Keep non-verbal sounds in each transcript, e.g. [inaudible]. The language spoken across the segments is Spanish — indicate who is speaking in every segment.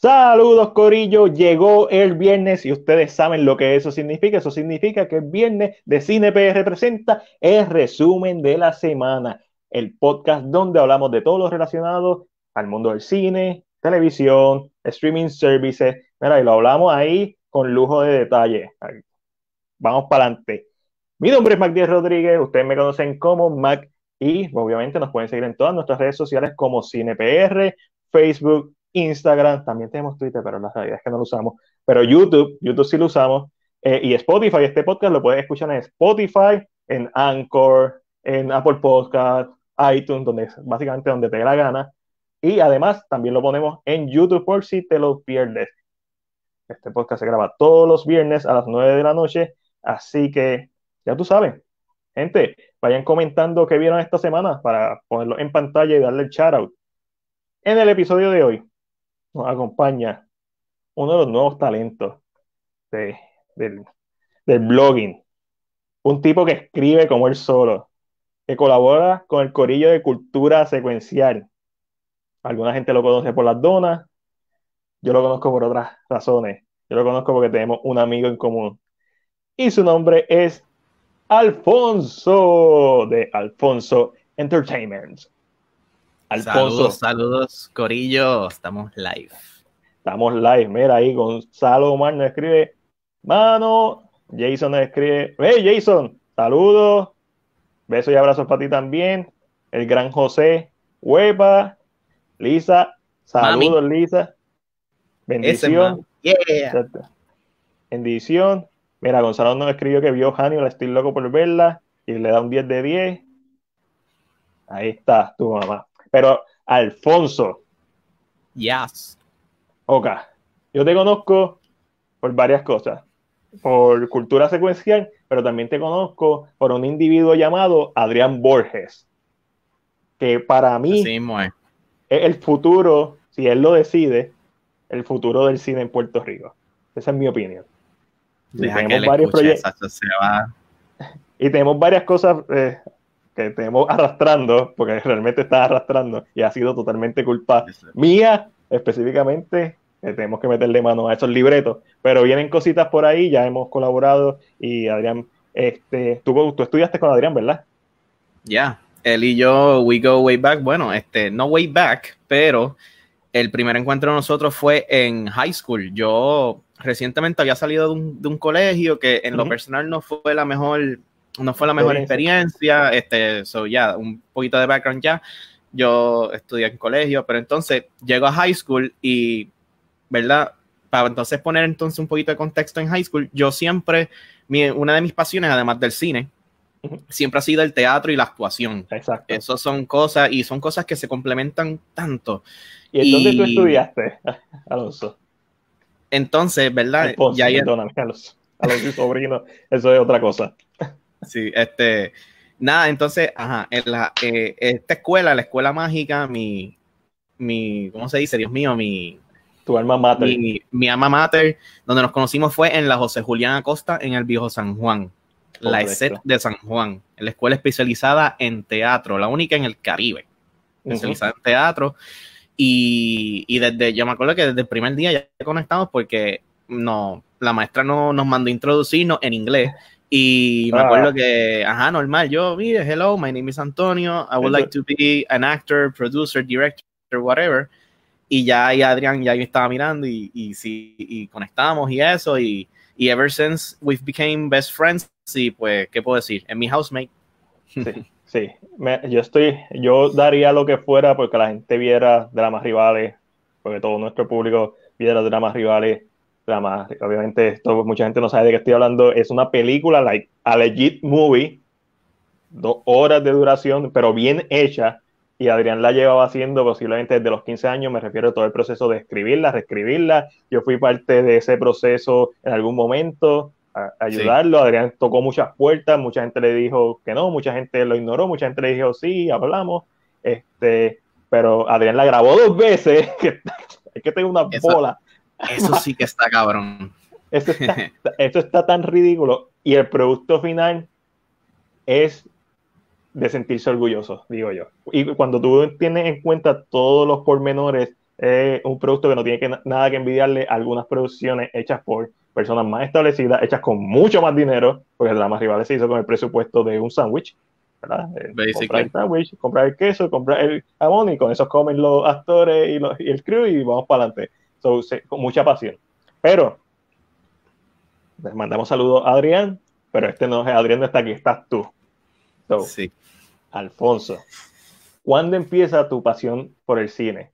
Speaker 1: Saludos Corillo, llegó el viernes y ustedes saben lo que eso significa. Eso significa que el viernes de Cine PR presenta el resumen de la semana, el podcast donde hablamos de todo lo relacionado al mundo del cine, televisión, streaming services. Mira, y lo hablamos ahí con lujo de detalle. Vamos para adelante. Mi nombre es Mac Díaz Rodríguez, ustedes me conocen como Mac y obviamente nos pueden seguir en todas nuestras redes sociales como CinePR, Facebook, Instagram, también tenemos Twitter, pero la realidad es que no lo usamos. Pero YouTube, YouTube sí lo usamos. Eh, y Spotify, este podcast lo puedes escuchar en Spotify, en Anchor, en Apple Podcast, iTunes, donde básicamente donde te dé la gana. Y además también lo ponemos en YouTube por si te lo pierdes. Este podcast se graba todos los viernes a las 9 de la noche, así que ya tú sabes. Gente, vayan comentando qué vieron esta semana para ponerlo en pantalla y darle el shout out. En el episodio de hoy nos acompaña uno de los nuevos talentos del, del blogging. Un tipo que escribe como él solo, que colabora con el corillo de cultura secuencial. Alguna gente lo conoce por las donas, yo lo conozco por otras razones. Yo lo conozco porque tenemos un amigo en común. Y su nombre es Alfonso, de Alfonso Entertainment.
Speaker 2: Saludos, saludos, Corillo. Estamos live.
Speaker 1: Estamos live. Mira ahí, Gonzalo Omar nos escribe, mano. Jason nos escribe, hey Jason, saludos. Besos y abrazos para ti también. El gran José, huepa. Lisa, saludos, Lisa. Bendición. Bendición. Mira, Gonzalo nos escribió que vio Hannibal, estoy loco por verla. Y le da un 10 de 10. Ahí está, tu mamá. Pero, Alfonso.
Speaker 2: Yes.
Speaker 1: Ok. Yo te conozco por varias cosas. Por cultura secuencial, pero también te conozco por un individuo llamado Adrián Borges. Que para mí es. el futuro, si él lo decide, el futuro del cine en Puerto Rico. Esa es mi opinión.
Speaker 2: y tenemos varios proyectos. [laughs]
Speaker 1: Y tenemos varias cosas eh, que tenemos arrastrando, porque realmente está arrastrando y ha sido totalmente culpa mía, específicamente. tenemos que meterle mano a esos libretos, pero vienen cositas por ahí, ya hemos colaborado y Adrián, este, tú, tú estudiaste con Adrián, ¿verdad?
Speaker 2: Ya, él y yo, we go way back, bueno, este, no way back, pero el primer encuentro de nosotros fue en high school. Yo recientemente había salido de un, colegio que en lo personal no fue la mejor no fue la mejor experiencia, este, so ya, un poquito de background ya, yo estudié en colegio, pero entonces llego a high school y, ¿verdad? Para entonces poner entonces un poquito de contexto en high school, yo siempre, una de mis pasiones, además del cine, siempre ha sido el teatro y la actuación. Exacto. Eso son cosas, y son cosas que se complementan tanto.
Speaker 1: ¿Y en dónde tú estudiaste, [laughs] Alonso?
Speaker 2: Entonces, ¿verdad?
Speaker 1: ya, perdóname, Alonso, Alonso sobrino, eso es otra cosa.
Speaker 2: Sí, este, nada, entonces, ajá, en la, eh, esta escuela, la escuela mágica, mi, mi, ¿cómo se dice? Dios mío, mi...
Speaker 1: Tu alma mater.
Speaker 2: Mi, mi alma mater, donde nos conocimos fue en la José Julián Acosta, en el viejo San Juan, la ESET de San Juan, la escuela especializada en teatro, la única en el Caribe, especializada en teatro. Y, y, desde, yo me acuerdo que desde el primer día ya conectamos porque no, la maestra no, nos mandó introducirnos en inglés y me acuerdo ah. que, ajá, normal, yo, mire, hello, my name is Antonio, I would like to be an actor, producer, director, whatever. Y ya ahí Adrián ya yo estaba mirando y, y sí, y conectamos y eso, y, y ever since we've became best friends, sí, pues, ¿qué puedo decir? En mi housemate.
Speaker 1: Sí, sí. yo estoy, yo daría lo que fuera porque la gente viera dramas rivales, porque todo nuestro público viera dramas rivales obviamente esto mucha gente no sabe de qué estoy hablando, es una película, like a legit movie, dos horas de duración, pero bien hecha, y Adrián la llevaba haciendo posiblemente desde los 15 años, me refiero a todo el proceso de escribirla, reescribirla, yo fui parte de ese proceso en algún momento, a, ayudarlo, Adrián tocó muchas puertas, mucha gente le dijo que no, mucha gente lo ignoró, mucha gente le dijo sí, hablamos, este, pero Adrián la grabó dos veces, [laughs] que es que tengo una bola
Speaker 2: eso sí que está cabrón.
Speaker 1: Esto está, tan ridículo. Y el producto final es de sentirse orgulloso, digo yo. Y cuando tú tienes en cuenta todos los pormenores es un producto que no tiene que, nada que envidiarle a algunas producciones hechas por personas más establecidas, hechas con mucho más dinero, porque la más rival se hizo con el presupuesto de un sándwich. ¿verdad? Eh, comprar el sándwich, comprar el queso, comprar el jamón y con eso comen los actores y, y el crew y vamos para adelante. Con mucha pasión. Pero les mandamos saludos a Adrián, pero este no es Adrián, no está aquí, estás tú. sí. Alfonso, ¿cuándo empieza tu pasión por el cine?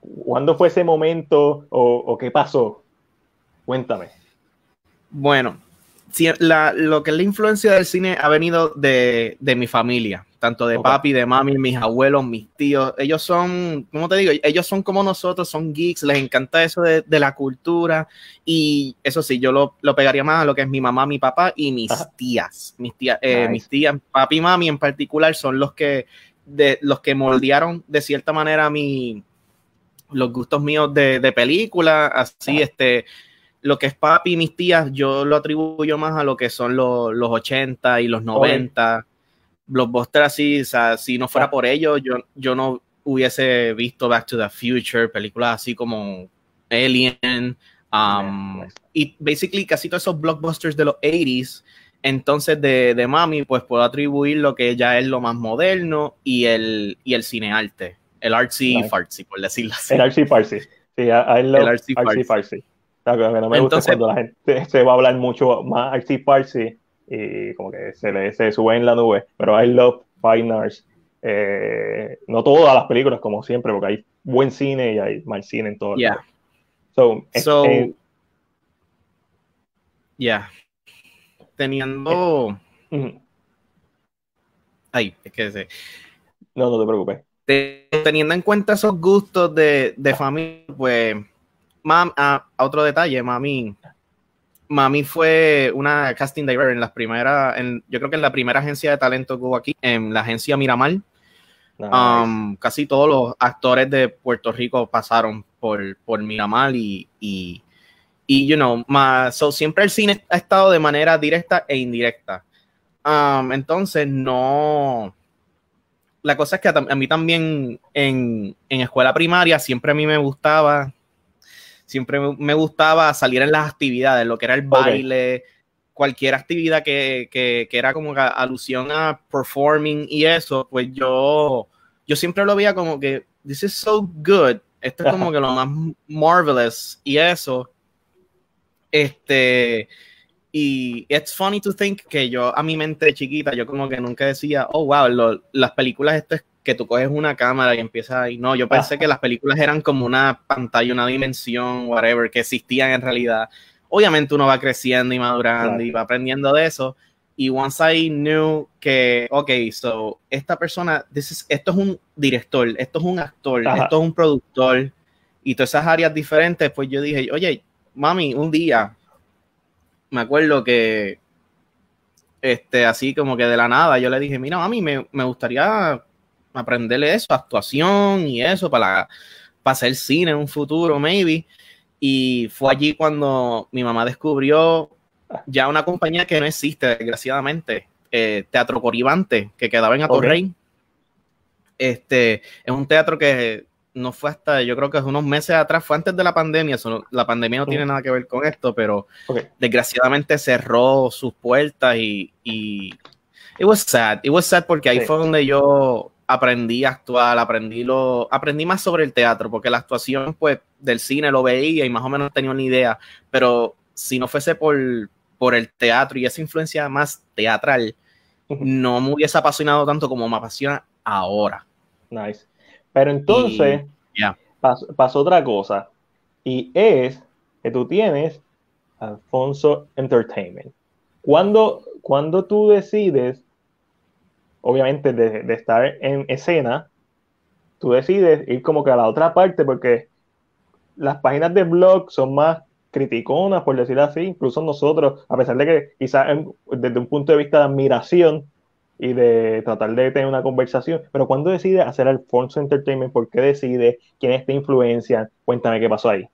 Speaker 1: ¿Cuándo fue ese momento o qué pasó? Cuéntame.
Speaker 2: Bueno, lo que es la influencia del cine ha venido de, mi familia, tanto de papi, de mami, mis abuelos, mis tíos. Ellos son, ¿cómo te digo? Ellos son como nosotros, son geeks, les encanta eso de, la cultura. Y eso sí, yo lo, pegaría más a lo que es mi mamá, mi papá y mis tías. Mis tías, eh, mis tías, papi y mami en particular, son los que, de, los que moldearon de cierta manera mi, los gustos míos de, de película, así, este lo que es papi y mis tías, yo lo atribuyo más a lo que son los, los 80 y los 90. Los Blockbuster así, o sea, si no fuera por ellos, yo, yo no hubiese visto Back to the Future, películas así como Alien, um, y basically casi todos esos blockbusters de los 80s. Entonces, de, de, mami, pues puedo atribuir lo que ya es lo más moderno y el, y el cinearte, el artsy fartsy, por decirlo así.
Speaker 1: El artsy fartsy. Sí, el artsy fartsy no me gusta cuando la gente se va a hablar mucho más artsy partsy y como que se le se sube en la nube. Pero I love fine arts. Eh, no todas las películas, como siempre, porque hay buen cine y hay mal cine en todo.
Speaker 2: Yeah. So, so yeah. Teniendo. Ay, es que se.
Speaker 1: No, no te preocupes.
Speaker 2: Teniendo en cuenta esos gustos de, de familia, pues Mam, ah, otro detalle, mami. Mami fue una casting director en las primeras, en, yo creo que en la primera agencia de talento que hubo aquí, en la agencia Miramar. Um, casi todos los actores de Puerto Rico pasaron por, por Miramar y, y, y you know, más, so, siempre el cine ha estado de manera directa e indirecta. Um, entonces, no. La cosa es que a, a mí también en, en, escuela primaria siempre a mí me gustaba siempre me gustaba salir en las actividades, lo que era el baile, cualquier actividad que, que, que, era como alusión a performing y eso, pues yo, yo siempre lo veía como que, this is so good, esto es como que lo [laughs] más marvelous y eso. Este, y it's funny to think que yo a mi mente chiquita, yo como que nunca decía, oh wow, las películas esto es que tú coges una cámara y empiezas ahí. No, yo pensé que las películas eran como una pantalla, una dimensión, whatever, que existían en realidad. Obviamente uno va creciendo y madurando y va aprendiendo de eso. Y once I knew que, ok, so, esta persona, this esto es un director, esto es un actor, esto es un productor, y todas esas áreas diferentes, pues yo dije, oye, mami, un día, me acuerdo que, este, así como que de la nada, yo le dije, mira, mami, me, me gustaría aprenderle eso, actuación y eso para, para hacer cine en un futuro, maybe. Y fue allí cuando mi mamá descubrió ya una compañía que no existe, desgraciadamente, eh, Teatro Coribante, que quedaba en Atorrey. Este, es un teatro que no fue hasta, yo creo que unos meses atrás, fue antes de la pandemia, la pandemia no tiene nada que ver con esto, pero desgraciadamente cerró sus puertas y, y it was sad, it was sad porque ahí fue donde yo aprendí a actuar, aprendí, lo, aprendí más sobre el teatro, porque la actuación pues del cine lo veía y más o menos tenía una idea, pero si no fuese por, por el teatro y esa influencia más teatral, no me hubiese apasionado tanto como me apasiona ahora.
Speaker 1: Nice. Pero entonces pasó, otra cosa y es que tú tienes Alfonso Entertainment. Cuando, cuando tú decides obviamente, de, estar en escena, tú decides ir como que a la otra parte porque las páginas de blog son más criticonas, por decirlo así, incluso nosotros, a pesar de que quizás desde un punto de vista de admiración y de tratar de tener una conversación, pero cuando decides hacer Alfonso Entertainment, ¿por qué decide? ¿Quién es esta influencia? Cuéntame qué pasó ahí.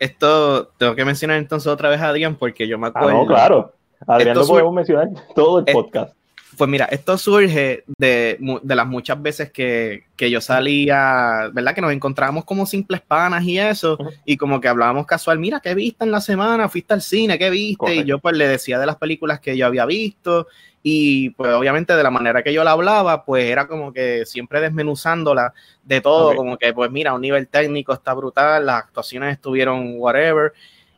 Speaker 2: Esto tengo que mencionar entonces otra vez a Adrián porque yo me acuerdo. Ah, no,
Speaker 1: claro. Adrián lo podemos mencionar todo el podcast
Speaker 2: Pues mira, esto surge de, de las muchas veces que, que, yo salía, ¿verdad? Que nos encontrábamos como simples panas y eso, y como que hablábamos casual, mira, ¿qué viste en la semana? ¿Fuiste al cine? ¿Qué viste? Y yo pues le decía de las películas que yo había visto, y pues obviamente de la manera que yo la hablaba, pues era como que siempre desmenuzándola de todo, como que pues mira, un nivel técnico está brutal, las actuaciones estuvieron whatever,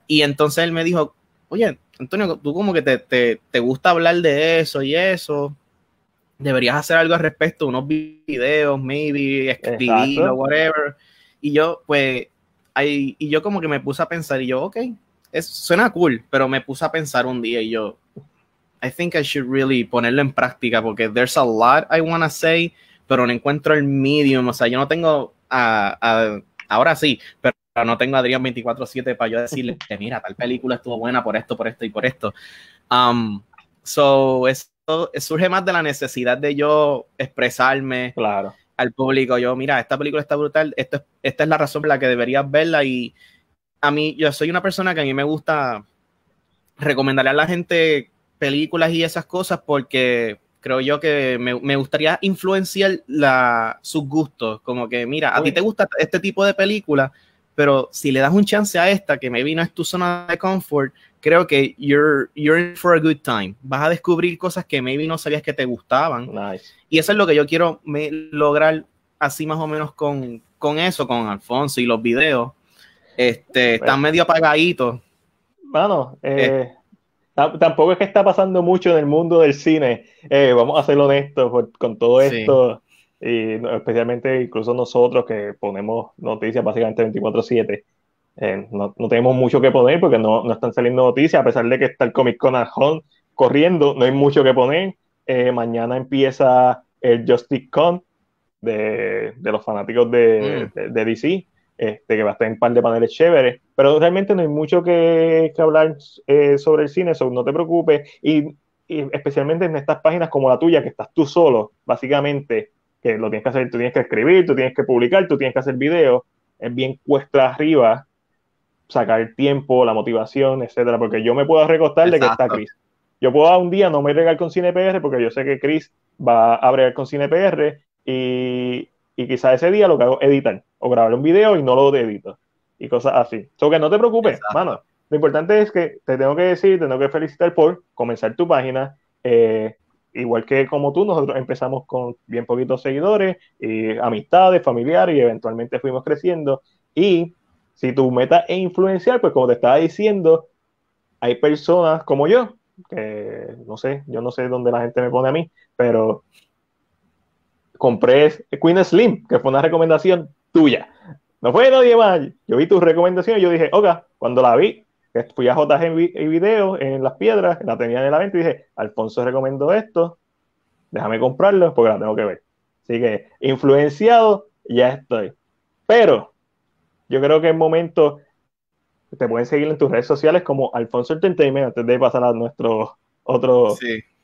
Speaker 2: y entonces él me dijo, oye, Antonio, tú como que te, te, gusta hablar de eso y eso, deberías hacer algo al respecto, unos videos, maybe, escribirlo, whatever. Y yo, pues, ahí, y yo como que me puse a pensar, y yo, ok, es, suena cool, pero me puse a pensar un día y yo, I think I should really ponerlo en práctica porque there's a lot I want to say, pero no encuentro el medium, o sea, yo no tengo, a, ahora sí, pero no tengo a Adrián 24/7 para yo decirle, mira, tal película estuvo buena por esto, por esto y por esto. Um, so, eso surge más de la necesidad de yo expresarme
Speaker 1: claro.
Speaker 2: al público. Yo, mira, esta película está brutal, esta es la razón por la que deberías verla y a mí, yo soy una persona que a mí me gusta recomendarle a la gente películas y esas cosas porque creo yo que me, me gustaría influenciar la, sus gustos, como que, mira, a ti te gusta este tipo de película, pero si le das un chance a esta, que maybe no es tu zona de confort, creo que you're, you're in for a good time. Vas a descubrir cosas que maybe no sabías que te gustaban. Y eso es lo que yo quiero lograr así más o menos con, con eso, con Alfonso y los videos. Este, están medio apagaditos.
Speaker 1: Bueno, eh, tampoco es que está pasando mucho en el mundo del cine. Eh, vamos a ser honestos con todo esto y especialmente incluso nosotros que ponemos noticias básicamente 24/7, eh, no, no, tenemos mucho que poner porque no, no, están saliendo noticias, a pesar de que está el Comic Con at home corriendo, no hay mucho que poner. Eh, mañana empieza el Justice Con de, de los fanáticos de, mm. de, DC, este, que va a estar en un par de paneles chéveres, pero realmente no hay mucho que, que hablar eh, sobre el cine, so no te preocupes, y, y especialmente en estas páginas como la tuya, que estás tú solo, básicamente, que lo tienes que hacer, tú tienes que escribir, tú tienes que publicar, tú tienes que hacer videos, es bien cuesta arriba sacar el tiempo, la motivación, etcétera, porque yo me puedo recostar de que está Chris. Yo puedo un día no me regar con CinePR porque yo sé que Chris va a bregar con CinePR y, y quizás ese día lo que hago es editar o grabar un video y no lo edito y cosas así. So que no te preocupes, mano. Lo importante es que te tengo que decir, te tengo que felicitar por comenzar tu página. Eh, igual que como tú, nosotros empezamos con bien poquitos seguidores, y amistades, familiares, y eventualmente fuimos creciendo. Y si tu meta es influenciar, pues como te estaba diciendo, hay personas como yo, que no sé, yo no sé dónde la gente me pone a mí, pero compré Queen Slim, que fue una recomendación tuya. No fue nadie más. Yo vi tu recomendación y yo dije, oiga, cuando la vi, fui a JG en video en las piedras, la tenía en la venta y dije, Alfonso recomendó esto, déjame comprarlo porque la tengo que ver. Así que influenciado, ya estoy. Pero yo creo que es momento, te pueden seguir en tus redes sociales como Alfonso Entertainment antes de pasar a nuestros otros,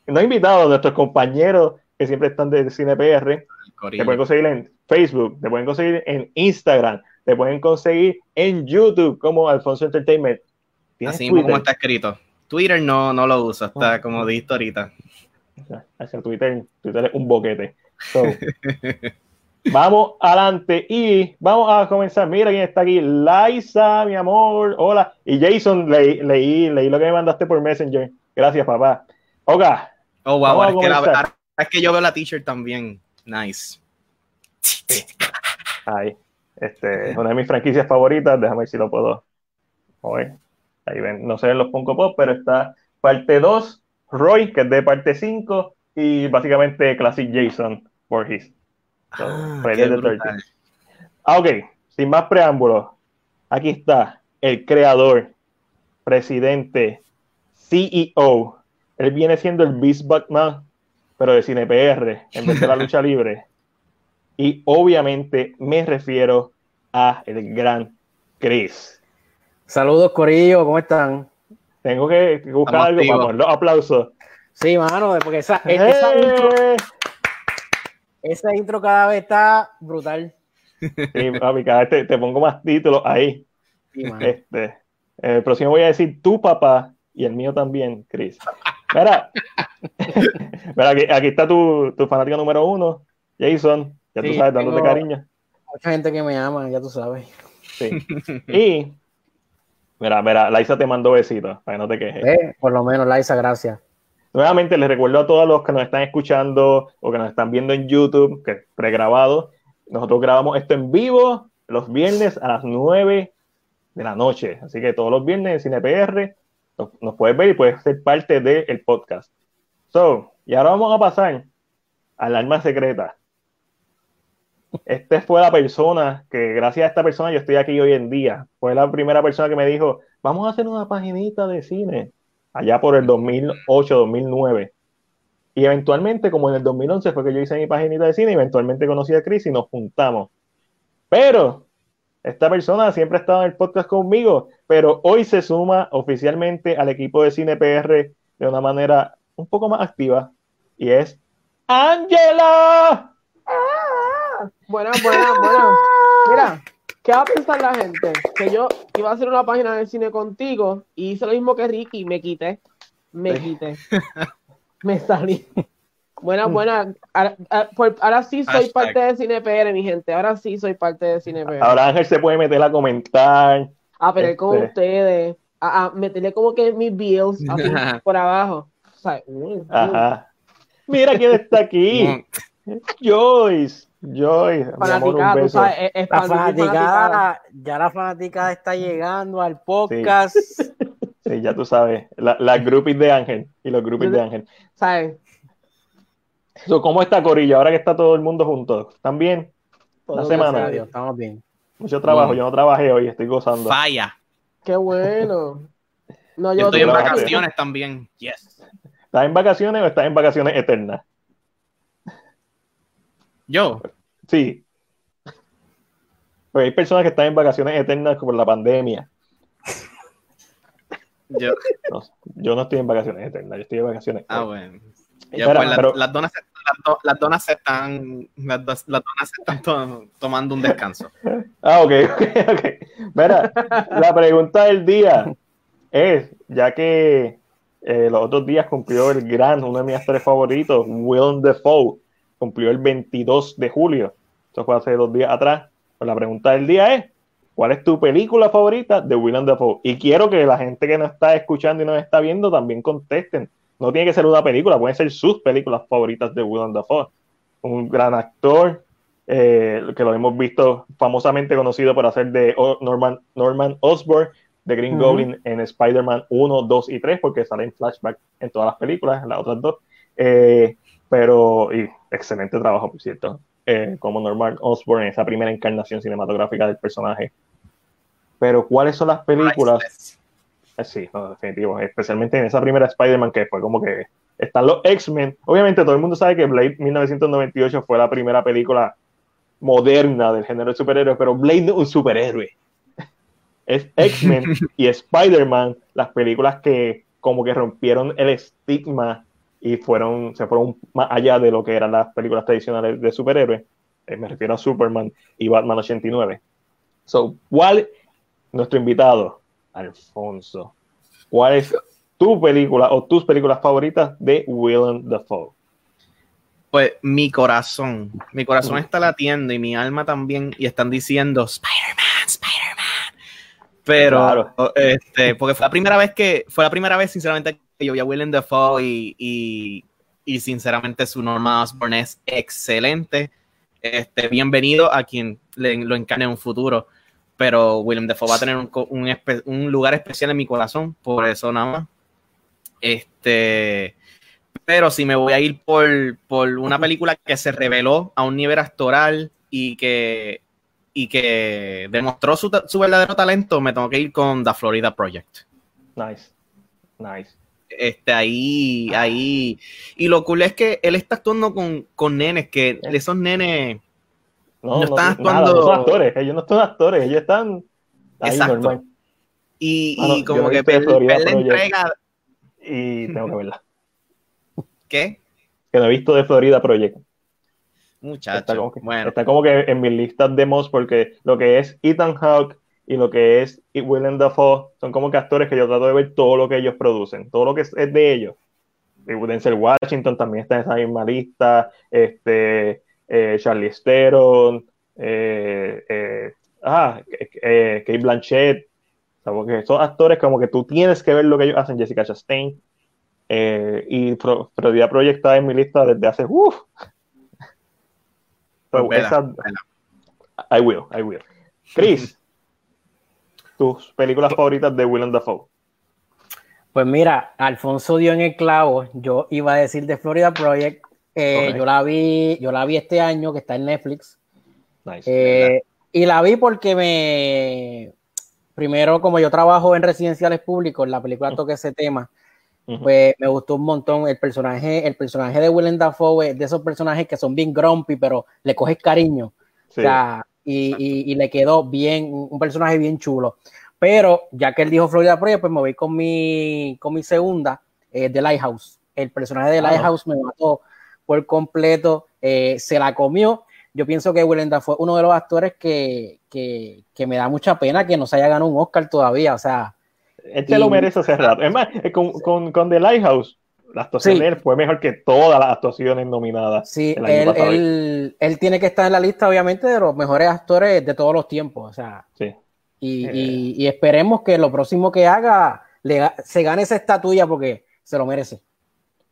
Speaker 1: no invitados, nuestros compañeros que siempre están de CinePR. Te pueden conseguir en Facebook, te pueden conseguir en Instagram, te pueden conseguir en YouTube como Alfonso Entertainment.
Speaker 2: Así mismo como está escrito. Twitter no, no lo uso, está como dijiste ahorita.
Speaker 1: Hacia Twitter, Twitter es un boquete. [laughs] vamos adelante y vamos a comenzar. Mira quién está aquí. Liza, mi amor. Hola. Y Jason, leí, leí, leí lo que me mandaste por Messenger. Gracias, papá. Oga.
Speaker 2: Oh, wow. Es que, la, es que, yo veo la t-shirt también. Nice. [laughs]
Speaker 1: Ahí. Este, es una de mis franquicias favoritas. Déjame ver si lo puedo. Oye. Ahí ven, no se ven los Funko Pop, pero está parte 2, Roy, que es de parte 5, y básicamente Classic Jason Voorhees.
Speaker 2: ah,
Speaker 1: ah, ok, sin más preámbulos, aquí está el creador, presidente, CEO. Él viene siendo el Beast Batman, pero de CinePR, en vez de la lucha [laughs] libre. Y obviamente me refiero a el gran Chris.
Speaker 3: Saludos, Corillo, ¿cómo están?
Speaker 1: Tengo que buscar algo para poner los aplausos.
Speaker 3: Sí, mano, porque esa, esa, ¡Eh! intro, esa intro cada vez está brutal.
Speaker 1: Sí, papi, cada vez te, pongo más títulos ahí. Sí, este, el próximo voy a decir tu papá y el mío también, Chris. Mira, [laughs] mira aquí, aquí, está tu, tu, fanático número uno, Jason. Ya tú sabes, dándote cariño.
Speaker 3: Mucha gente que me ama, ya tú sabes.
Speaker 1: Sí. Y, mira, mira, Laisa te mandó besitos, para que no te quejes.
Speaker 3: Eh, por lo menos, Laisa, gracias.
Speaker 1: Nuevamente les recuerdo a todos los que nos están escuchando o que nos están viendo en YouTube, que es pregrabado, nosotros grabamos esto en vivo los viernes a las 9 de la noche. Así que todos los viernes en CinePR nos, puedes ver y puedes ser parte del podcast. So, y ahora vamos a pasar al alma secreta. Esta fue la persona que, gracias a esta persona, yo estoy aquí hoy en día. Fue la primera persona que me dijo, vamos a hacer una paginita de cine, allá por el 2008, 2009. Y eventualmente, como en el 2011 fue que yo hice mi paginita de cine, eventualmente conocí a Chris y nos juntamos. Pero esta persona siempre ha estado en el podcast conmigo, pero hoy se suma oficialmente al equipo de Cine PR de una manera un poco más activa y es Angela.
Speaker 4: Ah, buena, buena, buena. Mira, ¿qué va a pensar la gente? Que yo iba a hacer una página de cine contigo y hice lo mismo que Ricky, me quité, me quité, me salí. Buena, mm. buena. Ahora, sí soy parte de CinePR, mi gente. Ahora sí soy parte de CinePR.
Speaker 1: Ahora Ángel se puede meter a comentar.
Speaker 4: A pero con este. ustedes. A, meterle como que mis bills por abajo.
Speaker 1: Ajá. Mira quién está aquí. Joyce.
Speaker 3: Sabes, es, la fanaticada, ya la fanaticada está llegando al podcast. [laughs]
Speaker 1: Sí, ya tú sabes. Las la groupies de Ángel y los groupies de Ángel.
Speaker 4: ¿Sabes?
Speaker 1: ¿Cómo está Corillo? Ahora que está todo el mundo junto. ¿Están bien?
Speaker 3: Una semana. estamos bien.
Speaker 1: Mucho trabajo. Yo no trabajé hoy, estoy gozando.
Speaker 2: Falla.
Speaker 4: Qué bueno.
Speaker 2: No, yo, estoy en vacaciones también. Yes.
Speaker 1: ¿Estás en vacaciones o estás en vacaciones eternas?
Speaker 2: ¿Yo?
Speaker 1: Sí. Porque hay personas que están en vacaciones eternas por la pandemia.
Speaker 2: Yo.
Speaker 1: No, yo no estoy en vacaciones eternas, yo estoy en vacaciones.
Speaker 2: Ah, bueno. Ya, pues, las, donas, las, donas se están, las, donas se están tomando un descanso. [laughs]
Speaker 1: Ah, ok, ok, ok. Mira, la pregunta del día es, ya que eh, los otros días cumplió el gran, uno de mis actores favoritos, Willem Dafoe, cumplió el 22 de julio, eso fue hace dos días atrás, pues la pregunta del día es, ¿cuál es tu película favorita de Willem Dafoe? Y quiero que la gente que nos está escuchando y nos está viendo también contesten no tiene que ser una película, pueden ser sus películas favoritas de Willem Dafoe. Un gran actor, eh, que lo hemos visto famosamente conocido por hacer de Norman, Norman Osborn, de Green Goblin en Spider-Man 1, 2 y 3, porque sale en flashback en todas las películas, en las otras dos. Eh, pero, y excelente trabajo, por cierto, eh, como Norman Osborn en esa primera encarnación cinematográfica del personaje. Pero, ¿cuáles son las películas? Eh, sí, no, definitivo. Especialmente en esa primera Spider-Man que fue como que están los X-Men. Obviamente todo el mundo sabe que Blade 1998 fue la primera película moderna del género de superhéroes, pero Blade no es un superhéroe. [laughs] Es X-Men [laughs] y Spider-Man las películas que como que rompieron el estigma y fueron, se fueron más allá de lo que eran las películas tradicionales de superhéroes. Eh, me refiero a Superman y Batman 89. So, ¿cuál nuestro invitado? Alfonso, ¿cuál es tu película o tus películas favoritas de Willem Dafoe?
Speaker 2: Pues mi corazón, mi corazón está latiendo y mi alma también y están diciendo Spider-Man, Spider-Man. Pero, este, porque fue la primera vez que, fue la primera vez sinceramente que yo vi a Willem Dafoe y, y, sinceramente su Norma Osborn es excelente. Este, bienvenido a quien lo encarne en un futuro pero William Defoe va a tener un, lugar especial en mi corazón, por eso nada más. Este, pero si me voy a ir por, una película que se reveló a un nivel actoral y que, y que demostró su, verdadero talento, me tengo que ir con The Florida Project.
Speaker 1: Nice, nice.
Speaker 2: Este, ahí, ahí. Y lo cool es que él está actuando con, con nenes, que esos nenes
Speaker 1: no, están actuando. no son actores, ellos no son actores, ellos están ahí Exacto. normal.
Speaker 2: Y, y como que ver la entrega.
Speaker 1: Y tengo que verla. [laughs]
Speaker 2: ¿Qué?
Speaker 1: Que no he visto de Florida Project.
Speaker 2: Muchacho.
Speaker 1: Está como que, bueno. está como que en mis listas de mods porque lo que es Ethan Hawke y lo que es Willem Dafoe son como que actores que yo trato de ver todo lo que ellos producen, todo lo que es de ellos. Denzel Washington también está en esa misma lista, este, eh, Charlie Theron, eh, eh, ah, Kate Blanchett, porque son actores como que tú tienes que ver lo que ellos hacen, Jessica Chastain, y Pro, Project está en mi lista desde hace, uff. Pues I will, I will. Chris, tus películas favoritas de Willem Dafoe.
Speaker 3: Pues mira, Alfonso dio en el clavo. Yo iba a decir de Florida Project. Eh, yo la vi, yo la vi este año que está en Netflix. Eh, y la vi porque me primero, como yo trabajo en residenciales públicos, la película toca ese tema. Pues me gustó un montón el personaje, el personaje de Willem Dafoe de esos personajes que son bien grumpy, pero le coges cariño. O sea, y, y, le quedó bien, un personaje bien chulo. Pero ya que él dijo Florida Project, pues me voy con mi, con mi segunda, eh, The Lighthouse. El personaje de Lighthouse me mató por completo, eh, se la comió. Yo pienso que Willem fue uno de los actores que, que, que, me da mucha pena que no se haya ganado un Oscar todavía. O sea,
Speaker 1: este lo merece hace rato. Es más, eh, con, con, con The Lighthouse, la actuación de él fue mejor que todas las actuaciones nominadas.
Speaker 3: Sí, él, él, él, tiene que estar en la lista, obviamente, de los mejores actores de todos los tiempos. O sea,
Speaker 1: sí.
Speaker 3: Y, y, esperemos que lo próximo que haga le, se gane esa estatuilla porque se lo merece.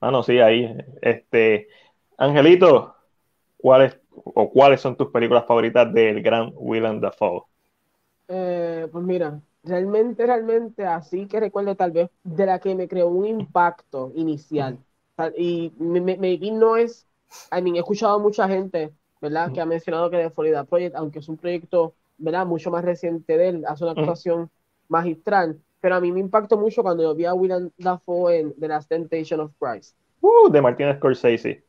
Speaker 1: Ah, no, sí, ahí. Este, Angelito, ¿cuáles o cuáles son tus películas favoritas del gran Willem Dafoe?
Speaker 4: Eh, pues mira, realmente, realmente, así que recuerdo tal vez de la que me creó un impacto inicial. Y maybe no es, I mean, he escuchado a mucha gente, ¿verdad? Que ha mencionado que de Florida Project, aunque es un proyecto ¿verdad? Mucho más reciente de él, hace una actuación magistral. Pero a mí me impactó mucho cuando yo vi a William Dafoe en The Last Temptation of Christ.
Speaker 1: Uh, de Martin Scorsese.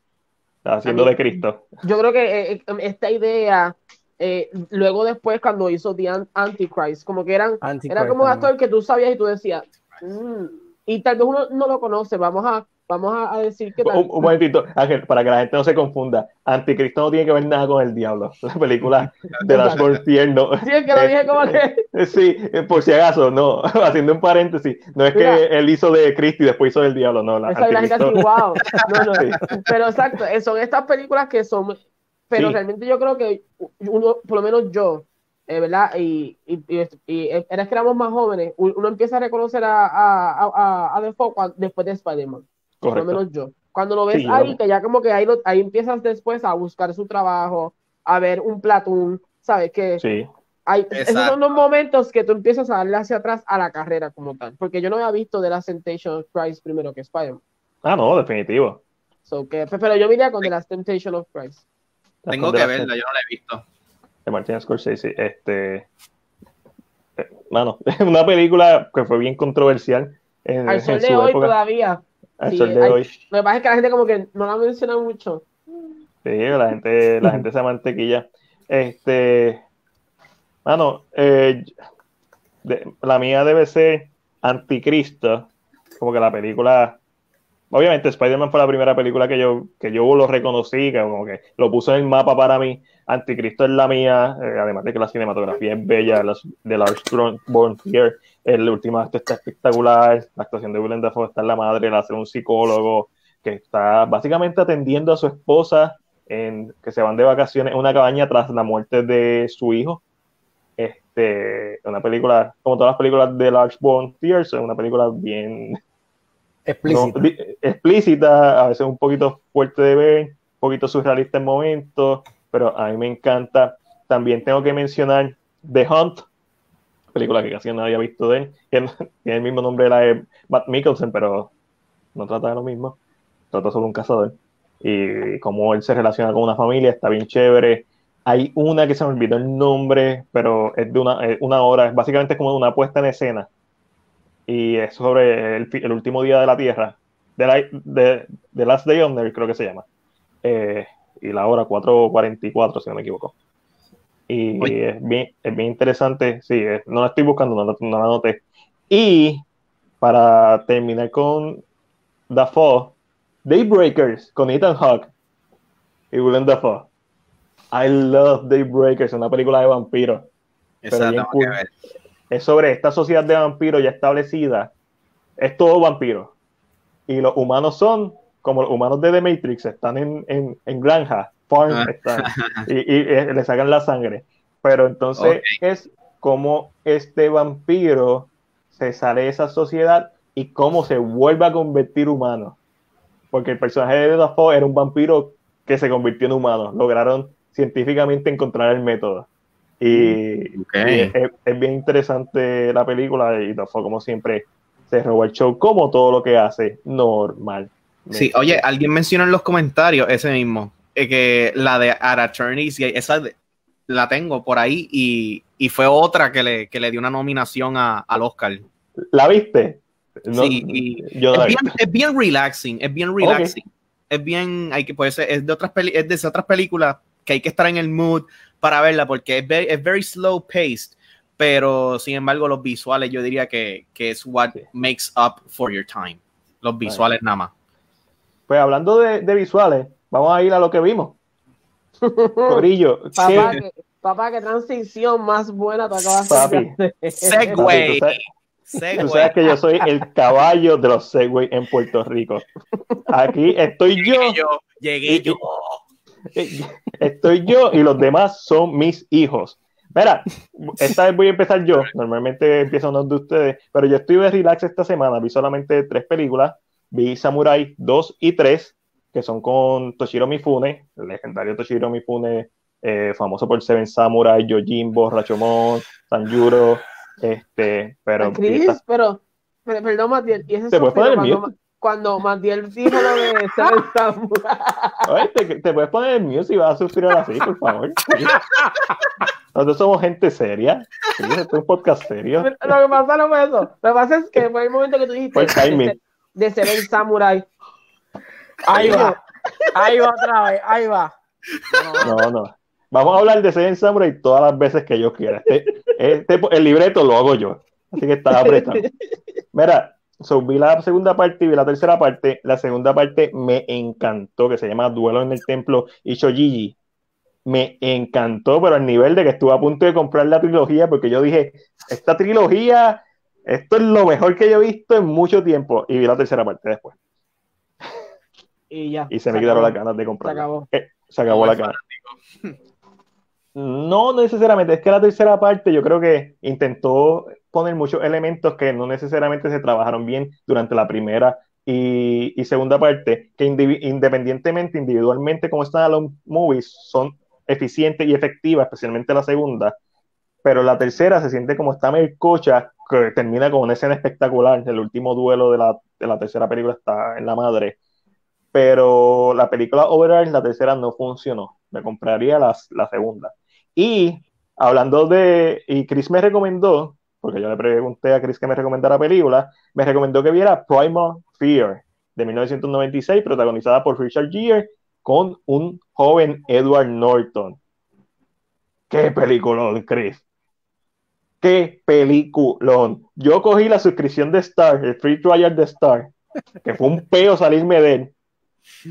Speaker 1: Haciendo de Cristo.
Speaker 4: Yo creo que eh, eh, esta idea, eh, luego después cuando hizo The Antichrist, como que eran, era como un actor que tú sabías y tú decías, mm", y tal vez uno no lo conoce, vamos a vamos a, decir que...
Speaker 1: Un, un, momentito, Ángel, para que la gente no se confunda. Anticristo no tiene que ver nada con el diablo. [laughs] La película [laughs] de las tierno.
Speaker 4: Sí, es que lo dije como que...
Speaker 1: Sí, por si acaso, no. [laughs] Haciendo un paréntesis. No es que él hizo de Cristo y después hizo del diablo, no.
Speaker 4: La, Esa gente así, wow. No, no. Pero exacto, eh, son estas películas que son... Pero realmente yo creo que uno, por lo menos yo, eh, ¿verdad? Y, y, y, era que éramos más jóvenes, uno empieza a reconocer a, a, a, a Defoe después de Spider-Man por lo menos yo. Cuando lo ves ahí, que ya como que ahí, ahí empiezas después a buscar su trabajo, a ver un platón, ¿sabes? Que
Speaker 1: sí.
Speaker 4: Hay, esos son los momentos que tú empiezas a darle hacia atrás a la carrera como tal. Porque yo no había visto The Last Temptation of Christ primero que Spider-Man.
Speaker 1: Ah, no, definitivo.
Speaker 4: So, que, pero yo iría con The Last Temptation of Christ.
Speaker 2: Tengo que verla, yo no la he visto.
Speaker 1: De Martin Scorsese, este. Eh, mano, [laughs] una película que fue bien controversial.
Speaker 4: En, Al sol de hoy todavía.
Speaker 1: Sí, de hoy.
Speaker 4: Lo que pasa es que la gente como que no la menciona mucho.
Speaker 1: Sí, la gente, la gente se mantequilla. Este, mano, eh, la mía debe ser Anticristo, como que la película, obviamente Spider-Man fue la primera película que yo, que yo lo reconocí, que como que lo puso en el mapa para mí. Anticristo es la mía, eh, además de que la cinematografía es bella, de Lars Born Here, el último acto está espectacular, la actuación de Willem Dafoe está en la madre, la hace un psicólogo que está básicamente atendiendo a su esposa en que se van de vacaciones en una cabaña tras la muerte de su hijo. Este, una película, como todas las películas de Lars Born es una película bien
Speaker 3: explícita.
Speaker 1: explícita, a veces un poquito fuerte de ver, un poquito surrealista en momentos, pero a mí me encanta. También tengo que mencionar The Hunt, película que casi nadie ha visto de él, que [laughs] tiene el mismo nombre de la de Matt Mikkelsen, pero no trata de lo mismo, trata sobre un cazador y cómo él se relaciona con una familia, está bien chévere. Hay una que se me olvidó el nombre, pero es de una, una hora, es básicamente como una puesta en escena y es sobre el, último día de la Tierra, de, de, de Last Day on Earth creo que se llama. Eh, y la hora 4.44, si no me equivoco. Y es bien, es bien, interesante, sí, no la estoy buscando, no, no, la noté. Y para terminar con Dafoe, Daybreakers con Ethan Hawke y Willem Dafoe. I love Daybreakers, una película de vampiros. Es sobre esta sociedad de vampiros ya establecida. Es todo vampiro. y los humanos son como los humanos de The Matrix, están en, en, en granja, farm, ah. están, [laughs] y, eh, le sacan la sangre. Pero entonces es como este vampiro se sale de esa sociedad y cómo se vuelve a convertir humano. Porque el personaje de Dafoe era un vampiro que se convirtió en humano. Lograron científicamente encontrar el método. Y, es, bien interesante la película y Dafoe, como siempre, se robó el show como todo lo que hace normal.
Speaker 2: Sí, oye, alguien mencionó en los comentarios ese mismo, eh, que la de Ara y esa la tengo por ahí y, fue otra que le, que le dio una nominación a, al Oscar.
Speaker 1: ¿La viste?
Speaker 2: sí, es, bien, relaxing, es bien relaxing. Es bien, hay que, puede ser, es de otras es de otras películas que hay que estar en el mood para verla porque es very, es very slow paced, pero sin embargo los visuales yo diría que, que es what makes up for your time. Los visuales nada más.
Speaker 1: Pues hablando de, de, visuales, vamos a ir a lo que vimos. [laughs] Corillo.
Speaker 4: Papá, que, papá, qué transición más buena te acabas
Speaker 2: de hacer. Segway. [laughs]
Speaker 1: Tú sabes que yo soy el caballo de los Segway en Puerto Rico. Aquí estoy yo.
Speaker 2: Llegué yo. [laughs]
Speaker 1: Estoy yo y los demás son mis hijos. Mira, esta vez voy a empezar yo. Normalmente empiezo uno de ustedes, pero yo estoy de relax esta semana. Vi solamente tres películas. Vi Samurai 2 y 3, que son con Toshiro Mifune, el legendario Toshiro Mifune, eh, famoso por Seven Samurai, Yojimbo, Rachomon, Sanjuro, este, pero...
Speaker 4: Chris, pero, pero, perdón, Matiel, ¿y ese ¿Te puedes poner cuando, cuando Matiel dijo lo de [laughs] Samurai?
Speaker 1: te, te, puedes poner el mío si vas a sufrir así, por favor. Nosotros somos gente seria. Este es un podcast serio. Lo
Speaker 4: que pasa no fue eso. Lo que pasa es que fue el momento que tú dijiste de, de Seven Samurai.
Speaker 3: Ahí va. Ahí va otra vez. Ahí va.
Speaker 1: No, no. Vamos a hablar de Seven Samurai todas las veces que yo quiera. Este, este, el libreto lo hago yo. Así que está apretado. [laughs] Mira, so, vi la segunda parte y vi la tercera parte. La segunda parte me encantó, que se llama Duelo en el Templo Ishojiji. Me encantó, pero al nivel de que estuve a punto de comprar la trilogía, porque yo dije, esta trilogía, esto es lo mejor que yo he visto en mucho tiempo. Y vi la tercera parte después.
Speaker 4: Y ya.
Speaker 1: Y se, me quedaron las ganas de comprar.
Speaker 4: Se acabó.
Speaker 1: Eh, se acabó la gana. No necesariamente, es que la tercera parte yo creo que intentó poner muchos elementos que no necesariamente se trabajaron bien durante la primera y, segunda parte, que independientemente, individualmente como están los movies, son eficientes y efectivas, especialmente la segunda, pero la tercera se siente como está cocha que termina con una escena espectacular, el último duelo de la, de la tercera película está en la madre, pero la película overall, la tercera no funcionó, me compraría la, la segunda. Y hablando de, y Chris me recomendó, porque yo le pregunté a Chris que me recomendara película, me recomendó que viera Primal Fear de 1996, protagonizada por Richard Gere con un joven Edward Norton. ¡Qué peliculón, Chris! ¡Qué peliculón! Yo cogí la suscripción de Star, el free trial de Star, que fue un peo salirme de él,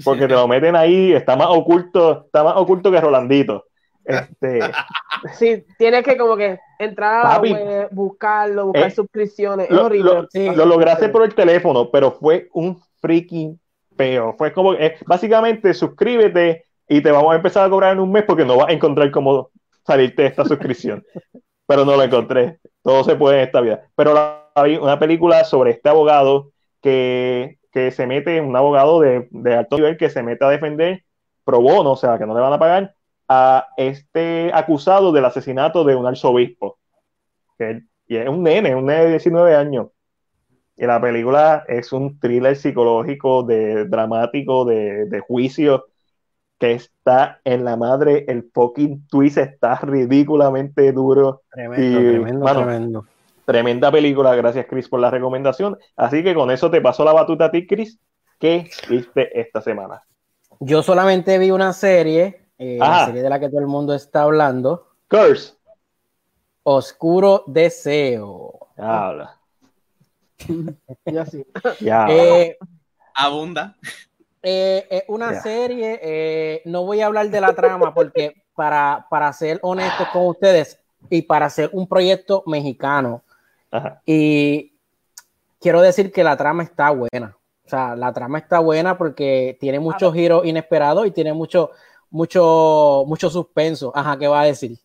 Speaker 1: porque te lo meten ahí, está más oculto, está más oculto que Rolandito. Este, [laughs]
Speaker 4: sí, tienes que como que entrar a la buscarlo, buscar eh, suscripciones. Es
Speaker 1: lo,
Speaker 4: horrible.
Speaker 1: Lo, lograste por el teléfono, pero fue un freaking peo. Fue como, eh, básicamente, suscríbete y te vamos a empezar a cobrar en un mes porque no vas a encontrar cómo salirte de esta suscripción. [laughs] pero no lo encontré. Todo se puede en esta vida. Pero la, una película sobre este abogado que, que se mete, un abogado de, de alto nivel que se mete a defender pro bono, o sea, que no le van a pagar a este acusado del asesinato de un arzobispo. Que, y es un nene, un nene de 19 años. Y la película es un thriller psicológico, de, dramático, de, de juicio, que está en la madre. El fucking twist está ridículamente duro.
Speaker 3: Tremendo, tremendo, tremendo.
Speaker 1: Tremenda película, gracias Chris por la recomendación. Así que con eso te paso la batuta a ti, Chris. ¿Qué viste esta semana?
Speaker 3: Yo solamente vi una serie eh, la serie de la que todo el mundo está hablando.
Speaker 1: Curse.
Speaker 3: Oscuro Deseo.
Speaker 1: Habla. [laughs]
Speaker 4: ya sí.
Speaker 1: Ya.
Speaker 2: Eh, Abunda.
Speaker 3: Eh, una serie, no voy a hablar de la trama porque para, para ser honesto con ustedes y para hacer un proyecto mexicano, y quiero decir que la trama está buena. O sea, la trama está buena porque tiene muchos giros inesperados y tiene mucho, mucho, mucho suspenso. Ajá, ¿qué va a decir?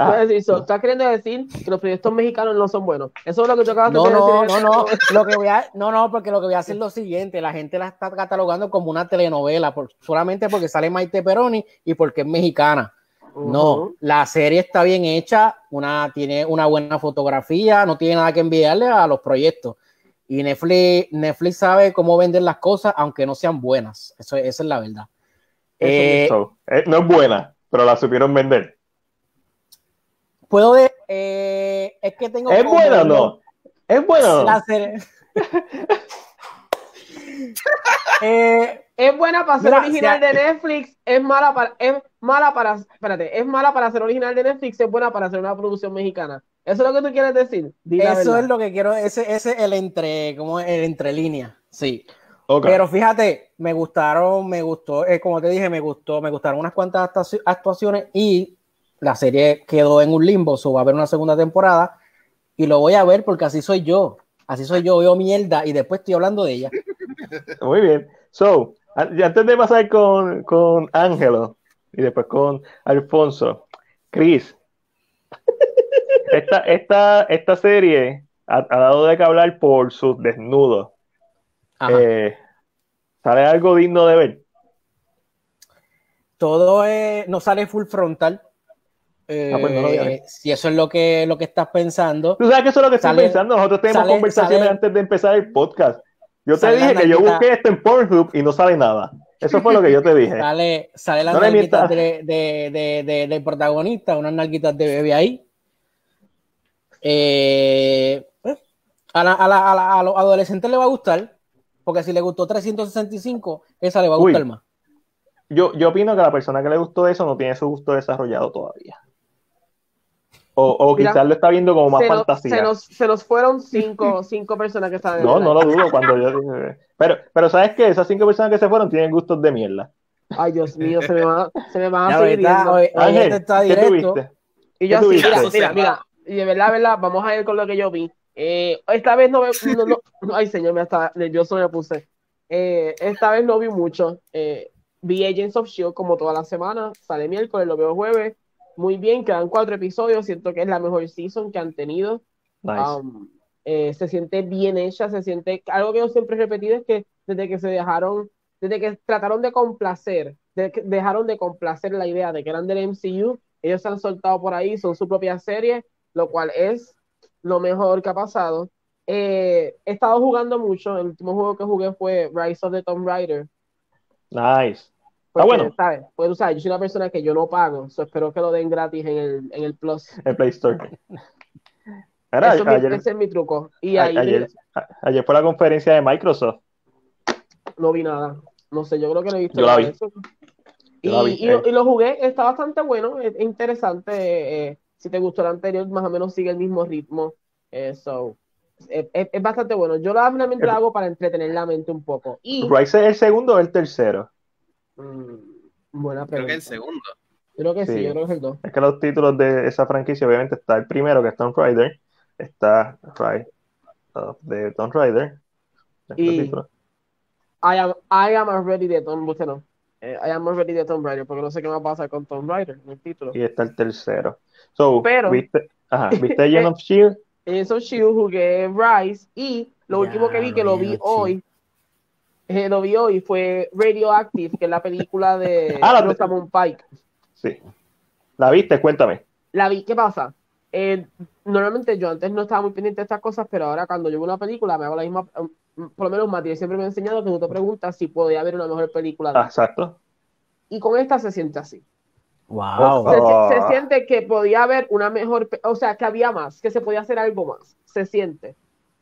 Speaker 4: Ah, ¿Estás queriendo decir que los proyectos mexicanos no son buenos? Eso es lo que yo acabo
Speaker 3: de decir. No, no, no, [laughs] lo que voy a, no, no, porque lo que voy a hacer es lo siguiente, la gente la está catalogando como una telenovela, por, solamente porque sale Maite Peroni y porque es mexicana. No, la serie está bien hecha, una, tiene una buena fotografía, no tiene nada que enviarle a los proyectos. Y Netflix, Netflix sabe cómo vender las cosas, aunque no sean buenas. Eso, esa es la verdad.
Speaker 1: Eh, eh, no es buena, pero la supieron vender.
Speaker 3: Puedo de, eh, es que tengo.
Speaker 1: ¿Es buena o no? ¿Es buena o no? [laughs]
Speaker 4: Eh, es buena para ser original de Netflix, es mala para, es mala para, espérate, es mala para ser original de Netflix, es buena para hacer una producción mexicana. ¿Eso es lo que tú quieres decir?
Speaker 3: Eso es lo que quiero, ese, ese es el entre, como el entre línea, sí. Pero fíjate, me gustaron, me gustó, eh, como te dije, me gustó, me gustaron unas cuantas actuaciones y la serie quedó en un limbo, so va a haber una segunda temporada y lo voy a ver porque así soy yo, así soy yo, veo mierda y después estoy hablando de ella. [laughs]
Speaker 1: Muy bien. So, antes de pasar con, con Ángelo y después con Alfonso, Chris, [laughs] esta, esta, esta serie ha, dado de que hablar por sus desnudos. Eh, ¿Sale algo digno de ver?
Speaker 3: Todo no sale full frontal. Ah, pues eh, si eso es lo que, lo que estás pensando.
Speaker 1: Tú sabes que eso es lo que estoy pensando. Nosotros tenemos conversaciones antes de empezar el podcast. Yo te dije que yo busqué esto en Pornhub y no sale nada. Eso fue lo que yo te dije. [laughs]
Speaker 3: Sale, sale las nalguitas de, de, del protagonista, unas nalguitas de bebé ahí. Eh, pues, a, la, a, la, a, los adolescentes le va a gustar, porque si le gustó 365, esa le va a gustar más.
Speaker 1: Yo, yo opino que la persona que le gustó eso no tiene su gusto desarrollado todavía. O, o quizás lo está viendo como más fantasía.
Speaker 4: se, nos, se, nos, fueron cinco, [laughs] cinco personas que estaban
Speaker 1: No, no lo dudo cuando yo Pero, pero ¿sabes qué? Esas cinco personas que se fueron tienen gustos de mierda.
Speaker 4: Ay, Dios mío, se me, van, se me van
Speaker 3: a seguir Ángel, está directo.
Speaker 1: ¿qué tuviste?
Speaker 4: Y yo así, mira, mira, mira, y de verdad, verdad, vamos a ir con lo que yo vi. Eh, esta vez no, no, no, ay señor, me está nervioso me puse. Eh, esta vez no vi mucho. Eh, vi Agents of Shield como toda la semana, sale miércoles, lo veo jueves muy bien, quedan cuatro episodios, siento que es la mejor season que han tenido. Um, eh, se siente bien hecha, se siente, algo que yo siempre he repetido es que desde que se dejaron, desde que trataron de complacer, dejaron de complacer la idea de que eran del MCU, ellos se han soltado por ahí, son su propia serie, lo cual es lo mejor que ha pasado. Eh, he estado jugando mucho, el último juego que jugué fue Rise of the Tomb Raider.
Speaker 1: Nice. Ah, bueno.
Speaker 4: ¿sabes? Pues, ¿sabes? Yo soy una persona que yo no pago, espero que lo den gratis en el, en el Plus.
Speaker 1: El Play Store. [laughs]
Speaker 4: ese es mi truco. Y
Speaker 1: ayer, ayer, fue la conferencia de Microsoft.
Speaker 4: No vi nada. No sé, yo creo que no he visto
Speaker 1: yo
Speaker 4: la
Speaker 1: vi.
Speaker 4: Y, y, lo, y, lo, jugué, está bastante bueno, es, interesante. Eh, si te gustó el anterior, más o menos sigue el mismo ritmo. Eso. Eh, es, es, bastante bueno. Yo realmente lo hago para entretener la mente un poco. Y,
Speaker 1: ¿Rise es el segundo o el tercero?
Speaker 4: Mm, buena pregunta.
Speaker 2: Creo que el segundo.
Speaker 4: Creo que sí, yo creo que es el dos.
Speaker 1: Es que los títulos de esa franquicia, obviamente, está el primero, que es Tomb Raider, está Rise of the Tomb Raider.
Speaker 4: Y I am, I am ready de Tomb Raider. Eh, I am ready de Tomb Raider, porque no sé qué va a pasar con Tomb Raider, el título.
Speaker 1: Y está el tercero. So, Pero, ¿viste, ajá, [laughs] ¿viste Agent of S.H.I.E.L.D.?
Speaker 4: Agents of S.H.I.E.L.D. jugué Rise y lo último que vi, que lo vi hoy, eh, lo vi hoy, fue Radioactive, que es la película de [laughs]
Speaker 1: ah,
Speaker 4: Rosamund Pike.
Speaker 1: Sí. ¿La viste? Cuéntame.
Speaker 4: La vi, ¿qué pasa? Eh, normalmente yo antes no estaba muy pendiente de estas cosas, pero ahora cuando yo veo una película me hago la misma, por lo menos Matías siempre me ha enseñado que tú te preguntas si podía haber una mejor película.
Speaker 1: Exacto.
Speaker 4: Y con esta se siente así.
Speaker 3: Wow.
Speaker 4: Se, se, siente que podía haber una mejor, o sea, que había más, que se podía hacer algo más. Se siente.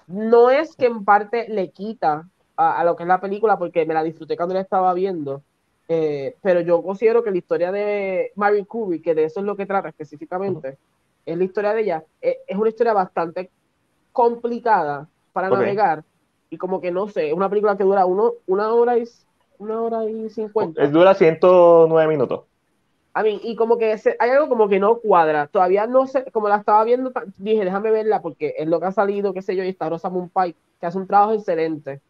Speaker 4: No es que en parte le quita a, lo que es la película porque me la disfruté cuando la estaba viendo. Eh, pero yo considero que la historia de Marie Curie, que de eso es lo que trata específicamente, es la historia de ella, eh, es, una historia bastante complicada para navegar y como que no sé, es una película que dura uno, una hora y una hora y cincuenta.
Speaker 1: Dura 109 minutos.
Speaker 4: A mí, y como que hay algo como que no cuadra. Todavía no sé, como la estaba viendo, dije, déjame verla porque es lo que ha salido, qué sé yo, y está Rosamund Pike, que hace un trabajo excelente.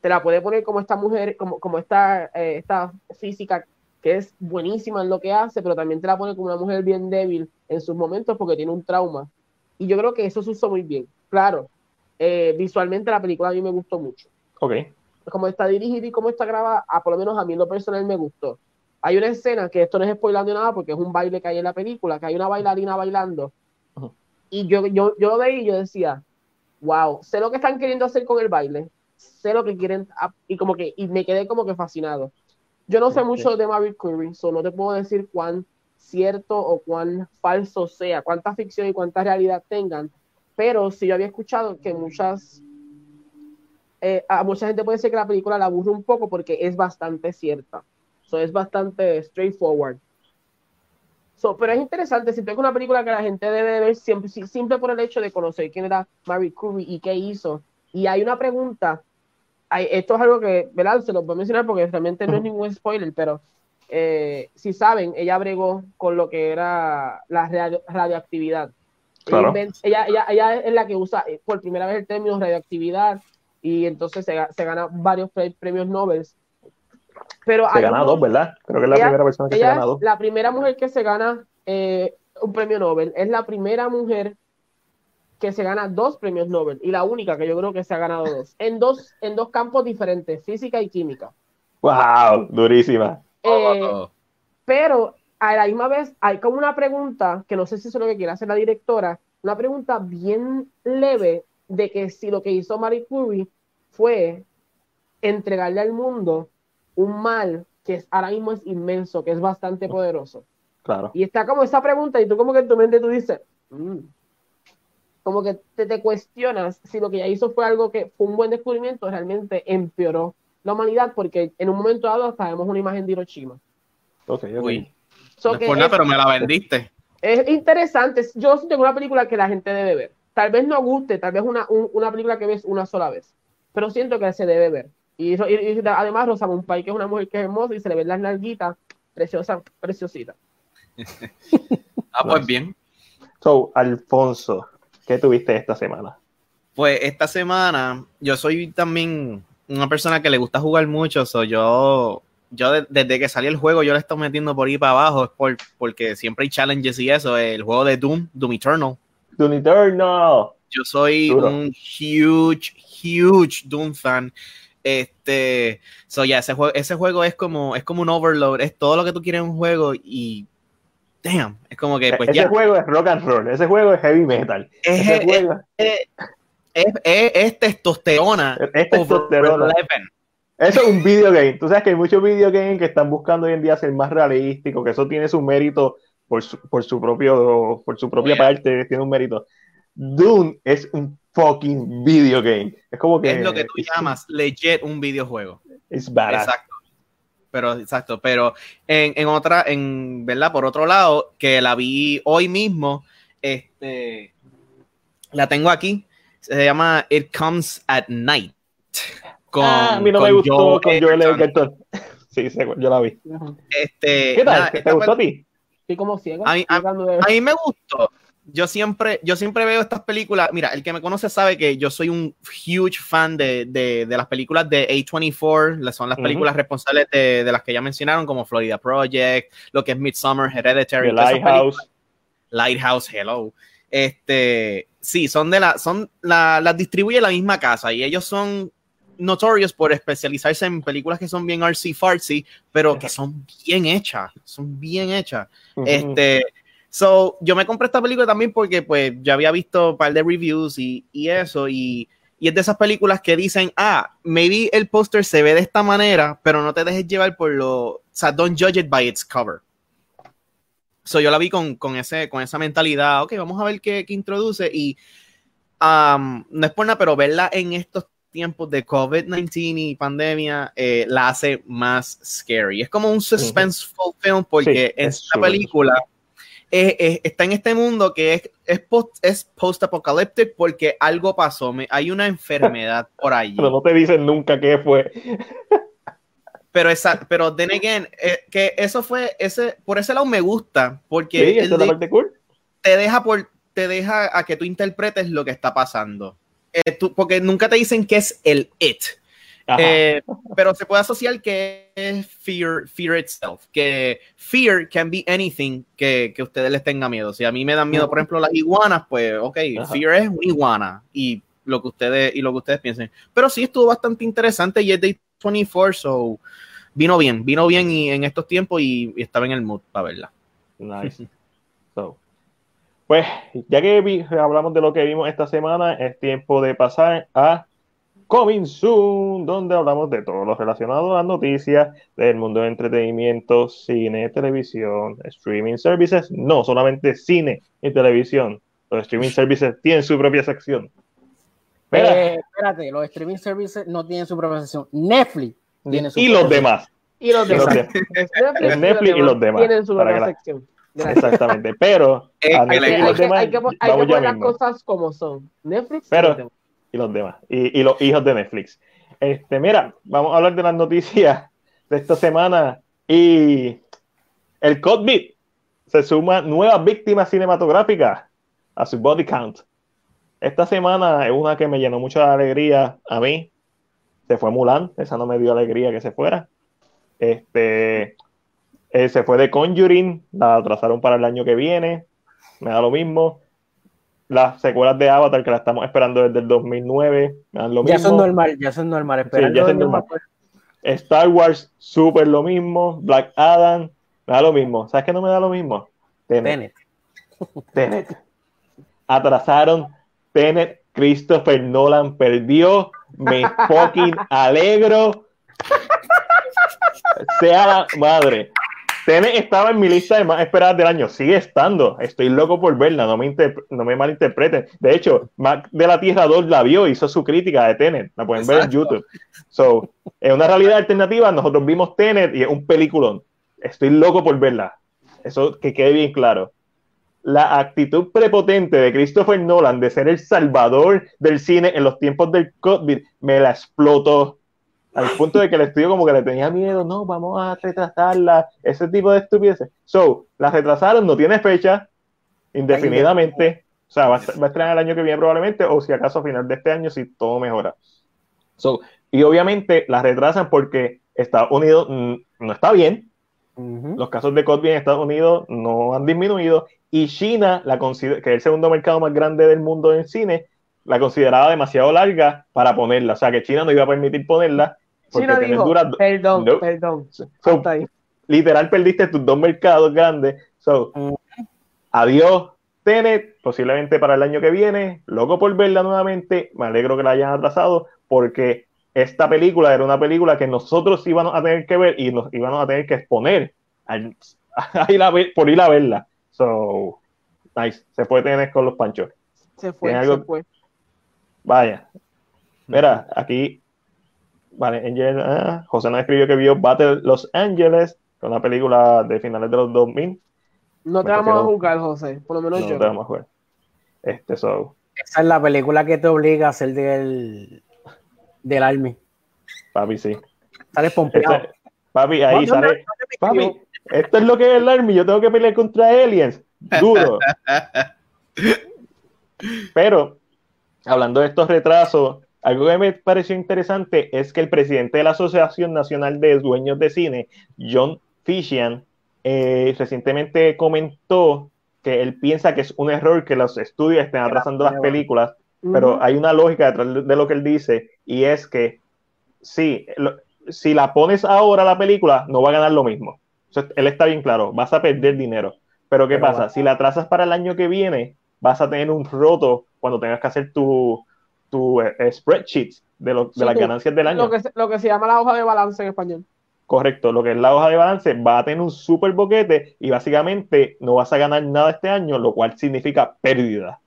Speaker 4: te la puede poner como esta mujer, como, como esta, eh, esta física que es buenísima en lo que hace, pero también te la pone como una mujer bien débil en sus momentos porque tiene un trauma. Y yo creo que eso se usó muy bien. Claro, eh, visualmente la película a mí me gustó mucho.
Speaker 1: Ok.
Speaker 4: Como está dirigida y cómo está grabada, a por lo menos a mí en lo personal me gustó. Hay una escena que esto no es spoilando nada porque es un baile que hay en la película, que hay una bailarina bailando. Y yo, yo, yo lo veía y yo decía, wow, sé lo que están queriendo hacer con el baile, sé lo que quieren, y como que, y me quedé como que fascinado. Yo no sé mucho de Marie Curie, so no te puedo decir cuán cierto o cuán falso sea, cuánta ficción y cuánta realidad tengan, pero sí yo había escuchado que muchas, eh, a mucha gente puede ser que la película la aburre un poco porque es bastante cierta, so es bastante straightforward. So, pero es interesante, siento que es una película que la gente debe ver siempre, simple por el hecho de conocer quién era Marie Curie y qué hizo. Y hay una pregunta esto es algo que, ¿verdad? Se los voy a mencionar porque realmente no es ningún spoiler, pero eh, si saben, ella bregó con lo que era la radioactividad. Ella, ella, ella, es la que usa eh, por primera vez el término radioactividad y entonces se, se gana varios premios Nobel. Pero
Speaker 1: se gana dos, ¿verdad? Creo que es la primera persona que se gana dos.
Speaker 4: La primera mujer que se gana eh, un premio Nobel. Es la primera mujer que se gana dos premios Nobel y la única que yo creo que se ha ganado dos en dos en dos campos diferentes física y química
Speaker 1: wow durísima
Speaker 4: eh, pero a la misma vez hay como una pregunta que no sé si eso es lo que quiere hacer la directora una pregunta bien leve de que si lo que hizo Marie Curie fue entregarle al mundo un mal que ahora mismo es inmenso que es bastante poderoso
Speaker 1: claro
Speaker 4: y está como esa pregunta y tú como que en tu mente tú dices mm, como que te, cuestionas si lo que ella hizo fue algo que fue un buen descubrimiento, realmente empeoró la humanidad, porque en un momento dado hasta vemos una imagen de Hiroshima.
Speaker 1: Ok,
Speaker 2: Uy. No pero me la vendiste.
Speaker 4: Es interesante. Yo tengo una película que la gente debe ver. Tal vez no guste, tal vez una, una película que ves una sola vez, pero siento que se debe ver. Y, además Rosamund Pike que es una mujer que es hermosa y se le ven las nalguitas, preciosa, preciosita. [laughs]
Speaker 2: ah, pues bien.
Speaker 1: So, Alfonso, ¿Qué tuviste esta semana?
Speaker 2: Pues esta semana yo soy también una persona que le gusta jugar mucho, soy yo yo desde que salió el juego yo le estoy metiendo por ahí para abajo es por, porque siempre hay challenges y eso, el juego de Doom, Doom Eternal.
Speaker 1: Doom Eternal.
Speaker 2: Yo soy un huge, huge Doom fan. Este, so ya, ese juego, ese juego es como, es como un overload, es todo lo que tú quieres en un juego y damn, es como que pues
Speaker 1: ese juego es rock and roll, ese juego es heavy metal.
Speaker 2: Es,
Speaker 1: ese
Speaker 2: juego... es, es, testosterona.
Speaker 1: Es testosterona. Eso es un video game. Tú sabes que hay muchos video games que están buscando hoy en día ser más realísticos, que eso tiene su mérito por su, por su propio, por su propia parte, tiene un mérito. Doom es un fucking video game. Es como que.
Speaker 2: Es lo que tú llamas legit un videojuego.
Speaker 1: Es badass.
Speaker 2: Exacto pero exacto, pero en, en, otra, en verdad, por otro lado, que la vi hoy mismo, este, la tengo aquí, se llama It Comes at Night.
Speaker 1: Con, ah, a mí no me gustó con Joel Edgerton. Sí, yo la vi.
Speaker 2: Este,
Speaker 1: ¿Qué tal? ¿Te gustó a ti?
Speaker 4: Sí, como ciego.
Speaker 2: A, a, a mí me gustó yo siempre, yo siempre veo estas películas. Mira, el que me conoce sabe que yo soy un huge fan de, de, de las películas de A24, son las películas responsables de, de, las que ya mencionaron, como Florida Project, lo que es Midsummer, Hereditary,
Speaker 1: Lighthouse.
Speaker 2: Lighthouse, hello. Este, sí, son de la, son la, las distribuye la misma casa y ellos son notorios por especializarse en películas que son bien artsy fartsy, pero que son bien hechas, son bien hechas. Este So, yo me compré esta película también porque pues ya había visto un par de reviews y, y eso, y, y, es de esas películas que dicen, ah, maybe el póster se ve de esta manera, pero no te dejes llevar por lo, o sea, don't judge it by its cover. So, yo la vi con, con, ese, con esa mentalidad, ok, vamos a ver qué, qué introduce, y um, no es por nada, pero verla en estos tiempos de COVID-19 y pandemia eh, la hace más scary. Es como un suspenseful film porque en esta película está en este mundo que es, es, post, es post-apocalyptic porque algo pasó, me, hay una enfermedad [laughs] por ahí.
Speaker 1: Pero no te dicen nunca qué fue.
Speaker 2: pero esa, pero then again, eh, que eso fue, ese, por ese lado me gusta, porque te deja por, te deja a que tú interpretes lo que está pasando. Eh, porque nunca te dicen qué es el it. Eh, pero se puede asociar que es fear, fear itself, que fear can be anything que, que ustedes les tenga miedo. Si a mí me dan miedo, por ejemplo, las iguanas, pues, ok, fear es una iguana y lo que ustedes y lo que ustedes piensen. Pero sí estuvo bastante interesante y es Day 24, so vino bien, vino bien y en estos tiempos y, estaba en el mood para verla.
Speaker 1: Nice. [laughs] pues, ya que hablamos de lo que vimos esta semana, es tiempo de pasar a Coming Soon, donde hablamos de todo lo relacionado a las noticias del mundo de entretenimiento, cine, televisión, streaming services. No, solamente cine y televisión. Los streaming services tienen su propia sección.
Speaker 3: Eh, espérate, los streaming services no tienen su propia sección. Netflix tiene
Speaker 1: su Y los demás.
Speaker 4: Y los demás.
Speaker 1: Netflix, y los demás.
Speaker 4: Tienen su propia sección.
Speaker 1: Exactamente, pero [laughs]
Speaker 4: hay, que, poner las cosas como son. Netflix
Speaker 1: pero, y los demás, y, los hijos de Netflix. Este, mira, vamos a hablar de las noticias de esta semana y el COVID se suma nuevas víctimas cinematográficas a su body count. Esta semana es una que me llenó mucha alegría a mí. Se fue Mulan, esa no me dio alegría que se fuera. Este, eh, se fue de Conjuring, la atrasaron para el año que viene, me da lo mismo las secuelas de Avatar que la estamos esperando desde el 2009. Lo
Speaker 3: ya son normal, ya son normal.
Speaker 1: Star Wars, súper lo mismo. Black Adam, me da lo mismo. ¿Sabes qué no me da lo mismo?
Speaker 3: Tenet.
Speaker 1: Tenet. [laughs] Atrasaron Tenet. Christopher Nolan perdió. Me [laughs] fucking alegro. Sea la madre. Tenet estaba en mi lista de más esperadas del año, sigue estando. Estoy loco por verla, no me, no me malinterpreten. De hecho, Mac de la Tierra 2 la vio, hizo su crítica de Tenet, la pueden ver en YouTube. So, en una realidad alternativa, nosotros vimos Tenet y es un peliculón. Estoy loco por verla. Eso que quede bien claro. La actitud prepotente de Christopher Nolan de ser el salvador del cine en los tiempos del COVID me la explotó al punto de que el estudio como que le tenía miedo, no, vamos a retrasarla, ese tipo de estupideces. So, la retrasaron, no tiene fecha, indefinidamente, o sea, va a, va a estrenar el año que viene probablemente, o si acaso a final de este año, si todo mejora. So, y obviamente la retrasan porque Estados Unidos no está bien, los casos de COVID en Estados Unidos no han disminuido, y China, la que es el segundo mercado más grande del mundo en cine, la consideraba demasiado larga para ponerla. O sea, que China no iba a permitir ponerla.
Speaker 4: China dijo, perdón, perdón.
Speaker 1: literal perdiste tus dos mercados grandes. So, adiós, Tenet, posiblemente para el año que viene. Loco por verla nuevamente. Me alegro que la hayan atrasado porque esta película era una película que nosotros íbamos a tener que ver y nos íbamos a tener que exponer [laughs] por ir a verla. So, nice. Se puede tener con los panchos.
Speaker 4: Se fue, se fue.
Speaker 1: Vaya. Mira, aquí, vale, Angel, ah, José nos escribió que vio Battle Los Angeles, con una película de finales de los 2000.
Speaker 4: No te vamos a jugar, José, por lo menos yo.
Speaker 1: No te vamos a jugar. Este, so.
Speaker 3: Esa es la película que te obliga a ser del, del Army.
Speaker 1: Papi, sí.
Speaker 3: Sale pompeado.
Speaker 1: Este, papi, ahí sale. papi, esto es lo que es el Army. Yo tengo que pelear contra aliens. Duro. [laughs] Pero hablando de estos retrasos, algo que me pareció interesante es que el presidente de la Asociación Nacional de Dueños de Cine, John Fishian, eh, recientemente comentó que él piensa que es un error que los estudios estén atrasando las películas, pero hay una lógica detrás de lo que él dice y es que sí, si la pones ahora la película, no va a ganar lo mismo. él está bien claro, vas a perder dinero. Pero ¿qué pasa? Si la atrasas para el año que viene, vas a tener un roto cuando tengas que hacer tu, tu eh, spreadsheet de, lo, de las ganancias del año.
Speaker 4: Lo que, se, lo que se llama la hoja de balance en español.
Speaker 1: Correcto, lo que es la hoja de balance va a tener un super boquete y básicamente no vas a ganar nada este año, lo cual significa pérdida.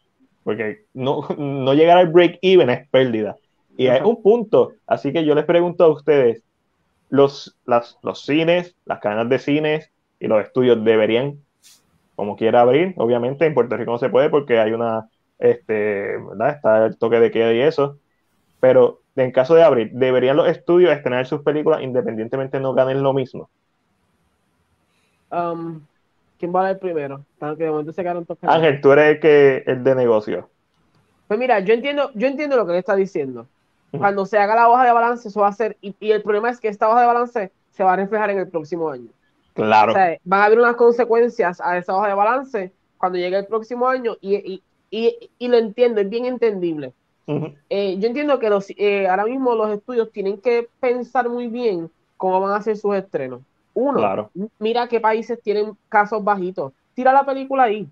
Speaker 1: Porque no, [laughs] no llegar al break even es pérdida. Y hay un punto, así que yo les pregunto a ustedes, los, las, los cines, las cadenas de cines y los estudios deberían como quiera abrir. Obviamente en Puerto Rico no se puede porque hay una, este, ¿verdad? Está el toque de queda y eso. Pero en caso de abrir, ¿deberían los estudios estrenar sus películas independientemente no ganen lo mismo?
Speaker 4: Um, ¿Quién va a ir primero?
Speaker 1: Ángel, tú eres el, que, el de negocio.
Speaker 4: Pues mira, yo entiendo, yo entiendo lo que él está diciendo. Cuando se haga la hoja de balance, eso va a ser, y, el problema es que esta hoja de balance se va a reflejar en el próximo año.
Speaker 1: Claro. O sea,
Speaker 4: van a haber unas consecuencias a esa hoja de balance cuando llegue el próximo año y, lo entiendo, es bien entendible. Eh, yo entiendo que los, eh, ahora mismo los estudios tienen que pensar muy bien cómo van a hacer sus estrenos. Uno, mira qué países tienen casos bajitos. Tira la película ahí.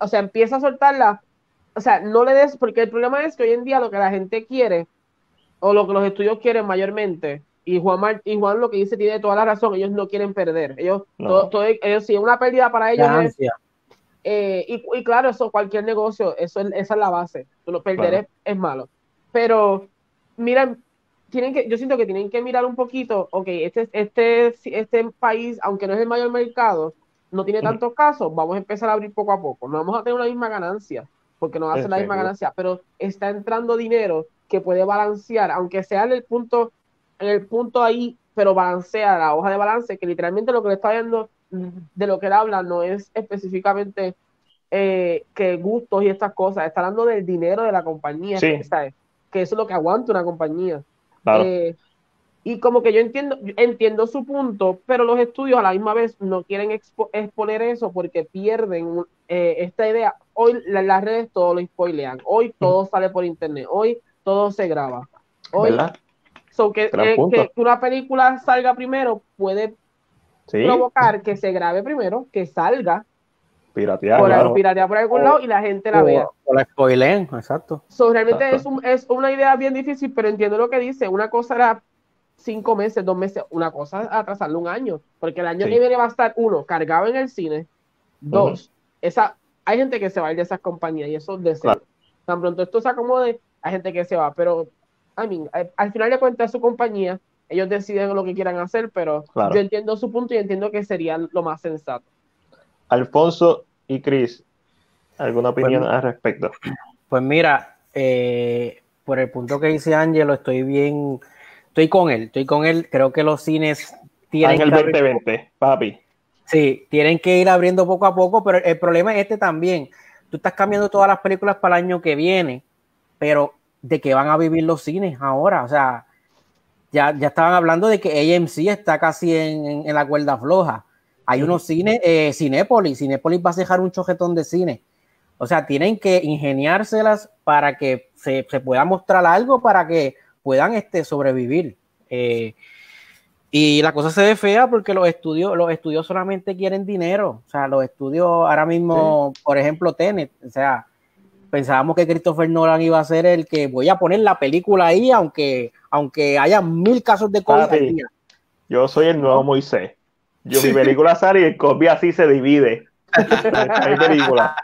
Speaker 4: O sea, empieza a soltarla. O sea, no le des, porque el problema es que hoy en día lo que la gente quiere, o lo que los estudios quieren mayormente, y Juan, y Juan lo que dice tiene toda la razón, ellos no quieren perder. Ellos, todo, ellos si es una pérdida para ellos. Eh, y, claro, eso, cualquier negocio, eso esa es la base. Lo perder es, malo. Pero, miren, tienen que, yo siento que tienen que mirar un poquito, ok, este, este, este país, aunque no es el mayor mercado, no tiene tantos casos, vamos a empezar a abrir poco a poco. No vamos a tener la misma ganancia, porque no va a ser la misma ganancia, pero está entrando dinero que puede balancear, aunque sea en el punto, en el punto ahí, pero balancea la hoja de balance, que literalmente lo que le está viendo de lo que él habla no es específicamente eh, que gustos y estas cosas, está hablando del dinero de la compañía, que eso es lo que aguanta una compañía. Eh, y como que yo entiendo, entiendo su punto, pero los estudios a la misma vez no quieren exponer eso porque pierden eh, esta idea. Hoy las redes todo lo spoilean, hoy todo sale por internet, hoy todo se graba. Hoy, so que, eh, que, una película salga primero puede provocar que se grabe primero, que salga.
Speaker 1: Piratear,
Speaker 4: por, piratear por algún lado y la gente la vea.
Speaker 3: O la spoileen, exacto.
Speaker 4: realmente Es, es una idea bien difícil, pero entiendo lo que dice. Una cosa era cinco meses, dos meses, una cosa atrasarlo un año, porque el año que viene va a estar, uno, cargado en el cine, dos, esa, hay gente que se va a ir de esas compañías y eso de Tan pronto esto se acomode, hay gente que se va, pero I mean, al final de cuentas su compañía, ellos deciden lo que quieran hacer, pero yo entiendo su punto y entiendo que sería lo más sensato.
Speaker 1: Alfonso y Chris, ¿alguna pues opinión al respecto?
Speaker 3: Pues mira, eh, por el punto que dice Ángelo, estoy bien, estoy con él, estoy con él. Creo que los cines
Speaker 1: tienen el 2020, papi.
Speaker 3: Sí, tienen que ir abriendo poco a poco, pero el problema es este también. Tú estás cambiando todas las películas para el año que viene, pero ¿de qué van a vivir los cines ahora? O sea, ya, ya estaban hablando de que AMC está casi en, en la cuerda floja. Hay unos cines, eh, Cinépolis, Cinépolis va a dejar un chojetón de cine. O sea, tienen que ingeniárselas para que se, pueda mostrar algo para que puedan este, sobrevivir. Eh, y la cosa se ve fea porque los estudios, los estudios solamente quieren dinero. O sea, los estudios ahora mismo, por ejemplo, Tenet, o sea, pensábamos que Christopher Nolan iba a ser el que voy a poner la película ahí, aunque, aunque haya mil casos de COVID.
Speaker 1: yo soy el nuevo Moisés. Yo, mi película sale y el copia así se divide. Hay película.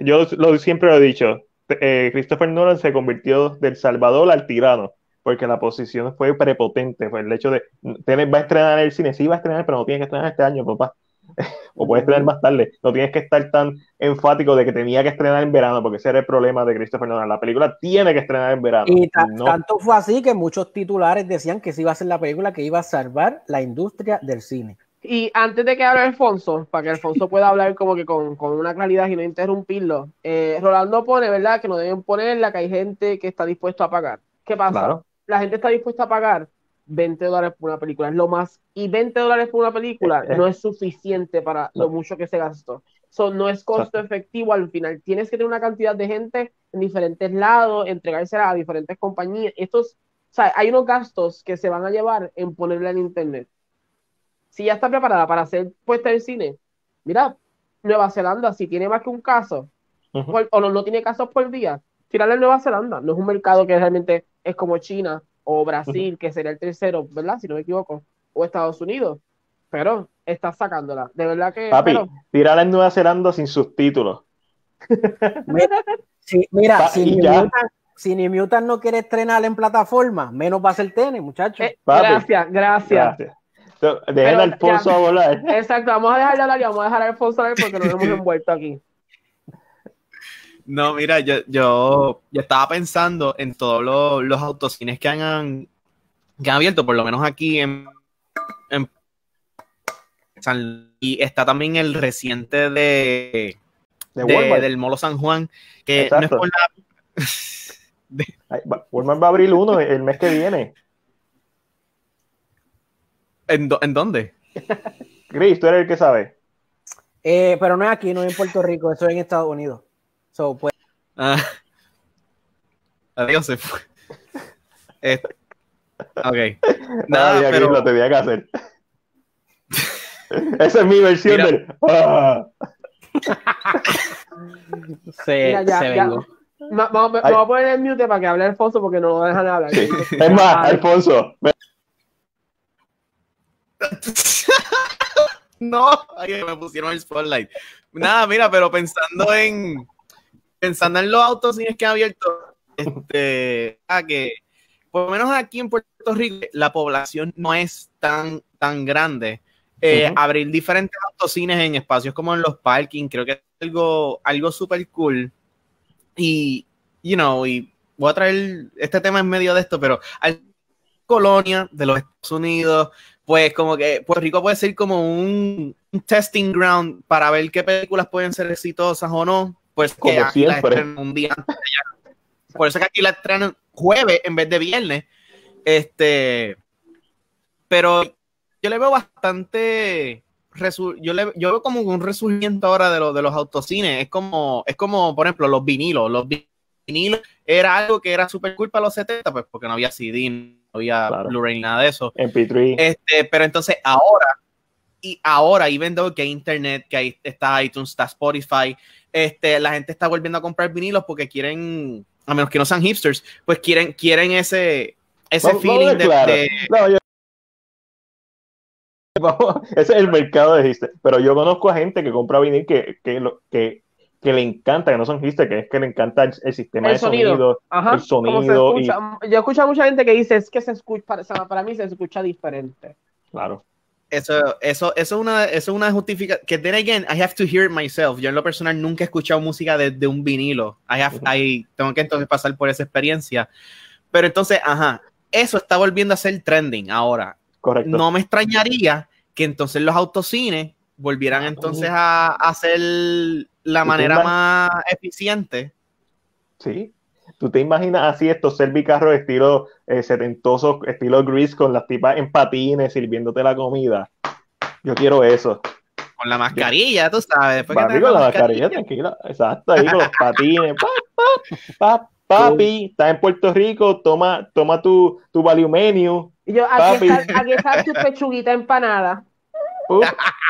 Speaker 1: yo lo, siempre lo he dicho. Eh, Christopher Nolan se convirtió del Salvador al tirano, porque la posición fue prepotente. Fue el hecho de. Va a estrenar el cine, sí va a estrenar, pero no tiene que estrenar este año, papá. [laughs] o puede estrenar más tarde. No tienes que estar tan enfático de que tenía que estrenar en verano, porque ese era el problema de Christopher Nolan. La película tiene que estrenar en verano.
Speaker 3: Y tanto fue así que muchos titulares decían que sí iba a ser la película que iba a salvar la industria del cine.
Speaker 4: Y antes de que hable Alfonso, para que Alfonso [laughs] pueda hablar como que con, una claridad y no interrumpirlo, eh, Rolando pone, ¿verdad? Que no deben ponerla, que hay gente que está dispuesto a pagar. ¿Qué pasa? La gente está dispuesta a pagar 20 dólares por una película, es lo más, y 20 dólares por una película eh, eh. no es suficiente para lo mucho que se gastó. So, no es costo efectivo al final. Tienes que tener una cantidad de gente en diferentes lados, entregársela a diferentes compañías. Estos, o sea, hay unos gastos que se van a llevar en ponerla en internet. Si ya está preparada para hacer puesta en cine, mira, Nueva Zelanda, si tiene más que un caso, o no, no, tiene casos por día, tirarle a Nueva Zelanda. No es un mercado que realmente es como China, o Brasil, que sería el tercero, ¿verdad? Si no me equivoco, o Estados Unidos. Pero está sacándola. De verdad que.
Speaker 1: Papi, pero... en Nueva Zelanda sin subtítulos.
Speaker 3: mira, si, ni Mutant, no quiere estrenar en plataforma, menos va a ser tenis, muchachos.
Speaker 4: Eh, gracias, gracias.
Speaker 1: Dejen a Alfonso a volar.
Speaker 4: Exacto, vamos a dejar de hablar y vamos a dejar a Alfonso hablar porque nos hemos [laughs] envuelto aquí.
Speaker 2: No, mira, yo, yo, estaba pensando en todos los, autocines que han, que han abierto, por lo menos aquí en, San, y está también el reciente de, del Molo San Juan, que no es por [laughs]
Speaker 1: Walmart va a abrir uno el mes que viene.
Speaker 2: ¿En, ¿En, dónde? [laughs]
Speaker 1: Chris, tú eres el que sabe.
Speaker 3: Eh, pero no es aquí, no es en Puerto Rico, eso es en Estados Unidos. So, pues...
Speaker 2: ah. Adiós, se fue. Eh, ok.
Speaker 1: Nada, ah, pero... lo tenía que hacer. [laughs] Esa es mi versión Mira. del. ¡Ah!
Speaker 3: se,
Speaker 4: Mira, ya,
Speaker 3: se
Speaker 4: ya.
Speaker 3: vengo.
Speaker 4: Me, me, me, voy a poner en mute para que hable Alfonso porque no lo dejan hablar.
Speaker 1: Sí. Es más, Alfonso. [laughs]
Speaker 2: no, ay, me pusieron el spotlight. Nada, mira, pero pensando en pensando en los autocines que han abierto, este, a [laughs] que por lo menos aquí en Puerto Rico la población no es tan tan grande. Eh, uh -huh. Abrir diferentes autocines en espacios como en los parking, creo que es algo, algo súper cool. Y, you know, y voy a traer este tema en medio de esto, pero hay colonia de los Estados Unidos, pues como que Puerto Rico puede ser como un, un testing ground para ver qué películas pueden ser exitosas o no. Pues
Speaker 1: como
Speaker 2: que aquí
Speaker 1: siempre.
Speaker 2: la estrenan un día antes de allá. Por eso que aquí la estrenan jueves en vez de viernes. Este, pero yo le veo bastante yo, le, yo veo como un resurgimiento ahora de, lo, de los autocines. Es como, es como, por ejemplo, los vinilos. Los vinilos era algo que era súper cool para los 70, pues porque no había CD, no había claro. Blu-ray, nada de eso.
Speaker 1: MP3.
Speaker 2: Este, pero entonces ahora, y ahora, even though que hay internet, que hay, está iTunes, está Spotify, este, la gente está volviendo a comprar vinilos porque quieren, a menos que no sean hipsters, pues quieren, quieren ese, ese
Speaker 1: no,
Speaker 2: feeling de,
Speaker 1: claro.
Speaker 2: de
Speaker 1: no, yo [laughs] ese es el mercado de Hister. Pero yo conozco a gente que compra vinil que, que, lo, que, que le encanta, que no son Hister, que es que le encanta el, el sistema
Speaker 4: el
Speaker 1: de
Speaker 4: sonido,
Speaker 1: sonido,
Speaker 4: Ajá,
Speaker 1: el sonido.
Speaker 4: Y... Yo escucho a mucha gente que dice es que se escucha, para, para mí se escucha diferente.
Speaker 1: Claro.
Speaker 2: Eso, eso, eso es una, eso es una justificación. Que then again, I have to hear it myself. Yo en lo personal nunca he escuchado música desde de un vinilo. I have, uh -huh. I, tengo que entonces pasar por esa experiencia. Pero entonces, ajá, eso está volviendo a ser trending ahora.
Speaker 1: Correcto.
Speaker 2: No me extrañaría que entonces los autocines volvieran entonces a, a hacer la manera más eficiente.
Speaker 1: Sí. ¿Tú te imaginas así estos servicarros estilo eh, setentosos, estilo Grease, con las tipas en patines sirviéndote la comida? Yo quiero eso.
Speaker 2: Con la mascarilla, tú sabes.
Speaker 1: Papi, con la mascarilla, tranquila. Exacto, ahí con los [laughs] patines. Pa, pa, pa, papi, estás en Puerto Rico, toma, toma tu, tu value menu.
Speaker 4: Y yo, aquí está, aquí está tu pechuguita empanada.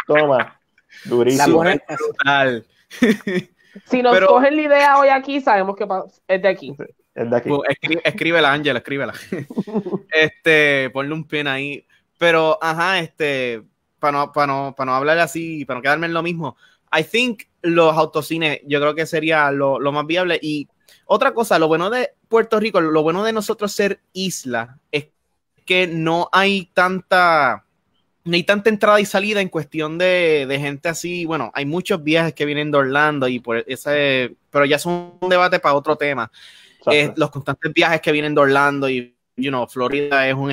Speaker 1: Toma, durísimo.
Speaker 2: Brutal. [laughs]
Speaker 4: Si nos Pero, cogen la idea hoy aquí, sabemos que es de aquí.
Speaker 1: Es de aquí.
Speaker 2: Escribe, escríbela, Ángela, escríbela. [laughs] este, ponle un pin ahí. Pero, ajá, este, para no, para no, para no hablar así, para no quedarme en lo mismo, I think los autocines, yo creo que sería lo, lo más viable. Y otra cosa, lo bueno de Puerto Rico, lo bueno de nosotros ser isla, es que no hay tanta no hay tanta entrada y salida en cuestión de, de, gente así. Bueno, hay muchos viajes que vienen de Orlando y por ese, pero ya es un debate para otro tema. Eh, los constantes viajes que vienen de Orlando y, you know, Florida es un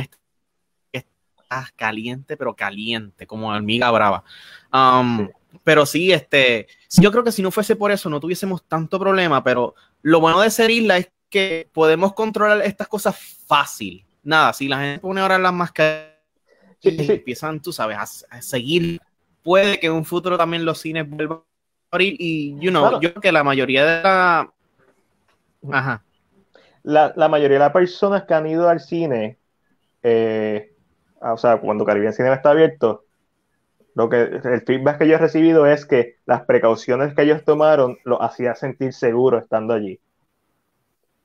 Speaker 2: está caliente, pero caliente, como hormiga brava. Um. Pero sí, este, yo creo que si no fuese por eso no tuviésemos tanto problema, pero lo bueno de ser isla es que podemos controlar estas cosas fácil. Nada, si la gente pone ahora las máscaras y sí, empiezan, tú sabes, a, a, seguir. Puede que en un futuro también los cines vuelvan a abrir y, you know, claro. yo creo que la mayoría de la... Ajá.
Speaker 1: La, la, mayoría de las personas que han ido al cine, eh, o sea, cuando Caribbean Cinema está abierto, lo que el feedback que yo he recibido es que las precauciones que ellos tomaron los hacía sentir seguro estando allí.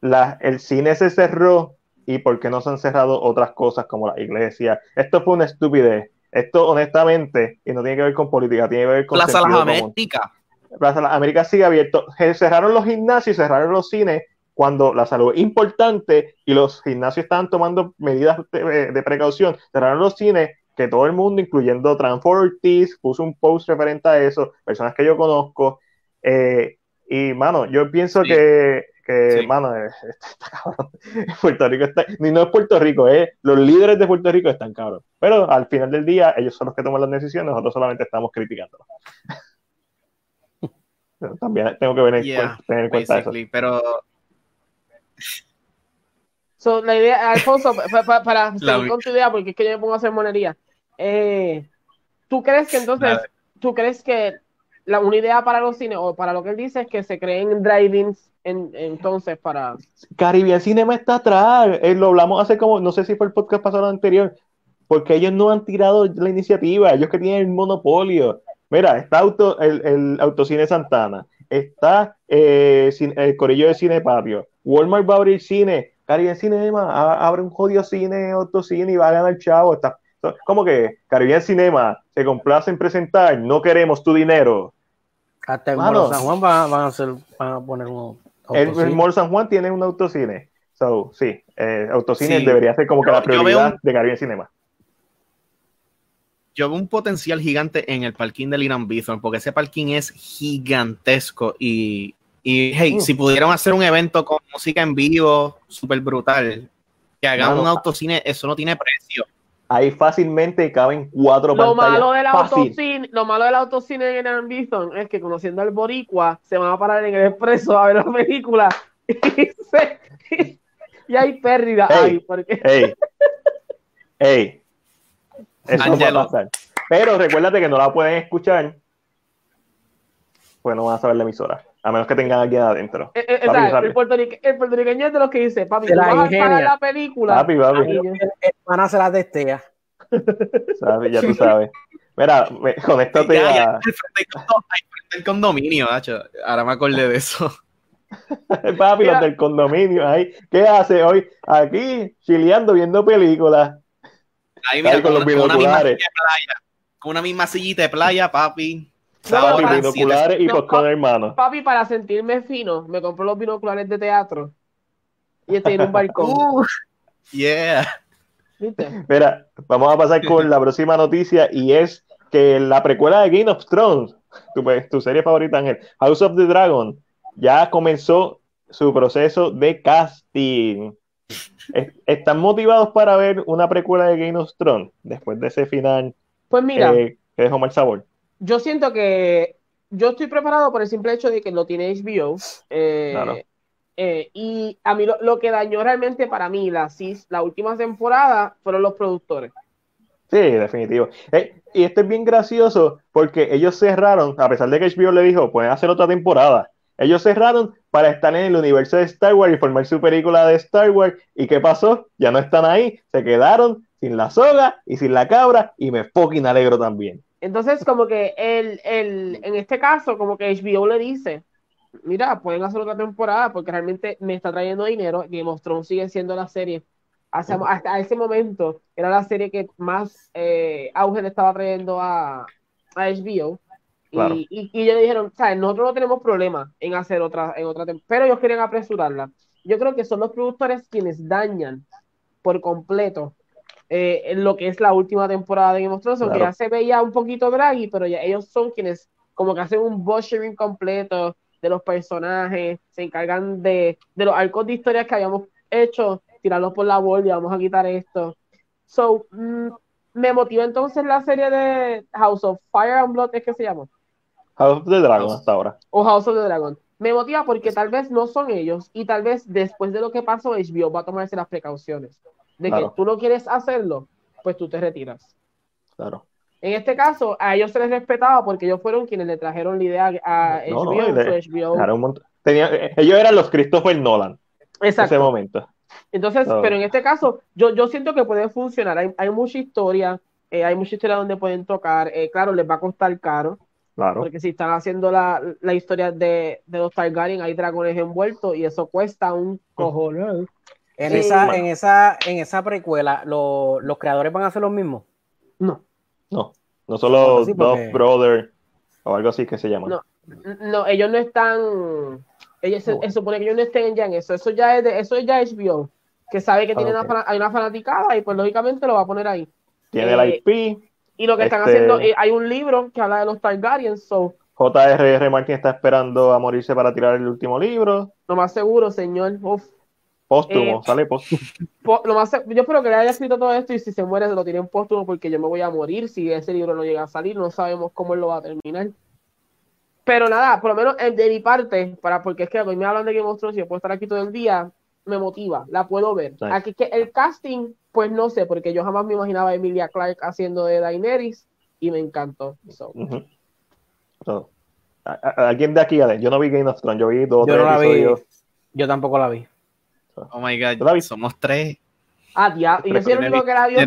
Speaker 1: La, el cine se cerró y por qué no se han cerrado otras cosas como la iglesia. Esto fue una estupidez. Esto, honestamente, y no tiene que ver con política, tiene que ver con.
Speaker 2: Plaza Las Américas.
Speaker 1: Plaza Las Américas sigue abierto. Cerraron los gimnasios, cerraron los cines cuando la salud es importante y los gimnasios estaban tomando medidas de, de precaución. Cerraron los cines, que todo el mundo, incluyendo Transfor Ortiz, puso un post referente a eso, personas que yo conozco. Eh, y, mano, yo pienso sí. que que, sí. mano, [laughs] está cabrón. Puerto Rico está, ni no es Puerto Rico, eh, los líderes de Puerto Rico están cabros. Pero al final del día, ellos son los que toman las decisiones, nosotros solamente estamos criticando. [laughs] También tengo que en
Speaker 2: yeah,
Speaker 1: cuenta, tener en cuenta eso.
Speaker 2: Pero [laughs]
Speaker 4: So, la idea, Alfonso, para, seguir con tu idea, porque es que yo me pongo a hacer monería. Eh, ¿Tú crees que entonces, tú crees que la, una idea para los cines, o para lo que él dice, es que se creen drive-ins en, entonces para.
Speaker 1: Caribbean Cinema está atrás. Eh, lo hablamos hace como, no sé si fue el podcast pasado anterior, porque ellos no han tirado la iniciativa, ellos que tienen el monopolio. Mira, está auto, el, el Autocine Santana, está eh, el Corillo de Cine Patio, Walmart va a abrir cine, Caribbean Cinema abre un jodido cine, autocine y va a ganar chavo. Está, como que Caribbean Cinema se complace en presentar, no queremos tu dinero.
Speaker 3: Hasta en San Juan van, a, hacer, van a poner un
Speaker 1: autocine. El, Mall San Juan tiene un autocine. So, sí, eh, autocine debería ser como que la prioridad de Caribbean Cinema
Speaker 2: yo veo un potencial gigante en el parking de Liran Bithorn, porque ese parking es gigantesco y, y hey, mm. si pudieran hacer un evento con música en vivo, súper brutal, que hagan un autocine, eso no tiene precio.
Speaker 1: Ahí fácilmente caben cuatro
Speaker 4: lo Malo del autocine, lo malo del autocine en Bithorn es que conociendo al boricua, se van a parar en el expreso a ver la película [laughs] y, hay pérdida ahí. Porque...
Speaker 1: Hey, hey, pero recuérdate que no la pueden escuchar, pues no van a saber la emisora. A menos que tengan alguien adentro.
Speaker 4: Eh, eh, el, puertorriqueño es de los que dice, papi, tú vas a la película.
Speaker 1: Papi, papi.
Speaker 3: Van a hacer la testea.
Speaker 1: Ya tú sabes. Mira, conéctate a...
Speaker 2: El condominio, macho. Ahora me acordé de eso. [laughs]
Speaker 1: papi, los del condominio. Ahí. ¿Qué hace hoy? Aquí, chileando, viendo películas.
Speaker 2: Ahí mira, con, los binoculares. Con una misma sillita de playa, papi.
Speaker 1: Papi, binoculares y con hermano.
Speaker 4: Papi, para sentirme fino, me compró los binoculares de teatro. Y estoy en un balcón. [laughs] Uh,
Speaker 2: yeah.
Speaker 1: Mira, vamos a pasar con la próxima noticia y es que la precuela de Game of Thrones, tu, pues, tu serie favorita, Ángel, House of the Dragon, ya comenzó su proceso de casting. ¿Están motivados para ver una precuela de Game of Thrones después de ese final
Speaker 4: pues mira,
Speaker 1: eh, que dejó mal sabor?
Speaker 4: Yo siento que yo estoy preparado por el simple hecho de que lo tiene HBO. Eh, eh, y a mí lo, que dañó realmente para mí la, la última temporada fueron los productores.
Speaker 1: Sí, definitivo. y esto es bien gracioso porque ellos cerraron, a pesar de que HBO le dijo, pueden hacer otra temporada. Ellos cerraron para estar en el universo de Star Wars y formar su película de Star Wars. ¿Y qué pasó? Ya no están ahí, se quedaron sin la soga y sin la cabra y me fucking alegro también.
Speaker 4: Entonces, como que el, el, en este caso, como que HBO le dice, mira, pueden hacer otra temporada porque realmente me está trayendo dinero. Game of Thrones sigue siendo la serie. Hasta, ese momento era la serie que más eh, auge le estaba trayendo a, a HBO. Y, y, ellos dijeron, ¿sabes? Nosotros no tenemos problema en hacer otra, en otra pero ellos quieren apresurarla. Yo creo que son los productores quienes dañan por completo eh, lo que es la última temporada de Game of Thrones, aunque ya se veía un poquito draggy, pero ya ellos son quienes como que hacen un butchering completo de los personajes, se encargan de, de los arcos de historias que habíamos hecho, tirarlos por la y vamos a quitar esto. So, mm, me motiva entonces la serie de House of Fire and Blood, ¿es que se llama?
Speaker 1: House of the Dragon hasta ahora.
Speaker 4: O House of the Dragon. Me motiva porque tal vez no son ellos y tal vez después de lo que pasó HBO va a tomarse las precauciones de que tú no quieres hacerlo, pues tú te retiras.
Speaker 1: Claro.
Speaker 4: En este caso, a ellos se les respetaba porque ellos fueron quienes le trajeron la idea a HBO.
Speaker 1: ellos eran los Christopher Nolan. Exacto. En ese momento.
Speaker 4: Entonces, pero en este caso, yo, yo siento que puede funcionar. Hay, hay mucha historia, eh, hay mucha historia donde pueden tocar. Eh, claro, les va a costar caro. Porque si están haciendo la, la historia de, de, los Targaryen, hay dragones envueltos y eso cuesta un cojón.
Speaker 3: En, esa, en, esa, en esa precuela, ¿los creadores van a hacer lo mismo?
Speaker 4: No.
Speaker 1: No, no solo dos Brothers o algo así que se llama.
Speaker 4: No, no ellos no están. Ellos se, supone que ellos no estén ya en eso. Eso ya es, de, eso ya es HBO, que sabe que tiene una, hay una fanaticada y pues lógicamente lo va a poner ahí.
Speaker 1: Tiene el eh, IP
Speaker 4: y lo que están este, haciendo, eh, hay un libro que habla de los Targaryens, so.
Speaker 1: J.R.R. Martin está esperando a morirse para tirar el último libro.
Speaker 4: Lo más seguro, señor.
Speaker 1: Póstumo, eh, sale póstumo. [laughs]
Speaker 4: Lo más, yo espero que le haya escrito todo esto y si se muere se lo tiene en póstumo porque yo me voy a morir si ese libro no llega a salir. No sabemos cómo él lo va a terminar. Pero nada, por lo menos de mi parte, para, porque es que hoy me hablan de Game of Thrones y yo puedo estar aquí todo el día, me motiva, la puedo ver. Aquí que el casting, pues no sé, porque yo jamás me imaginaba a Emilia Clarke haciendo de Daenerys y me encantó.
Speaker 1: ¿Alguien de aquí? Yo no vi Game of Thrones, yo vi dos
Speaker 3: yo no la Vi. Yo tampoco la vi.
Speaker 2: Oh my god, somos tres.
Speaker 4: Ah, ya, y yo soy el único que la [laughs] vio.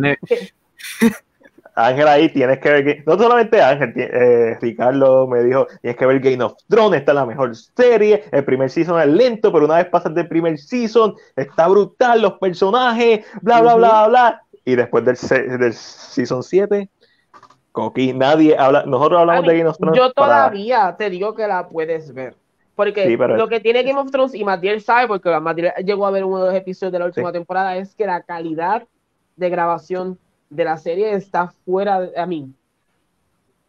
Speaker 1: Ángel ahí tienes que ver, no solamente Ángel, eh, Ricardo me dijo, tienes que ver Game of Thrones, esta es la mejor serie, el primer season es lento, pero una vez pasas del primer season, está brutal, los personajes, bla, bla, bla, bla, y después del, del season 7, Coqui, nadie habla, nosotros hablamos de Game of Thrones.
Speaker 4: Yo todavía te digo que la puedes ver. Porque lo que tiene Game of Thrones, y Matiel sabe, porque Matiel llegó a ver uno de los episodios de la última temporada, es que la calidad de grabación de la serie está fuera de a mí.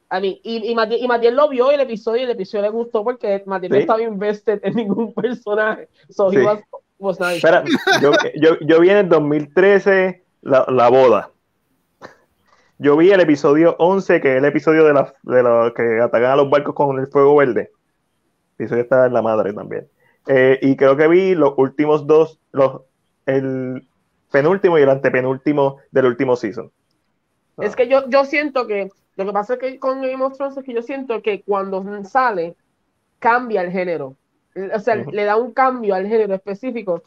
Speaker 4: A mí, y, y, Matiel, lo vio el episodio y el episodio le gustó porque Matiel no estaba invested en ningún [laughs] personaje. So he was, nice.
Speaker 1: Espera, yo, yo, yo, vi en el 2013 la, la, boda. Yo vi el episodio 11, que es el episodio de, la, de los que atacan a los barcos con el fuego verde. Episodio está en la madre también. Eh, y creo que vi los últimos dos, los, el, penúltimo y el antepenúltimo del último season.
Speaker 4: Es que yo, yo siento que lo que pasa que con Game of Thrones es que yo siento que cuando sale cambia el género. O sea, le da un cambio al género específico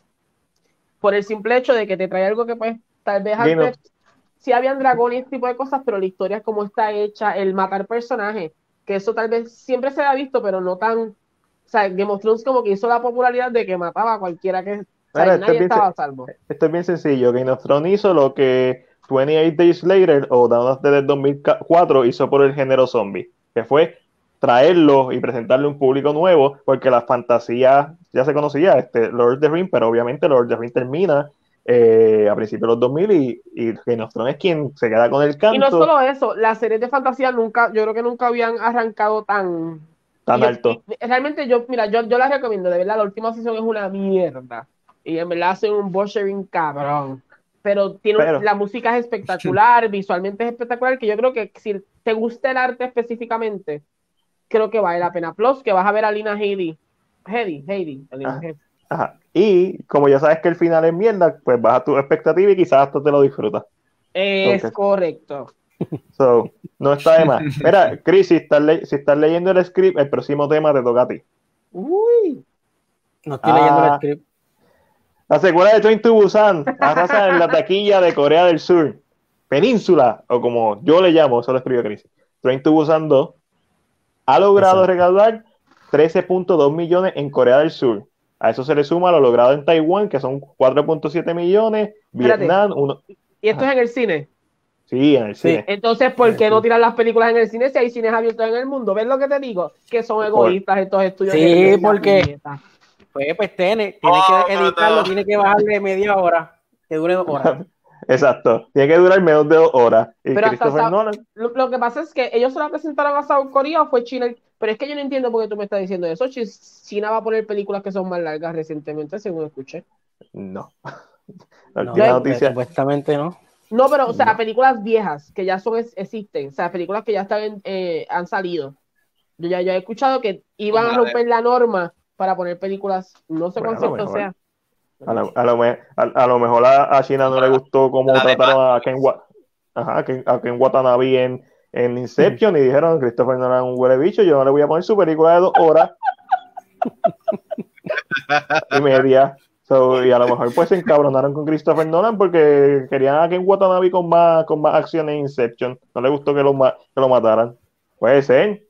Speaker 4: por el simple hecho de que te trae algo que pues tal vez antes sí habían dragones y este tipo de cosas, pero la historia es como está hecha, el matar personajes, que eso tal vez siempre se ha visto, pero no tan, o sea, Game of Thrones como que hizo la popularidad de que mataba a cualquiera que
Speaker 1: esto, es bien, esto, es bien, sencillo. Game of Thrones hizo lo que 28 Days Later o Dawn of the 2004 hizo por el género zombie, que fue traerlo y presentarle a un público nuevo, porque la fantasía ya se conocía, este Lord of the Rings, pero obviamente Lord of the Rings termina eh, a principios de los 2000 y, y Game of Thrones es quien se queda con el canto. Y
Speaker 4: no solo eso, las series de fantasía nunca, yo creo que nunca habían arrancado tan...
Speaker 1: Tan alto.
Speaker 4: realmente yo, mira, yo, yo las recomiendo, de verdad, la última sesión es una mierda y en verdad hace un butchering cabrón. Pero tiene la música es espectacular, [laughs] visualmente es espectacular, que yo creo que si te gusta el arte específicamente, creo que vale la pena. Plus, que vas a ver a Lina Headey. Headey, Headey.
Speaker 1: Ajá. Y como ya sabes que el final es mierda, pues vas a tu expectativa y quizás hasta te lo disfrutas.
Speaker 4: Es correcto. [laughs]
Speaker 1: So, no está de más. Mira, Chris, si estás, si estás leyendo el script, el próximo tema te toca a ti.
Speaker 4: Uy.
Speaker 3: No estoy leyendo el ah. script.
Speaker 1: La secuela de Train to Busan arrasa en la taquilla de Corea del Sur. Península, o como yo le llamo, eso lo escribió Chris. Train to Busan 2 ha logrado recaudar 13.2 millones en Corea del Sur. A eso se le suma lo logrado en Taiwán, que son 4.7 millones. Vietnam, uno...
Speaker 4: ¿Y esto es en el cine?
Speaker 1: Sí, en el cine.
Speaker 4: Entonces, ¿por qué no tiran las películas en el cine si hay cines abiertos en el mundo? ¿Ves lo que te digo? Que son egoístas estos estudios.
Speaker 3: Sí, porque pues, pues tiene, tiene que editarlo, tiene que bajarle media hora, que dure dos horas. [laughs]
Speaker 1: Exacto, tiene que durar menos de dos horas. pero
Speaker 4: lo, que pasa es que ellos se la presentaron a South Korea o fue China, pero es que yo no entiendo por qué tú me estás diciendo eso. China va a poner películas que son más largas recientemente, según escuché.
Speaker 1: No. [laughs]
Speaker 3: no Supuestamente no.
Speaker 4: No, pero, o sea, películas viejas que ya son existen, o sea, películas que ya están eh, han salido. Yo ya, he escuchado que iban a romper la norma para poner películas, no sé cuánto sea.
Speaker 1: A lo, a, lo, a, lo, mejor a, China no le gustó cómo trataron a Ken, Ajá, a Ken Watanabe en, en Inception y dijeron Christopher Nolan un huele bicho, yo no le voy a poner su película de dos horas [laughs] y media. Y a lo mejor pues se encabronaron con Christopher Nolan porque querían a Ken Watanabe con más, con más acción en Inception. No le gustó que lo, que lo mataran. Puede ser.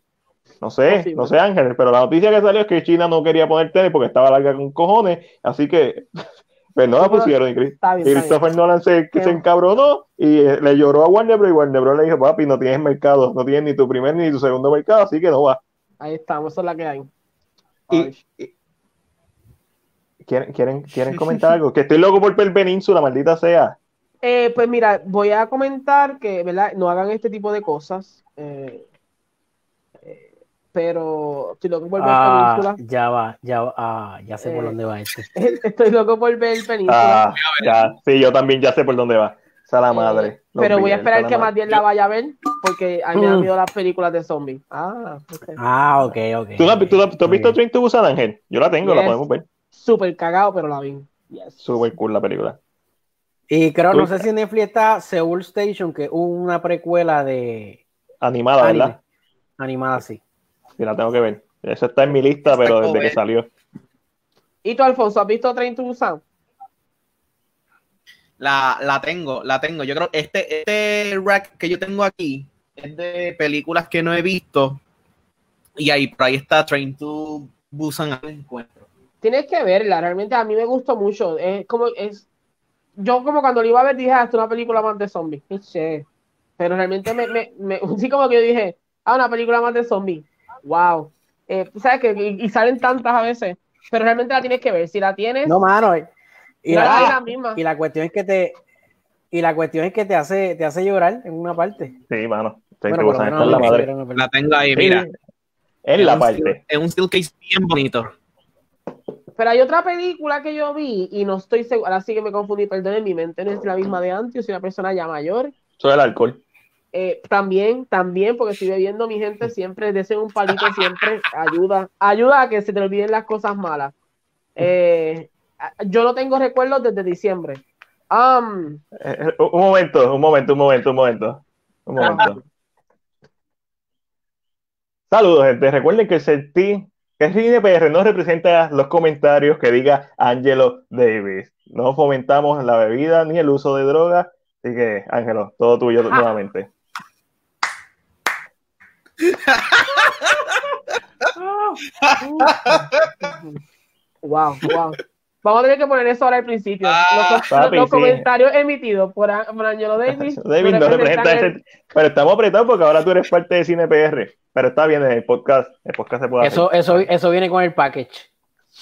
Speaker 1: No sé, no sé Ángel, pero la noticia que salió es que China no quería poner tele porque estaba larga con cojones, así que [laughs] pues no la pusieron. Y, Christopher Nolan se, se, encabronó y eh, le lloró a Warner Bros. Y Warner Bros. le dijo, papi, no tienes mercado, no tienes ni tu primer ni tu segundo mercado, así que no va.
Speaker 4: Ahí estamos, esa es la que hay.
Speaker 1: ¿Quieren, quieren, ¿Quieren [laughs] comentar algo? Que estoy loco por ver Península, maldita sea.
Speaker 4: Eh, pues mira, voy a comentar que, ¿verdad? No hagan este tipo de cosas. Eh, pero estoy loco por ver ah, Península.
Speaker 3: Ya va, ya va, ah, ya sé por eh, dónde va este. [laughs]
Speaker 4: Estoy loco por ver Península.
Speaker 1: Ah, ya, sí, yo también ya sé por dónde va. Esa la madre.
Speaker 4: Eh, pero voy a esperar que más bien la vaya a ver, porque a mí me han miedo las películas de zombies. Ah,
Speaker 3: okay. ah, ok, ok.
Speaker 1: ¿Tú, tú, has visto Train to Busan, Ángel? Yo la tengo, la podemos ver.
Speaker 4: Súper cagado, pero la vi.
Speaker 1: Súper cool la película.
Speaker 3: Y creo, no sé si en Netflix está Seoul Station, que hubo una precuela de.
Speaker 1: Animada, ¿verdad?
Speaker 3: Animada, sí.
Speaker 1: Sí, la tengo que ver. Esa está en mi lista, pero desde que salió.
Speaker 4: ¿Y tú, Alfonso, has visto Train to Busan?
Speaker 2: La, la tengo, la tengo. Yo creo que este, este rack que yo tengo aquí es de películas que no he visto. Y ahí, por ahí está Train to Busan al encuentro.
Speaker 4: Tienes que verla, realmente a mí me gustó mucho. Es como, es, yo como cuando lo iba a ver dije, ah, es una película más de zombies. Pero realmente me, me, me, [laughs] sí como que yo dije, ah, una película más de zombies. Wow. Eh, ¿Sabes que y, salen tantas a veces, pero realmente la tienes que ver. Si la tienes.
Speaker 3: No, mano. Y, la, y la cuestión es que te. Y la cuestión es que te hace, te hace llorar en una parte.
Speaker 1: Sí, mano.
Speaker 2: Bueno, la, madre. la tengo ahí, mira.
Speaker 1: En la parte.
Speaker 2: Es un steel case bien bonito.
Speaker 4: Pero hay otra película que yo vi y no estoy segura, ahora sí que me confundí, perdón, en mi mente no es la misma de antes, soy una persona ya mayor.
Speaker 1: Soy el alcohol.
Speaker 4: Eh, también, también, porque estoy bebiendo mi gente siempre, deseo un palito siempre, ayuda, ayuda a que se te olviden las cosas malas. Eh, yo no tengo recuerdos desde diciembre. Um,
Speaker 1: un momento, un momento, un momento, un momento. Un momento. Saludos, gente. Recuerden que el sentí PR no representa los comentarios que diga Angelo Davis. No fomentamos la bebida ni el uso de drogas. Así que, Ángelo, todo tuyo nuevamente. [laughs]
Speaker 4: wow, wow. Vamos a tener que poner eso ahora al principio. Ah, los, comentarios emitidos por, Angelo Davis. [laughs]
Speaker 1: David no representa ese, Pero estamos apretados porque ahora tú eres parte de Cine PR. Pero está bien en el podcast. El podcast se puede
Speaker 3: eso, Eso, eso viene con el package.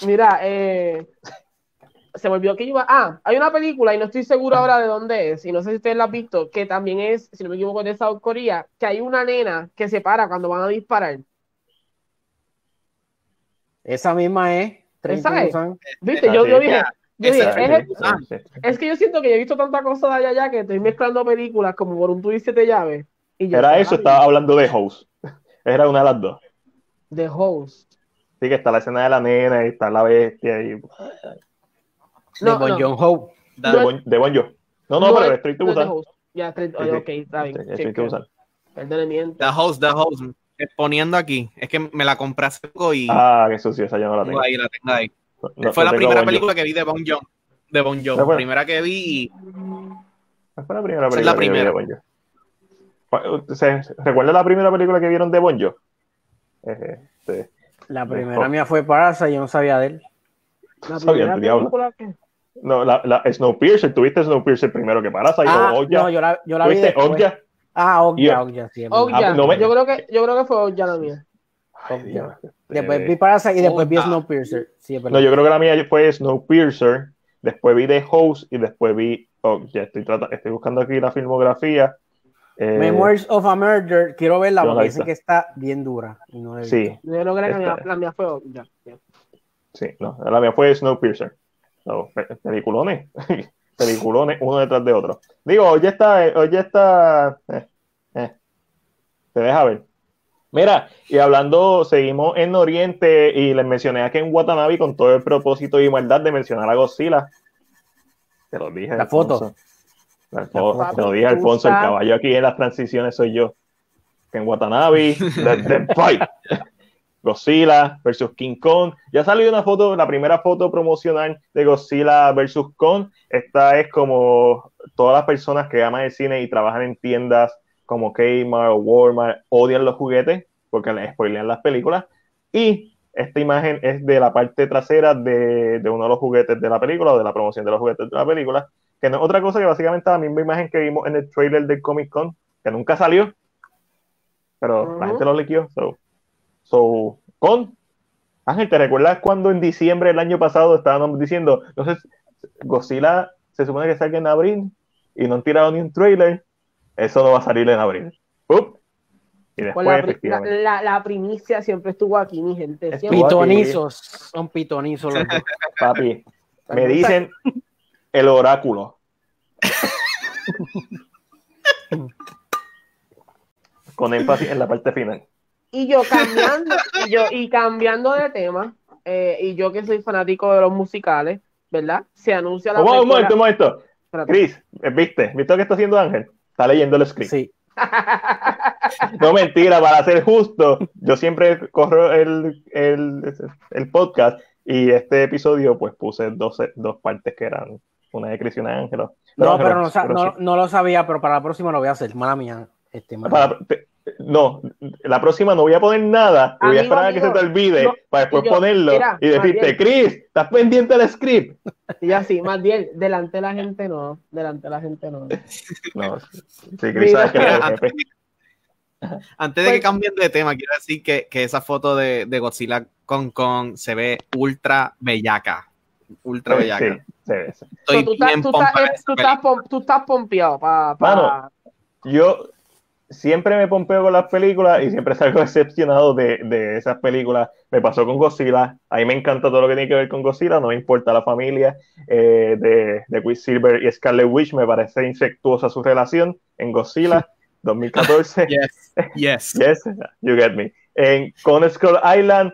Speaker 4: Mira, eh, se me olvidó que iba. Ah, hay una película y no estoy seguro ahora de dónde es. Y no sé si ustedes la han visto. Que también es, si no me equivoco, de South Korea. Que hay una nena que se para cuando van a disparar.
Speaker 3: Esa misma es.
Speaker 4: ¿Viste? Yo, dije, es, que yo siento que he visto tanta cosa de allá, allá que estoy mezclando películas como por un tuit siete llaves.
Speaker 1: Y Era eso, estaba hablando de Host. Era una de las dos.
Speaker 4: De Host.
Speaker 1: Sí, que está la escena de la nena y está la bestia y...
Speaker 3: de Bon John Ho.
Speaker 1: De, bon, de bon John. No, no, pero estoy te usando.
Speaker 4: Ya, ok, está bien. Usando.
Speaker 2: The Host, The Host poniendo aquí. Es que me la compré hace poco y.
Speaker 1: Ah, qué sucio, esa yo no la tengo.
Speaker 2: Ahí, la tengo ahí. fue la primera película que vi de Bon Joon. De Bon Joon. La primera que vi.
Speaker 1: Fue la primera película la primera. que vi de Bon ¿Se recuerda la primera película que vieron de Bon Joon?
Speaker 3: Este, la primera mía fue Parasa, yo no sabía de él.
Speaker 1: La sabía película que... No, la, la Snowpiercer, tuviste Snowpiercer primero que Parasa y
Speaker 3: ah, No, yo la, yo la vi.
Speaker 1: Después.
Speaker 3: Ah, Ogya, Ogya, sí.
Speaker 4: Ogya. Ah, yo, creo que, yo creo que fue Ogya la mía.
Speaker 3: Después vi Parasite y después vi Snowpiercer. Sí,
Speaker 1: no, yo creo que la mía fue Snowpiercer, después vi The Host y después vi Ogya. Estoy, estoy buscando aquí la filmografía.
Speaker 3: Eh, Memories of a Murder, quiero verla porque dice que está bien dura. Y
Speaker 1: no sí.
Speaker 4: Yo creo que la mía, la mía fue Ogya.
Speaker 1: Sí, no, la mía fue Snowpiercer. No, peliculones. [laughs] peliculones uno detrás de otro. Digo, hoy está, hoy está, eh, eh, se deja ver. Mira, y hablando, seguimos en Oriente y les mencioné aquí en Watanabe con todo el propósito y maldad de mencionar a Godzilla. Te lo dije.
Speaker 3: La foto.
Speaker 1: te lo dije, Alfonso, el caballo aquí en las transiciones soy yo. En Watanabe, [laughs] the fight. Godzilla versus King Kong. Ya salió una foto, la primera foto promocional de Godzilla versus Kong. Esta es como todas las personas que aman el cine y trabajan en tiendas como Kmart o Walmart odian los juguetes porque les spoilean las películas. Y esta imagen es de la parte trasera de, de, uno de los juguetes de la película o de la promoción de los juguetes de la película, que no es otra cosa que básicamente la misma imagen que vimos en el trailer del Comic Con, que nunca salió, pero la gente lo liquió. So, So, con Ángel, ¿te recuerdas cuando en diciembre del año pasado estábamos diciendo, entonces Godzilla se supone que salga en abril y no han tirado ni un trailer? Eso no va a salir en abril.
Speaker 4: Y después, la, la, primicia siempre estuvo aquí, mi gente.
Speaker 3: Pitonizos, son pitonizos. Los [laughs]
Speaker 1: Papi, me dicen el oráculo. [laughs] Con énfasis en la parte final.
Speaker 4: Y yo cambiando, y yo, y cambiando de tema, eh, y yo que soy fanático de los musicales, ¿verdad? Se anuncia
Speaker 1: la. Un momento, un momento. Chris, ¿viste? ¿Viste lo que está haciendo Ángel? Está leyendo el script. Sí. [laughs] no mentira, para ser justo, yo siempre corro el, el, el podcast y este episodio pues puse dos, dos partes que eran una de Cris y una de Ángelo.
Speaker 3: No, pero, no, no, lo sabía, pero para la próxima lo voy a hacer, mala mía. Este,
Speaker 1: no, la próxima no voy a poner nada, voy a esperar a que se te olvide para después ponerlo y decirte, Chris, ¿estás pendiente del script?
Speaker 4: Y así, más bien, delante de la gente no, delante de la gente no. [laughs] No,
Speaker 2: sí, Chris sabes que antes, [laughs] antes de que pues- cambien de tema, quiero decir que, que esa foto de, de Godzilla con Kong se ve ultra bellaca. Ultra bellaca. Sí, sí,
Speaker 4: Estoy tú, bien tú, estás, tú, estás, pompeado para.
Speaker 1: yo siempre me pompeo con las películas y siempre salgo [laughs] decepcionado de, de, esas películas. Me pasó con Godzilla. A mí me encanta todo lo que tiene que ver con Godzilla. No me importa la familia eh, de, de Quicksilver y Scarlet Witch. Me parece insectuosa su relación en Godzilla [laughs] 2014.
Speaker 2: yes, yes. [laughs]
Speaker 1: yes, you get me. En, con Skull Island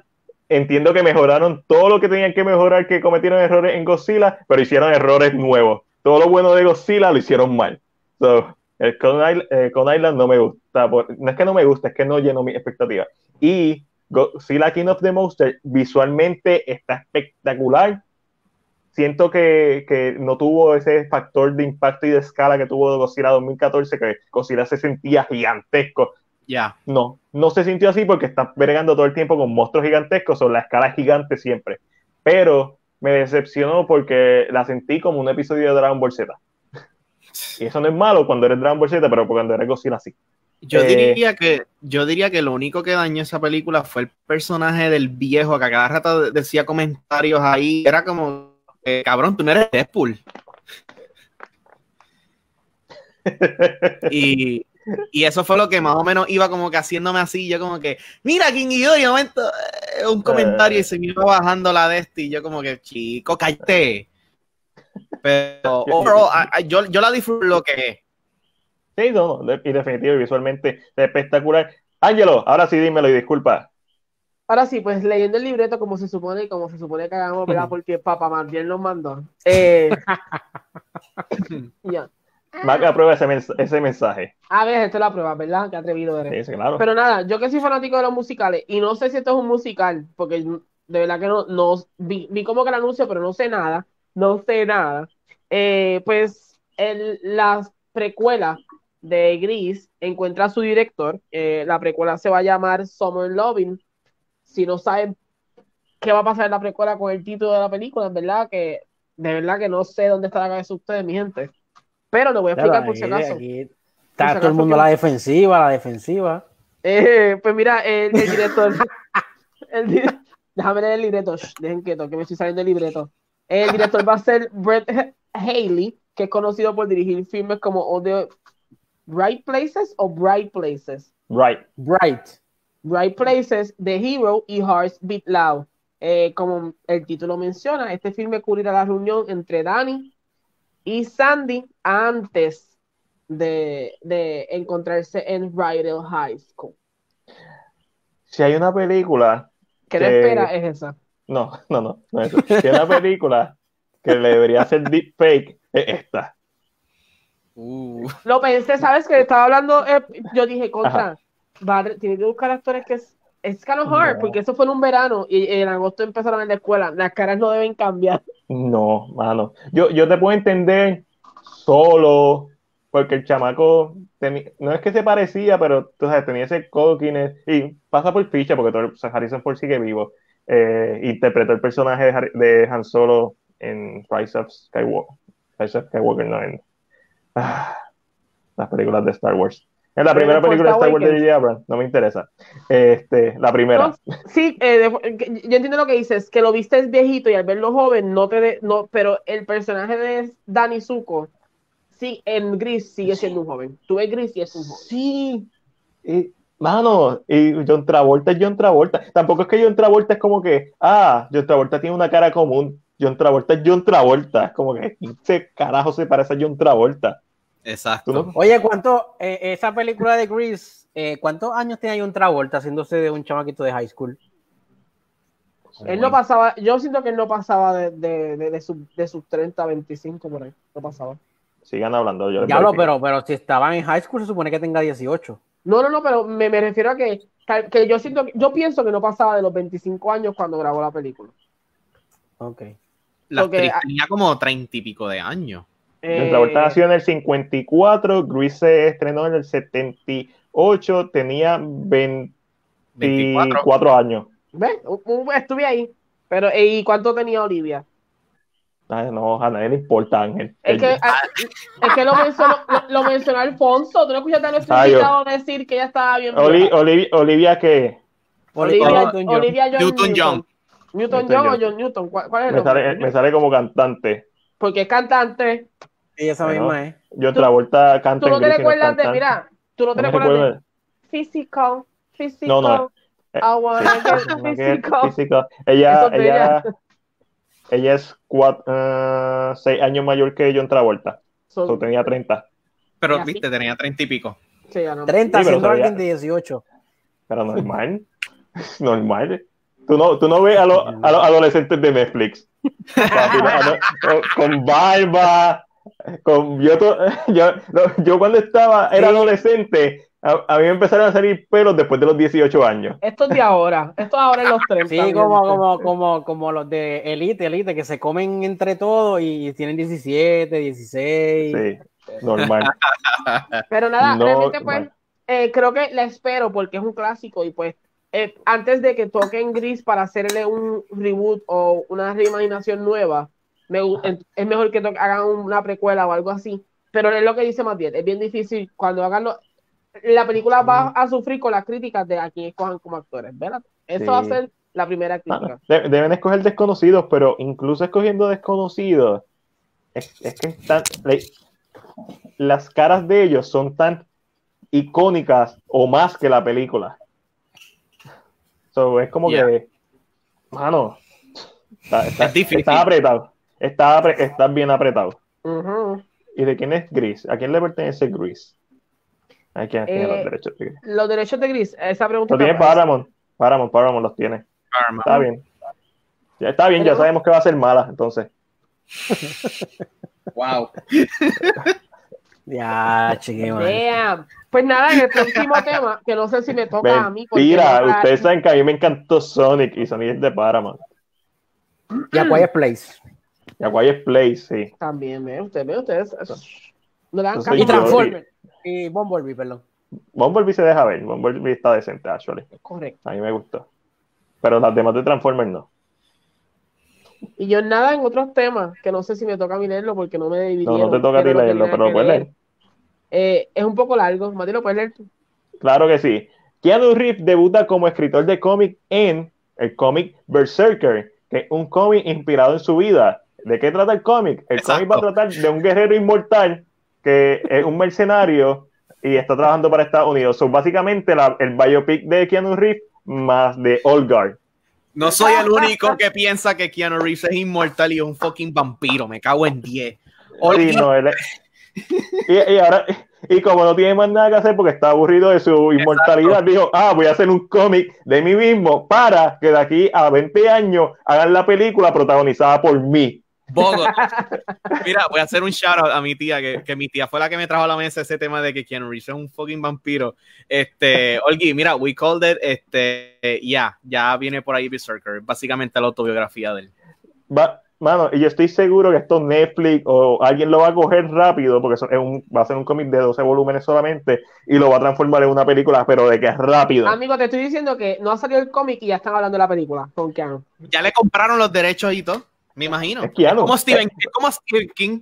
Speaker 1: entiendo que mejoraron todo lo que tenían que mejorar, que cometieron errores en Godzilla, pero hicieron errores nuevos. Todo lo bueno de Godzilla lo hicieron mal. So, el Con, eh, Island no me gusta. no es que no me gusta, es que no llenó mi expectativa. Y Godzilla King of the Monster visualmente está espectacular. Siento que, que, no tuvo ese factor de impacto y de escala que tuvo Godzilla 2014, que Godzilla se sentía gigantesco.
Speaker 2: Ya.
Speaker 1: No, no se sintió así porque está bregando todo el tiempo con monstruos gigantescos, o la escala gigante siempre. Pero me decepcionó porque la sentí como un episodio de Dragon Ball Z. Y eso no es malo cuando eres Dragon Ball Z, pero cuando eres Godzilla sí.
Speaker 2: Yo, eh, diría que, yo diría que lo único que dañó esa película fue el personaje del viejo que a cada rato decía comentarios ahí. Era como, eh, cabrón, tú no eres Deadpool. y, y eso fue lo que más o menos iba como que haciéndome así, yo como que, mira, King y yo, y momento eh, un comentario y se me iba bajando la de este y yo como que, chico, cállate. Pero yo, yo la disfruto lo que es.
Speaker 1: Sí, no, y definitivo, visualmente espectacular. Ángelo, ahora sí dímelo y disculpa.
Speaker 4: Ahora sí, pues leyendo el libreto como se supone, como se supone que hagamos, ¿verdad? Porque papá bien nos mandó. Eh, [laughs]
Speaker 1: ya. Mac aprueba ese, ese, mensaje.
Speaker 4: A ver, esto es la prueba, ¿verdad? Qué atrevido eres.
Speaker 1: Sí, claro.
Speaker 4: Pero nada, yo que soy fanático de los musicales, y no sé si esto es un musical, porque de verdad que no, no vi, como que el anuncio, pero no sé nada, no sé nada. Eh, pues el, la precuela de Gris encuentra a su director. Eh, la precuela se va a llamar Summer Loving. Si no saben qué va a pasar en la precuela con el título de la película, en verdad que de verdad que no sé dónde está la cabeza de ustedes, mi gente. Pero lo voy a explicar por si acaso.
Speaker 3: está todo el mundo a la defensiva, la defensiva.
Speaker 4: Eh, pues mira, el, director. [laughs] [laughs] déjame leer el libreto. Dejen quieto, que me estoy saliendo el libreto. El director va a ser Brett Haley, que es conocido por dirigir filmes como All the Right Places o Bright Places.
Speaker 1: Right.
Speaker 3: Bright.
Speaker 4: Bright Places, The Hero y Hearts Beat Loud. Eh, como el título menciona, este filme cubrirá la reunión entre Danny, y Sandy antes de, encontrarse en Rydell High School.
Speaker 1: Si hay una película.
Speaker 4: ¿Qué que... espera es esa?
Speaker 1: No, no, no, no es una película que le debería hacer fake es esta.
Speaker 4: Uh. Lo pensé, ¿sabes? Que estaba hablando, eh, yo dije, contra, tiene que buscar actores que es, es kind of hard, porque eso fue en un verano y en agosto empezaron en la escuela, las caras no deben cambiar.
Speaker 1: No, mano. Yo, yo te puedo entender solo, porque el chamaco no es que se parecía, pero tú sabes, tenía ese coquines y pasa por ficha porque todo, Harrison Ford sigue vivo. Eh, interpretó el personaje de, Han Solo en Rise of Skywalker. Rise of Skywalker, no en ah, las películas de Star Wars. Es la primera película de Star Wars de J.J. Abrams, no me interesa. Este, la primera.
Speaker 4: sí, eh, yo entiendo lo que dices, que lo viste es viejito y al verlo joven, no te no, pero el personaje de Danny Zuko, sí, en Gris sigue siendo un joven. Tú ves Gris y es un joven.
Speaker 1: Sí. Y, mano, y John Travolta es John Travolta. Tampoco es que John Travolta es como que, ah, John Travolta tiene una cara común. John Travolta es John Travolta. Es como que ese carajo se parece a John Travolta.
Speaker 2: Exacto.
Speaker 3: Oye, ¿cuánto, eh, esa película de Grease, eh, cuántos años tiene un Travolta haciéndose de un chamaquito de high school?
Speaker 4: Él no pasaba, yo siento que él no pasaba de, de, de, de, sus, de sus 30, 25 por ahí. No pasaba.
Speaker 1: Sigan hablando.
Speaker 3: Yo Diablo, pero, pero si estaban en high school se supone que tenga 18.
Speaker 4: No, no, no, pero me, me refiero a que, que yo siento yo pienso que no pasaba de los 25 años cuando grabó la película.
Speaker 3: Ok.
Speaker 2: La actriz tenía como 30 y pico de años.
Speaker 1: Eh, Travolta nació en el 54, Grease se estrenó en el 78, tenía 24, años.
Speaker 4: ¿Ves? Estuve ahí. Pero, ¿y cuánto tenía Olivia?
Speaker 1: Ay, no, a nadie le importa, Ángel.
Speaker 4: Es que, es que lo, mencionó, lo, mencionó Alfonso. ¿Tú no escuchaste a nuestro invitado decir que ella estaba bien?
Speaker 1: Olivia, Olivia, ¿qué?
Speaker 4: Olivia, Olivia
Speaker 2: Newton John.
Speaker 4: Newton John o John Newton. ¿Cuál, es el
Speaker 1: me sale, me sale como cantante.
Speaker 4: Porque es cantante.
Speaker 3: Sí, esa misma es.
Speaker 1: Yo otra vuelta canta
Speaker 4: Tú no te recuerdas de, mira, tú no te recuerdas de physical, physical. No, no. I wanna get physical.
Speaker 1: Ella, ella, ella es cuatro, uh, seis años mayor que John Travolta. So, tenía 30.
Speaker 2: Pero, viste, tenía 30 y pico.
Speaker 3: Sí, no. 30, sí, siendo alguien de 18.
Speaker 1: Pero normal. [laughs] normal. Tú no, tú no ves a, lo, a los adolescentes de Netflix. con barba, con, yo, [laughs] yo, yo, cuando estaba, era adolescente, a, mí me empezaron a salir pelos después de los 18 años.
Speaker 4: Esto es de ahora, esto es ahora en los 30.
Speaker 3: Sí, como, como, como, como los de Elite, Elite, que se comen entre todos y tienen 17, 16.
Speaker 1: Sí, normal. [laughs]
Speaker 4: Pero nada, realmente pues, eh, creo que la espero porque es un clásico y pues eh, antes de que toquen Gris para hacerle un reboot o una reimaginación nueva, es mejor que hagan una precuela o algo así. Pero es lo que dice más bien, es bien difícil cuando hagan la película va a sufrir con las críticas de a quien escojan como actores, ¿verdad? Eso va a ser la primera ah, crítica.
Speaker 1: deben escoger desconocidos, pero incluso escogiendo desconocidos, es, que están, las caras de ellos son tan icónicas o más que la película. So, es como que, mano, está, está apretado. Está, está bien apretado. ¿Y de quién es Gris? ¿A quién le pertenece Gris? ¿A quién tiene los eh, derechos de Gris?
Speaker 4: Los derechos de Gris, esa pregunta.
Speaker 1: Los tiene Paramount. Paramount, Paramount los tiene. Está bien. Ya está bien, ya sabemos que va a ser mala, entonces. [laughs]
Speaker 2: wow.
Speaker 3: ya, chique,
Speaker 4: Pues nada, en el próximo [laughs] tema, que no sé si me toca a mí.
Speaker 1: Mira, ustedes saben que a mí me encantó Sonic y Sonic es de Paramount.
Speaker 3: Y a Quiet Place.
Speaker 1: Y a Quiet Place, sí.
Speaker 4: También, ve, usted ve, ustedes.
Speaker 3: No dan y Transformers. Y Bumblebee, perdón.
Speaker 1: Bumblebee se deja ver. Bumblebee está decente, actually.
Speaker 4: Correcto.
Speaker 1: A mí me gustó. Pero las demás de Transformers no.
Speaker 4: Y yo nada en otros temas, que no sé si me toca a mí leerlo porque no me dividí.
Speaker 1: No, no te toca a ti leerlo, pero lo puedes leer.
Speaker 4: Eh, es un poco largo. Mati, ¿lo puedes leer tú?
Speaker 1: Claro que sí. Keanu Reeves debuta como escritor de cómic en el cómic Berserker, que es un cómic inspirado en su vida. ¿De qué trata el cómic? El cómic va a tratar de un guerrero inmortal que es un mercenario y está trabajando para Estados Unidos. Son básicamente el biopic de Keanu Reeves más de Olgar.
Speaker 2: No soy el [laughs] único que piensa que Keanu Reeves es inmortal y es un fucking vampiro. Me cago en 10.
Speaker 1: y, ahora, y como no tiene más nada que hacer porque está aburrido de su inmortalidad, dijo, ah, voy a hacer un cómic de mí mismo para que de aquí a 20 años hagan la película protagonizada por mí.
Speaker 2: Mira, voy a hacer un shout out a mi tía, que, mi tía fue la que me trajo a la mesa ese tema de que Keanu Reeves es un fucking vampiro. Este, Olgi, mira, we called it, este, ya, ya viene por ahí Berserker, básicamente la autobiografía de él.
Speaker 1: Va, mano, y yo estoy seguro que esto Netflix o alguien lo va a coger rápido, porque es un, va a ser un cómic de 12 volúmenes solamente, y lo va a transformar en una película, pero de que es rápido.
Speaker 4: Amigo, te estoy diciendo que no ha salido el cómic y ya están hablando de la película con Keanu.
Speaker 2: Ya le compraron los derechos y todo. Me imagino.
Speaker 1: Es como
Speaker 2: Stephen, como Stephen King.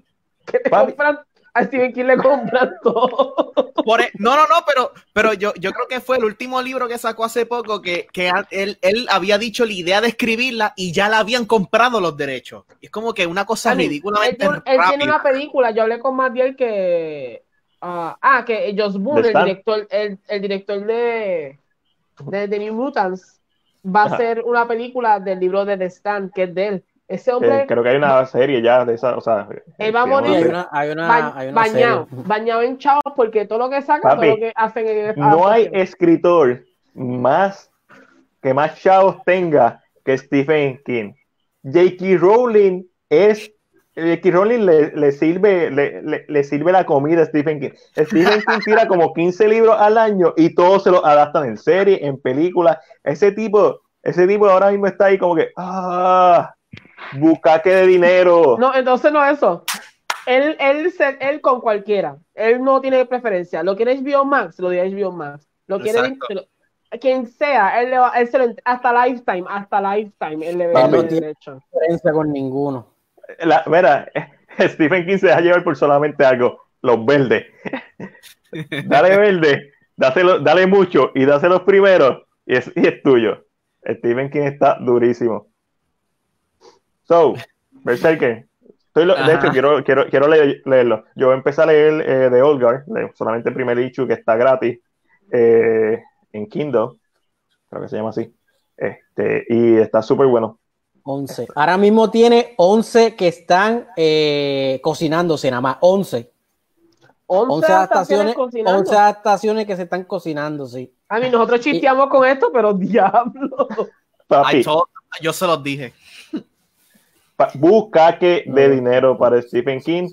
Speaker 4: a Stephen King le compran todo.
Speaker 2: E, no, no, no, pero, pero yo, yo creo que fue el último libro que sacó hace poco que, que él, él, había dicho la idea de escribirla y ya la habían comprado los derechos. Es como que una cosa ridículamente.
Speaker 4: Él, él tiene una película, yo hablé con Matiel que. Uh, ah, que Josh Boone, el director, el, el, director de, de, The New Mutants, va a hacer una película del libro de The Stand, que es de él. Ese hombre.
Speaker 1: creo que hay una serie ya de esa. O sea,
Speaker 4: él va a morir hay una, bañado, bañado en chavos porque todo lo que saca, todo lo que hacen en
Speaker 1: el No hay escritor más que más chavos tenga que Stephen King. J.K. Rowling es J.K. Rowling le, sirve, le, sirve la comida a Stephen King. Stephen King tira como [laughs] 15 libros al año y todos se los adaptan en serie, en películas. Ese tipo, ese tipo ahora mismo está ahí como que, ah, bucaque de dinero.
Speaker 4: No, entonces no eso. Él, él, él con cualquiera. Él no tiene preferencia. Lo quiere HBO Max, lo de HBO Max. Lo quiere quien sea, él, le va, él se lo, hasta lifetime, hasta lifetime, él le ve
Speaker 3: no tiene diferencia con ninguno.
Speaker 1: La, mira, [laughs] Stephen King se deja llevar por solamente algo, los verdes. [laughs] dale verde, dáselo, dale mucho y dáselo primero y es, y es tuyo. Stephen King está durísimo. So, Berserker. Estoy de hecho, quiero, quiero, quiero leerlo. Yo voy a empezar a leer eh, de Olgar, solamente el primer issue que está gratis eh, en Kindle, creo que se llama así. Este, y está súper bueno.
Speaker 3: 11. Ahora mismo tiene 11 que están eh, cocinándose, nada más. 11. 11, adaptaciones, 11 adaptaciones que se están cocinando, sí.
Speaker 4: A mí, nosotros chisteamos con esto, pero diablo.
Speaker 2: yo se los dije.
Speaker 1: Busca que de dinero para Stephen King.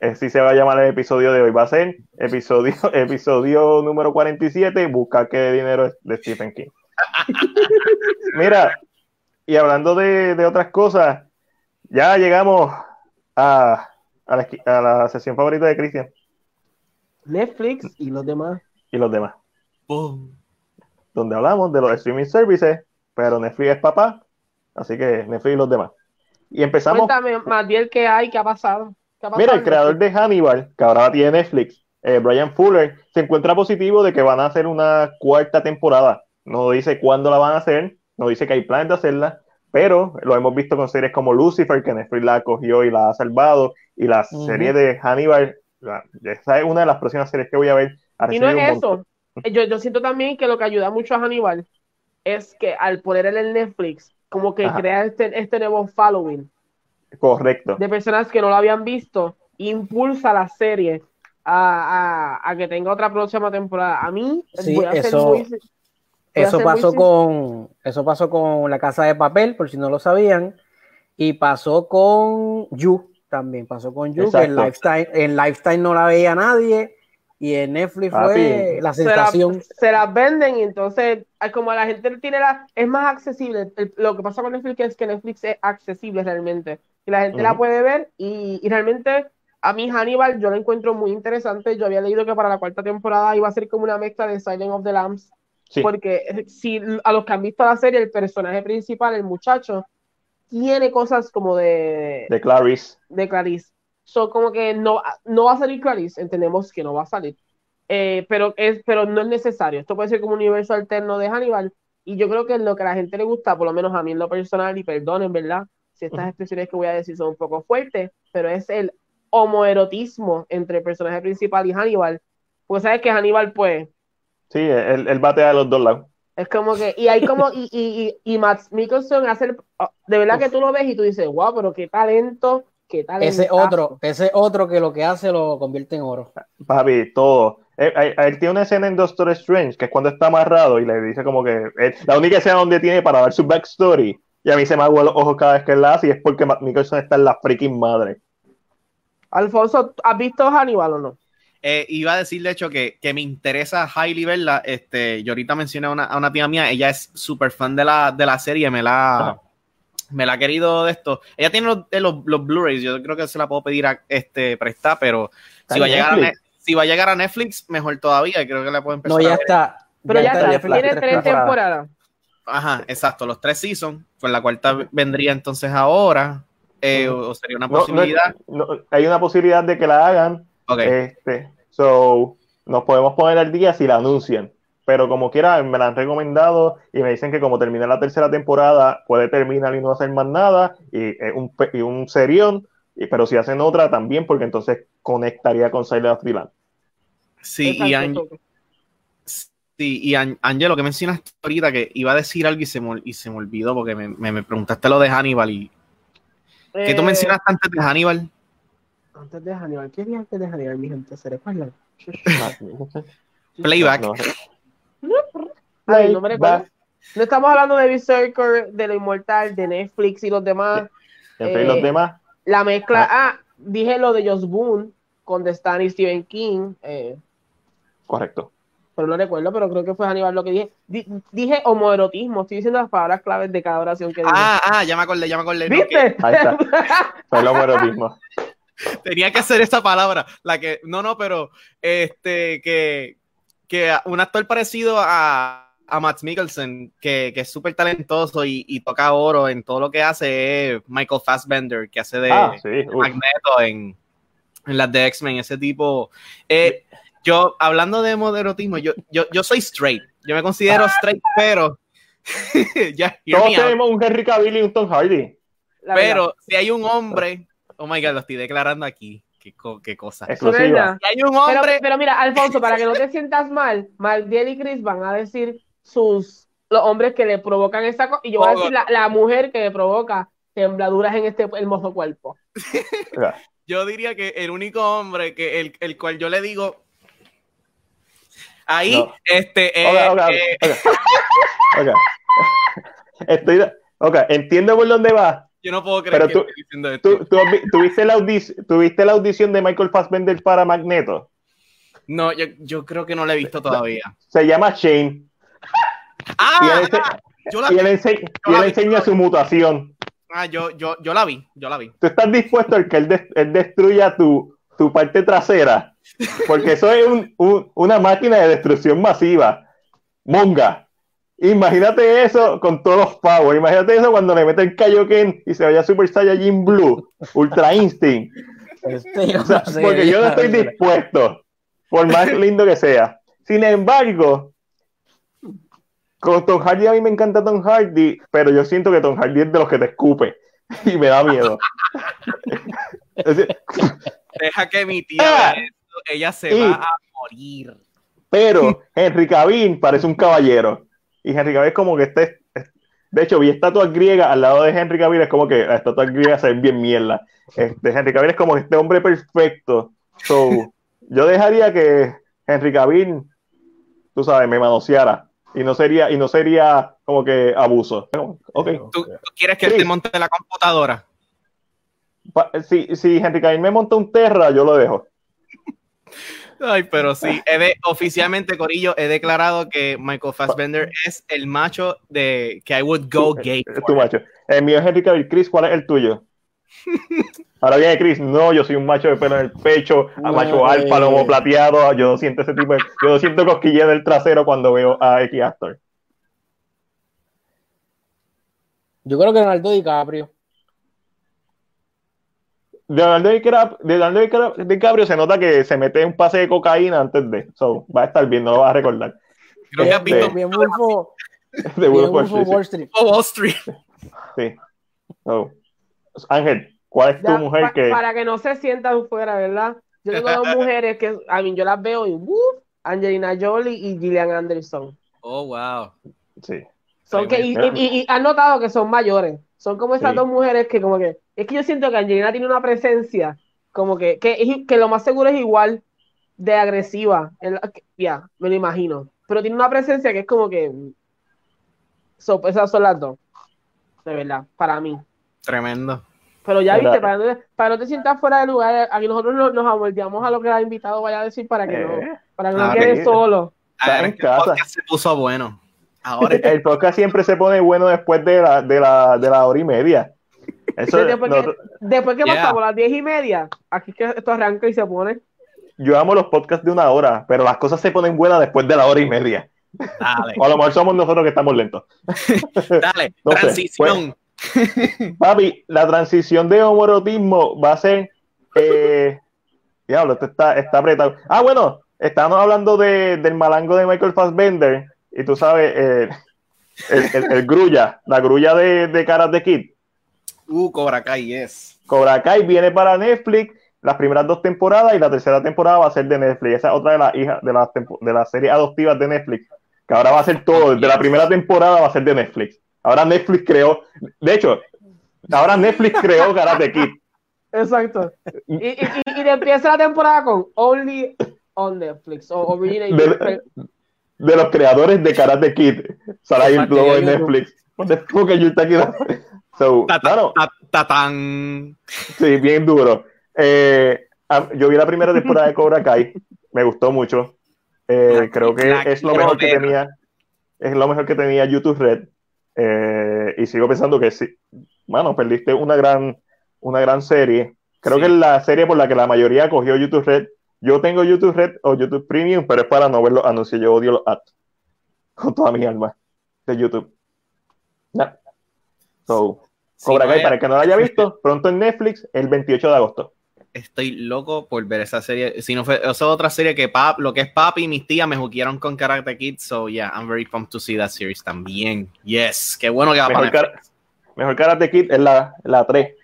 Speaker 1: Así se va a llamar el episodio de hoy. Va a ser episodio, [laughs] episodio número 47. Busca que de dinero de Stephen King. [laughs] Mira, y hablando de, otras cosas, ya llegamos a, a, la, sesión favorita de Cristian.
Speaker 4: Netflix y los demás.
Speaker 1: Y los demás. Donde hablamos de los streaming services, pero Netflix es papá, así que Netflix y los demás. Y empezamos.
Speaker 4: Cuéntame, Matiel, ¿qué hay? ¿Qué ha pasado?
Speaker 1: Mira, el creador de Hannibal, que ahora tiene Netflix, eh, Brian Fuller, se encuentra positivo de que van a hacer una cuarta temporada. No dice cuándo la van a hacer, no dice que hay planes de hacerla, pero lo hemos visto con series como Lucifer, que Netflix la cogió y la ha salvado, y la serie de Hannibal, esa es una de las próximas series que voy a ver.
Speaker 4: Y no es eso. Yo, yo siento también que lo que ayuda mucho a Hannibal es que al poner en Netflix, como que crea este, este nuevo following.
Speaker 1: Correcto.
Speaker 4: De personas que no lo habían visto, impulsa la serie a, a, que tenga otra próxima temporada. A mí,
Speaker 3: voy a eso, eso pasó con eso pasó con La Casa de Papel, por si no lo sabían, y pasó con You también, pasó con You, que en Lifetime, en Lifetime no la veía nadie y en Netflix fue la sensación.
Speaker 4: Se, las venden y entonces, como la gente tiene la. Es más accesible. lo que pasa con Netflix es que Netflix es accesible realmente. Y la gente la puede ver y, y, realmente. A mí Hannibal yo lo encuentro muy interesante. Yo había leído que para la cuarta temporada iba a ser como una mezcla de Silent of the Lambs. Porque si a los que han visto la serie, el personaje principal, el muchacho, tiene cosas como de...
Speaker 1: De Clarice.
Speaker 4: De Clarice So, como que no, no va a salir Clarice, entendemos que no va a salir. Eh, pero, es, pero no es necesario. Esto puede ser como un universo alterno de Hannibal. Y yo creo que lo que a la gente le gusta, por lo menos a mí en lo personal, y perdonen, ¿verdad? Si estas expresiones que voy a decir son un poco fuertes, pero es el homoerotismo entre el personaje principal y Hannibal. Pues sabes que Hannibal, pues.
Speaker 1: Sí, él, él batea de los dos lados.
Speaker 4: Es como que, y hay como, y, y, y, Matt Mickelson hace, de verdad que tú lo ves y tú dices, wow, pero qué talento
Speaker 3: ese otro, ese otro que lo que hace lo convierte en oro.
Speaker 1: Papi, todo. Él, eh, tiene una escena en Doctor Strange que es cuando está amarrado y le dice como que la única escena donde tiene para dar su backstory. Y a mí se me hago los ojos cada vez que él la hace y es porque Matt Mickelson está en la freaking madre.
Speaker 4: Alfonso, ¿has visto Hannibal o no?
Speaker 2: Eh, iba a decir de hecho que, me interesa highly verla. Este, yo ahorita mencioné a una, a una tía mía, ella es súper fan de la, de la serie, me la, me la ha querido de esto. Ella tiene los, los, Blu-rays, yo creo que se la puedo pedir a este prestar, pero si va, a llegar a si va a llegar a Netflix, mejor todavía, creo que la puedo empezar.
Speaker 3: No, ya está.
Speaker 4: Pero ya, está, tiene tres temporadas.
Speaker 2: Ajá, exacto, los tres seasons, pues la cuarta vendría entonces ahora, eh, o, sería una posibilidad.
Speaker 1: hay una posibilidad de que la hagan. Este, so, nos podemos poner al día si la anuncian pero como quiera me la han recomendado y me dicen que como termina la tercera temporada puede terminar y no hacer más nada y es un, y un serión, y, pero si hacen otra también porque entonces conectaría con Silent of the
Speaker 2: Sí, y, sí, y Angelo, que mencionaste ahorita que iba a decir algo y se me, y se me olvidó porque me, me, preguntaste lo de Hannibal y... ¿Qué tú eh, mencionaste antes de Hannibal?
Speaker 4: Antes de Hannibal, ¿qué día antes de Hannibal, mi gente? ¿Se recuerdan?
Speaker 2: Playback.
Speaker 1: Playback.
Speaker 4: No estamos hablando de Berserker, de lo inmortal, de Netflix y los demás.
Speaker 1: Los eh, demás.
Speaker 4: La mezcla. Ah. ah, dije lo de Joss Boone con The Stan y Stephen King. Eh,
Speaker 1: Correcto.
Speaker 4: Pero no recuerdo, pero creo que fue Aníbal lo que dije. dije homoerotismo, estoy diciendo las palabras claves de cada oración que dije.
Speaker 2: Ah, ah, ya me acordé, ya me acordé.
Speaker 4: ¿Viste?
Speaker 1: Ahí está. [laughs] Fue el homoerotismo.
Speaker 2: Tenía que ser esa palabra, la que, no, no, pero este, que, que un actor parecido a, a Matt Mikkelsen, que, que es súper talentoso y, toca oro en todo lo que hace, es Michael Fassbender, que hace de ah, Magneto en, en, las de X-Men, ese tipo. Eh, yo, hablando de moderotismo, yo, yo, yo soy straight, yo me considero ah. straight, pero... [laughs]
Speaker 1: ya, Todos tenemos un Henry Cavill y un Tom Hardy.
Speaker 2: pero si hay un hombre, oh my god, lo estoy declarando aquí, qué, cosa.
Speaker 1: Exclusiva.
Speaker 2: hay un hombre...
Speaker 4: Pero, mira, Alfonso, para que no te sientas mal, Maldiel y Chris van a decir sus los hombres que le provocan esa cosa y yo voy a decir la, la, mujer que le provoca tembladuras en este hermoso cuerpo. [laughs]
Speaker 2: yo diría que el único hombre que el, el cual yo le digo ahí este eh,
Speaker 1: eh, [laughs] Estoy ok, entiendo por dónde va.
Speaker 2: Yo no puedo creer
Speaker 1: que tú, diciendo esto. Tú, tuviste, la ¿Tuviste la audición de Michael Fassbender para Magneto?
Speaker 2: No, yo, yo creo que no la he visto todavía.
Speaker 1: Se llama Shane.
Speaker 2: Ah,
Speaker 1: y él, enseña su mutación.
Speaker 2: Ah, yo, yo, yo la vi, yo la vi.
Speaker 1: ¿Tú estás dispuesto a que él, destruya tu, tu, parte trasera? Porque eso es un, una máquina de destrucción masiva. Monga. Imagínate eso con todos los pavos. Imagínate eso cuando le meten Kaioken y se vaya Super Saiyajin Blue, Ultra Instinct. Este, porque yo no estoy [laughs] dispuesto, por más lindo que sea. Sin embargo, con Tom Hardy a mí me encanta Tom Hardy, pero yo siento que Tom Hardy es de los que te escupe y me da miedo. [laughs]
Speaker 2: Deja que mi tía ah, ella se va a morir.
Speaker 1: Pero Henry Cavill parece un caballero y Henry Cavill es como que este de hecho, vi estatuas griegas al lado de Henry Cavill, es como que las estatuas griegas se ven bien mierda. Este, Henry Cavill es como este hombre perfecto. So, [laughs] yo dejaría que Henry Cavill, tú sabes, me manoseara y no sería, y no sería como que abuso. Okay.
Speaker 2: ¿Tú, quieres que te monte la computadora?
Speaker 1: Si, si Henry Cavill me monta un Terra, yo lo dejo.
Speaker 2: Ay, pero sí, he oficialmente, Corillo, he declarado que Michael Fassbender es el macho de que I would go gay.
Speaker 1: Es tu macho. El mío es Henry Cavill. Chris, ¿cuál es el tuyo? [laughs] Ahora viene Chris, no, yo soy un macho de pelo en el pecho, a macho alfa, lomo plateado, yo siento ese tipo de, yo siento cosquilleo del trasero cuando veo a X Actor.
Speaker 3: Yo creo que Leonardo DiCaprio.
Speaker 1: Leonardo DiCaprio, DiCaprio se nota que se mete un pase de cocaína antes de, so, va a estar bien, no lo va a recordar.
Speaker 2: Creo que has visto bien Wolfo, [laughs]
Speaker 1: de Wall Street.
Speaker 2: Wall Street.
Speaker 1: Sí. Oh. Ángel, ¿cuál es tu mujer que...?
Speaker 4: Para que no se sientan fuera, ¿verdad? Yo tengo dos mujeres que, a mí, yo las veo y, uh, Angelina Jolie y Gillian Anderson.
Speaker 2: Oh, wow.
Speaker 1: Sí.
Speaker 4: Son que, y, y, han notado que son mayores. Son como esas dos mujeres que como que... Es que yo siento que Angelina tiene una presencia como que, que, que lo más seguro es igual de agresiva. Ya, me lo imagino. Pero tiene una presencia que es como que... So, esas son las dos. De verdad, para mí.
Speaker 2: Tremendo.
Speaker 4: Pero ya viste, para no, para no te sientas fuera de lugar, aquí nosotros nos, nos a lo que el invitado vaya a decir para que no, eh, para que no quede solo.
Speaker 2: en casa. se puso bueno.
Speaker 1: Ahora [laughs] el podcast siempre se pone bueno después de la, de la, de la hora y media.
Speaker 4: Eso después, que, después que pasamos las diez y media, aquí que esto arranca y se pone.
Speaker 1: Yo amo los podcasts de una hora, pero las cosas se ponen buenas después de la hora y media. Dale. O a lo mejor somos nosotros que estamos lentos. [laughs]
Speaker 2: Dale, [laughs] transición.
Speaker 1: Papi, la transición de homorotismo va a ser. Eh, diablo, esto está, está apretado. Ah, bueno, estamos hablando de, del malango de Michael Fassbender. Y tú sabes, eh, el, el, grulla, la grulla de, de caras de Kid.
Speaker 2: Uh, Cobra Kai, yes.
Speaker 1: Cobra Kai viene para Netflix las primeras dos temporadas y la tercera temporada va a ser de Netflix. Esa es otra de las hijas de las de las series adoptivas de Netflix. Que ahora va a ser todo, desde la primera temporada va a ser de Netflix. Ahora Netflix creó, de hecho, ahora Netflix creó Karate Kid.
Speaker 4: Exacto. Y, y, y, empieza la temporada con Only on Netflix o Original.
Speaker 1: De los creadores de Karate Kid. El logo de Netflix. que yo aquí. [laughs] So,
Speaker 2: Tatán.
Speaker 1: Sí, bien duro. Eh, yo vi la primera temporada de Cobra Kai. Me gustó mucho. Eh, creo que es lo mejor que tenía. Es lo mejor que tenía YouTube Red. Eh, y sigo pensando que sí. Mano, perdiste una gran, una gran serie. Creo que es la serie por la que la mayoría cogió YouTube Red. Yo tengo YouTube Red o YouTube Premium, pero es para no ver los anuncios. Yo odio los ads con toda mi alma de YouTube. So, Cobra Kai, para el que no lo haya visto, [laughs] pronto en Netflix el 28 de agosto.
Speaker 2: Estoy loco por ver esa serie. Si no fue, esa otra serie que pap, lo que es Papi y mis tías me juquearon con Karate Kid. So, yeah, I'm very pumped to see that series también. Yes, qué bueno que va
Speaker 1: mejor,
Speaker 2: a
Speaker 1: mejor Karate Kid es la, la 3,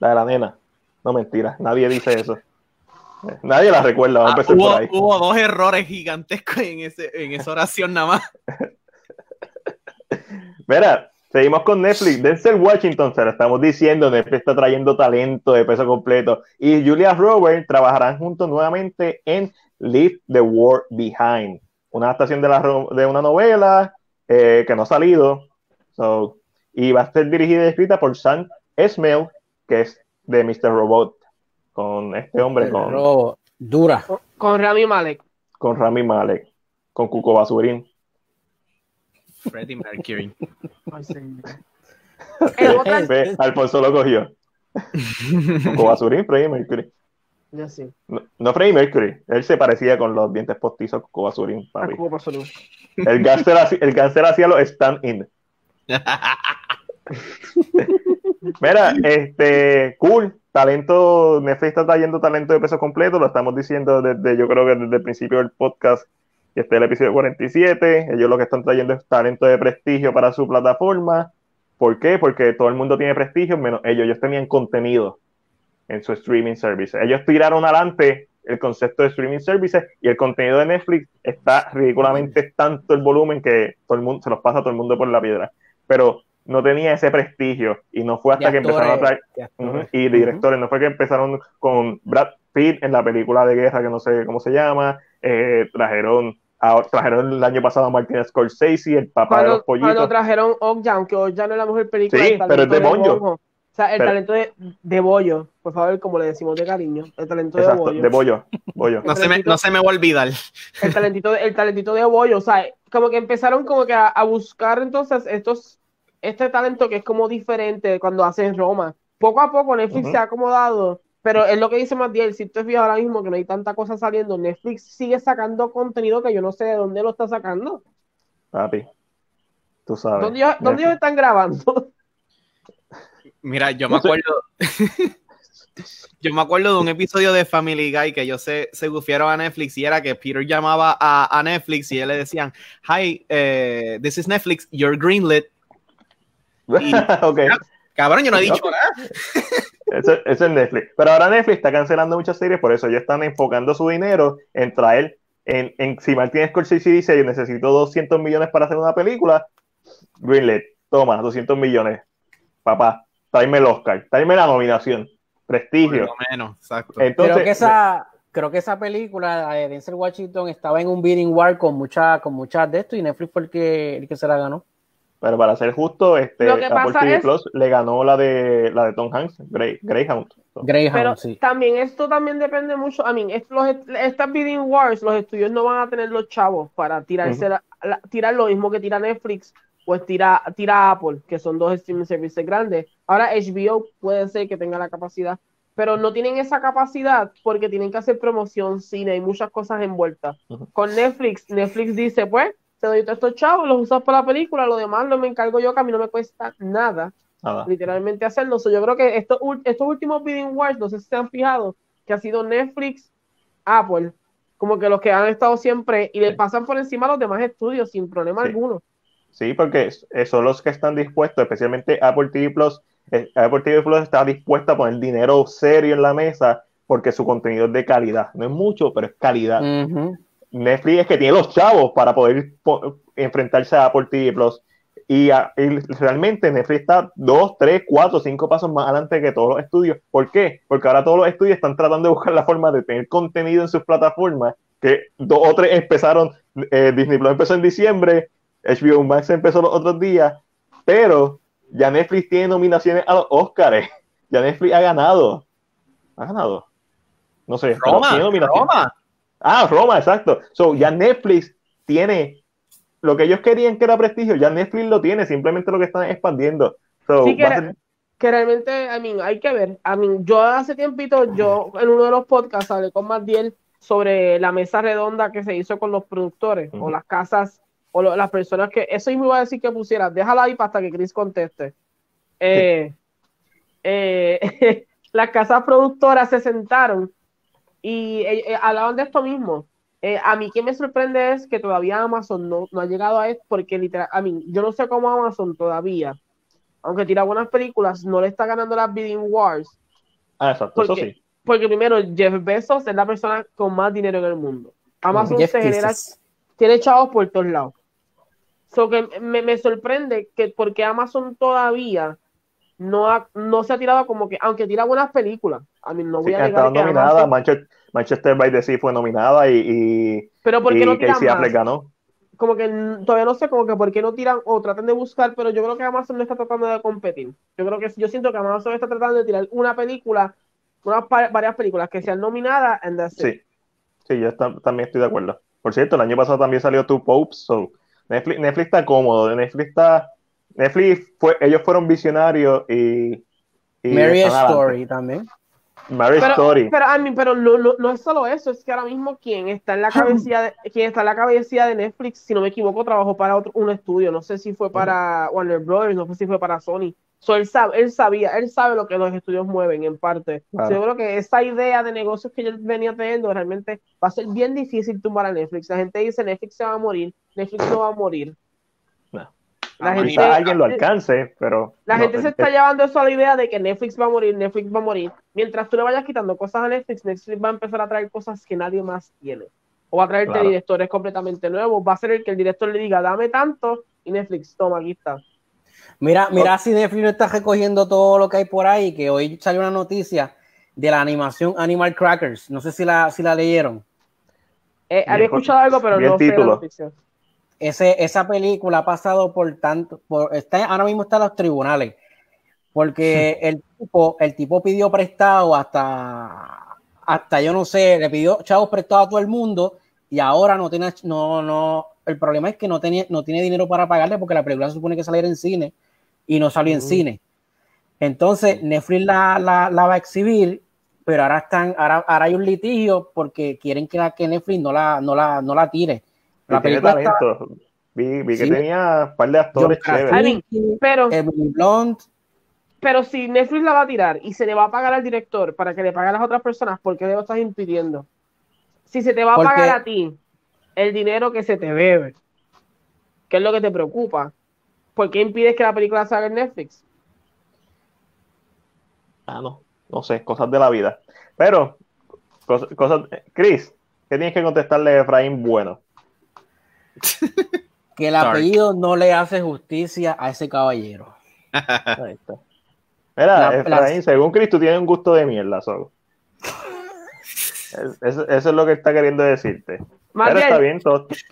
Speaker 1: la de la nena. No mentira, nadie dice eso. Nadie la recuerda.
Speaker 2: Ah, hubo, hubo, dos errores gigantescos en, ese, en esa oración nada más.
Speaker 1: Mira, seguimos con Netflix. Denzel Washington, se lo estamos diciendo, Netflix está trayendo talento de peso completo. Y Julia Roberts trabajarán juntos nuevamente en Leave the World Behind, una adaptación de, la, de una novela eh, que no ha salido. y va a ser dirigida y escrita por Sam Esmail, que es de Mr. Robot, con este hombre, con...
Speaker 3: Dura.
Speaker 4: Con, Rami Malek.
Speaker 1: Con Rami Malek, con Cuco Basurín.
Speaker 2: Freddie Mercury. [laughs] [laughs]
Speaker 1: Alfonso lo cogió. Cuco Basurín, Freddie Mercury.
Speaker 4: Ya sí.
Speaker 1: No, no, Freddie Mercury, él se parecía con los dientes postizos Cuco Basurín, papi. El gánster, el gánster hacía los stand-in. [laughs] Mira, este, cool, talento, Netflix está trayendo talento de peso completo, lo estamos diciendo desde, yo creo que desde el principio del podcast, que este es el episodio 47, ellos lo que están trayendo es talento de prestigio para su plataforma. ¿Por qué? Porque todo el mundo tiene prestigio, menos ellos, ellos tenían contenido en su streaming service. Ellos tiraron adelante el concepto de streaming services y el contenido de Netflix está ridículamente tanto el volumen que todo el mundo se los pasa a todo el mundo por la piedra. Pero no tenía ese prestigio y no fue hasta que empezaron a traer y directores, no fue que empezaron con Brad Pitt en la película de guerra que no sé cómo se llama, eh, trajeron trajeron el año pasado a Martin Scorsese, el papá de los pollitos.
Speaker 4: Cuando trajeron Okja, aunque Okja no es la mejor película.
Speaker 1: Sí, pero es de Bollo. O
Speaker 4: sea, el talento de, de Bollo, por favor, como le decimos de cariño, el talento de Bollo.
Speaker 1: de Bollo. Bollo.
Speaker 2: no, se me, no se me va a olvidar.
Speaker 4: El talentito, el talentito de Bollo, o sea, como que empezaron como que a, a buscar entonces estos este talento que es como diferente cuando hacen Roma. Poco a poco Netflix se ha acomodado, pero es lo que dice Matiel, si tú es ahora mismo que no hay tanta cosa saliendo, Netflix sigue sacando contenido que yo no sé de dónde lo está sacando.
Speaker 1: Papi, tú sabes.
Speaker 4: ¿Dónde, ellos, están grabando?
Speaker 2: Mira, yo me acuerdo... [laughs] Yo me acuerdo de un episodio de Family Guy que ellos se, se a Netflix y era que Peter llamaba a, Netflix y él le decían, Hi, uh, this is Netflix, you're greenlit, [laughs]
Speaker 1: okay.
Speaker 2: Cabrón, yo no he dicho nada.
Speaker 1: Eso, es Netflix. Pero ahora Netflix está cancelando muchas series, por eso ellos están enfocando su dinero en traer, en, en si Martin Scorsese dice, yo necesito 200 millones para hacer una película, Greenlit, toma, 200 millones. Papá, tráeme el Oscar, tráeme la nominación, prestigio.
Speaker 2: Por lo menos, exacto.
Speaker 3: Entonces, creo que esa, creo que esa película de Denzel Washington estaba en un bidding war con muchas con muchas de esto y Netflix fue el que, el que se la ganó.
Speaker 1: Pero para ser justo, este, Apple TV Plus le ganó la de la de Tom Hanks, Greyhound.
Speaker 3: Greyhound,
Speaker 4: Pero
Speaker 3: sí.
Speaker 4: también esto también depende mucho. I mean, estas bidding wars, los estudios no van a tener los chavos para tirarse tirar lo mismo que tira Netflix, pues tira, tira Apple, que son dos streaming services grandes. Ahora HBO puede ser que tenga la capacidad, pero no tienen esa capacidad porque tienen que hacer promoción, cine y muchas cosas envueltas. Con Netflix, Netflix dice, pues, te doy todos estos chavos, los usas para la película, lo demás lo me encargo yo, que a mí no me cuesta nada, literalmente hacerlo. yo creo que estos, estos últimos bidding wars, no sé si se han fijado, que ha sido Netflix, Apple, como que los que han estado siempre y le pasan por encima a los demás estudios sin problema alguno.
Speaker 1: Sí, porque son los que están dispuestos, especialmente Apple TV Plus. Eh, Apple TV Plus está dispuesta a poner dinero serio en la mesa porque su contenido es de calidad. No es mucho, pero es calidad. Netflix es que tiene los chavos para poder enfrentarse a Apple TV Plus. Y, realmente Netflix está dos, tres, cuatro, cinco pasos más adelante que todos los estudios. ¿Por qué? Porque ahora todos los estudios están tratando de buscar la forma de tener contenido en sus plataformas que dos o tres empezaron, eh, Disney Plus empezó en diciembre, HBO Max empezó los otros días, pero ya Netflix tiene nominaciones a los Oscars. Ya Netflix ha ganado. Ha ganado. No sé.
Speaker 2: Roma, Roma.
Speaker 1: Ah, Roma, exacto. So, ya Netflix tiene lo que ellos querían que era prestigio, ya Netflix lo tiene, simplemente lo que están expandiendo.
Speaker 4: sí, que, realmente, I mean, hay que ver. I mean, yo hace tiempito, yo en uno de los podcasts hablé con Matiel sobre la mesa redonda que se hizo con los productores o las casas o las personas que, eso me iba a decir que pusiera, déjala ahí hasta que Chris conteste. Eh, eh, [laughs] las casas productoras se sentaron y eh, hablaban de esto mismo. a mí que me sorprende es que todavía Amazon no, ha llegado a esto, porque literal, a mí, yo no sé cómo Amazon todavía, aunque tira buenas películas, no le está ganando las bidding wars.
Speaker 1: Ah, exacto, eso sí.
Speaker 4: Porque primero, Jeff Bezos es la persona con más dinero en el mundo. Amazon se genera, tiene chavos por todos lados. So que me, me, sorprende que porque Amazon todavía no, ha, no se ha tirado como que, aunque tira buenas películas, a mí no voy a
Speaker 1: negar que nominada, Manchester, by the Sea fue nominada y, y
Speaker 4: pero porque no tiran
Speaker 1: ganó.
Speaker 4: Como que todavía no sé como que por qué no tiran o tratan de buscar, pero yo creo que Amazon no está tratando de competir. Yo creo que yo siento que Amazon está tratando de tirar una película, unas varias películas que sean nominadas en
Speaker 1: Sí, sí, yo también estoy de acuerdo. Por cierto, el año pasado también salió Two Popes, so Netflix, Netflix está cómodo, Netflix está. Netflix fue, ellos fueron visionarios y.
Speaker 3: Mary Story también.
Speaker 1: Mary
Speaker 4: pero,
Speaker 1: Story.
Speaker 4: Pero, I pero no, es solo eso, es que ahora mismo quien está en la cabecilla de, [laughs] quien está en la cabecilla de Netflix, si no me equivoco, trabajó para otro, un estudio, no sé si fue para Warner Brothers, no sé si fue para Sony. So, él, sabe, él sabía, él sabe lo que los estudios mueven en parte. Yo creo que esa idea de negocios que yo venía teniendo realmente va a ser bien difícil tumbar a Netflix. La gente dice Netflix se va a morir, Netflix no va a morir.
Speaker 1: La gente, alguien lo alcance, pero.
Speaker 4: La gente se está llevando eso a la idea de que Netflix va a morir, Netflix va a morir. Mientras tú le vayas quitando cosas a Netflix, Netflix va a empezar a traer cosas que nadie más tiene. O va a traerte directores completamente nuevos. Va a ser el que el director le diga, dame tanto, y Netflix, toma, aquí está.
Speaker 3: Mira, mira si Netflix no está recogiendo todo lo que hay por ahí, que hoy salió una noticia de la animación Animal Crackers. No sé si la, si la leyeron.
Speaker 4: Eh, había escuchado algo, pero no sé la noticia.
Speaker 3: Ese, esa película ha pasado por tanto, por, está, ahora mismo está en los tribunales, porque el tipo, el tipo pidió prestado hasta, hasta yo no sé, le pidió chavos prestados a todo el mundo y ahora no tiene, no, no, el problema es que no, tenía, no tiene dinero para pagarle porque la película se supone que salir en cine y no salió en cine. Entonces, Netflix la, la, va a exhibir, pero ahora están, ahora, ahora, hay un litigio porque quieren que, la, que Netflix no la, no la, no la tire.
Speaker 1: La película vi, vi, que tenía un par de actores chéveres.
Speaker 4: pero, pero si Netflix la va a tirar y se le va a pagar al director para que le pague a las otras personas, ¿por qué le estás impidiendo? Si se te va a pagar a ti el dinero que se te debe, ¿qué es lo que te preocupa? ¿por qué impides que la película salga en Netflix?
Speaker 1: Ah, no, no sé, cosas de la vida. Pero, cosas, Chris, ¿qué tienes que contestarle a Efraín Bueno?
Speaker 3: Que el apellido no le hace justicia a ese caballero. [laughs]
Speaker 1: Ahí está. Mira, Efraín, según Chris, tú tienes un gusto de mierda solo. eso es lo que está queriendo decirte.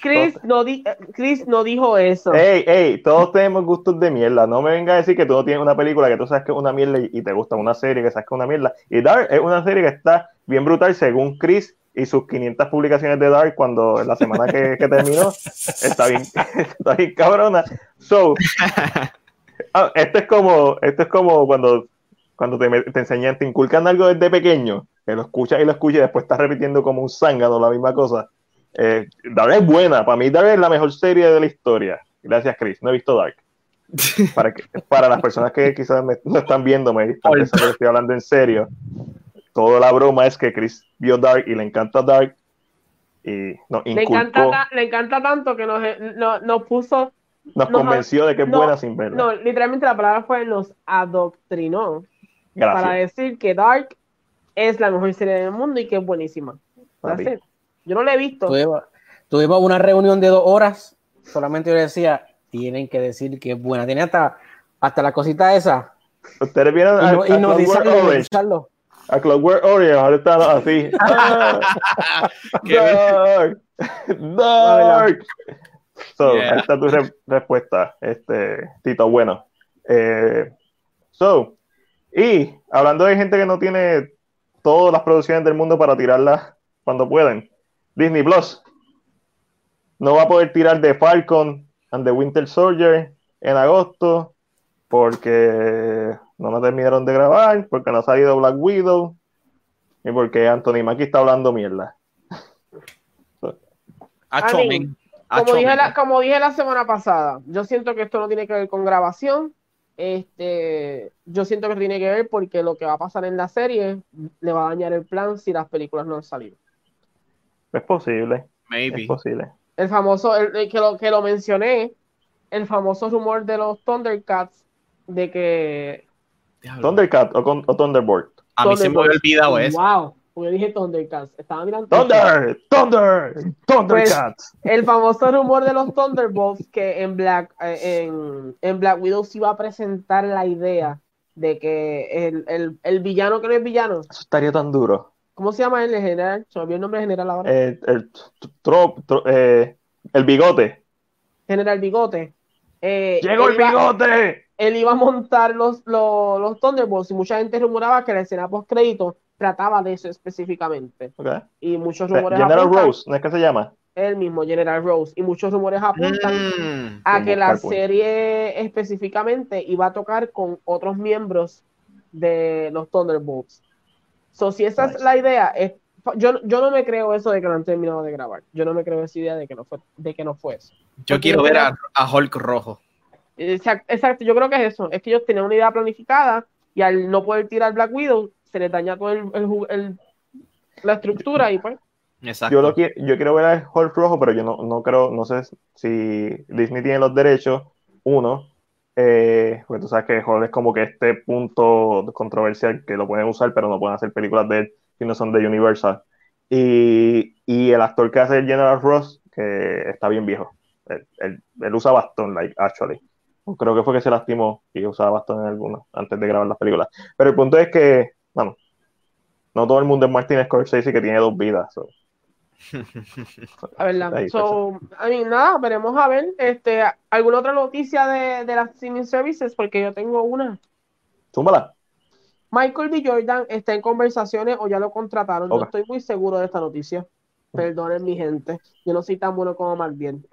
Speaker 4: Chris, No Chris no dijo eso.
Speaker 1: Ey, ey, todos tenemos gustos de mierda. No me venga a decir que tú no tienes una película que tú sabes que es una mierda y, te gusta una serie que sabes que es una mierda. Y Dark es una serie que está bien brutal según Chris y sus 500 publicaciones de Dark cuando la semana que, terminó está bien, [laughs] está bien cabrona. So, ah, esto es como, esto es como cuando, cuando te, te enseñan, te inculcan algo desde pequeño, que lo escuchas y lo escuchas y después estás repitiendo como un zángano la misma cosa. Eh, Dark es buena, para mí Dark es la mejor serie de la historia. Gracias, Chris. No he visto Dark. Para, que, para las personas que quizás me, no están viendo, me estoy hablando en serio. Toda la broma es que Chris vio Dark y le encanta Dark. Y nos
Speaker 4: le, encanta, le encanta tanto que nos, nos puso.
Speaker 1: Nos, convenció de que es buena sin verla.
Speaker 4: No, literalmente la palabra fue nos adoctrinó. Para decir que Dark es la mejor serie del mundo y que es buenísima. Yo no la he visto.
Speaker 3: Tuvimos, una reunión de dos horas. Solamente yo decía, tienen que decir que es buena. Tiene hasta, hasta la cosita esa.
Speaker 1: Ustedes vieron
Speaker 3: y no, y no
Speaker 1: a Clockwork Orange, ahora está así. [laughs] dark, dark. So, ahí está tu respuesta, este, Tito. Bueno, eh, so, y hablando de gente que no tiene todas las producciones del mundo para tirarlas cuando pueden, Disney Plus no va a poder tirar de Falcon and the Winter Soldier en agosto porque no nos terminaron de grabar, porque no ha salido Black Widow y porque Anthony Mackie está hablando mierda.
Speaker 4: como, dije la, como dije la semana pasada, yo siento que esto no tiene que ver con grabación. Este, yo siento que tiene que ver porque lo que va a pasar en la serie le va a dañar el plan si las películas no han salido.
Speaker 1: Es posible. Maybe. Es posible.
Speaker 4: El famoso, el, que, lo, que lo mencioné, el famoso rumor de los Thundercats de que.
Speaker 1: Thundercat o, o Thunderbolt.
Speaker 2: A mí se me había olvidado eso.
Speaker 4: Wow, porque dije Thundercats. Estaba mirando.
Speaker 1: Thunder, Thunder, Thundercats.
Speaker 4: Pues, el famoso rumor de los Thunderbolts que en Black, eh, en, en, Black Widow se iba a presentar la idea de que el, el, el, villano que no es villano.
Speaker 1: Eso estaría tan duro.
Speaker 4: ¿Cómo se llama el general? Se me olvidó el nombre general ahora.
Speaker 1: Eh, el, eh, el bigote.
Speaker 4: General Bigote.
Speaker 1: Eh, ¡Llegó el bigote!
Speaker 4: Él iba a montar los, los, los, Thunderbolts y mucha gente rumoraba que la escena post crédito trataba de eso específicamente. Y muchos rumores
Speaker 1: General Rose, ¿no es que se llama?
Speaker 4: El mismo General Rose. Y muchos rumores apuntan mm, a que la serie específicamente iba a tocar con otros miembros de los Thunderbolts. So, si esa es la idea, es, yo, yo no me creo eso de que no han terminado de grabar. Yo no me creo esa idea de que no fue, de que no fue eso.
Speaker 2: Yo quiero ver a, a Hulk rojo.
Speaker 4: Exacto, yo creo que es eso. Es que ellos tenían una idea planificada y al no poder tirar Black Widow, se les daña todo el, la estructura y pues.
Speaker 1: Exacto. Yo, lo quiero, yo quiero ver a Hulk rojo, pero yo no, no creo, no sé si Disney tiene los derechos. Uno, eh, porque tú sabes que Hulk es como que este punto controversial que lo pueden usar, pero no pueden hacer películas de él si no son de Universal. Y, y el actor que hace el General Ross, que está bien viejo. Él, él usa bastón, like, actually creo que fue que se lastimó y usaba bastante en algunos antes de grabar las películas. Pero el punto es que, bueno, no todo el mundo es Martin Scorsese que tiene dos vidas. [laughs]
Speaker 4: A ver, so, a mí, nada, veremos a ver. Este, ¿Alguna otra noticia de, de las streaming services? Porque yo tengo una.
Speaker 1: Túmbala.
Speaker 4: Michael B. Jordan está en conversaciones o ya lo contrataron. No estoy muy seguro de esta noticia. Perdonen mi gente. Yo no soy tan bueno como más bien.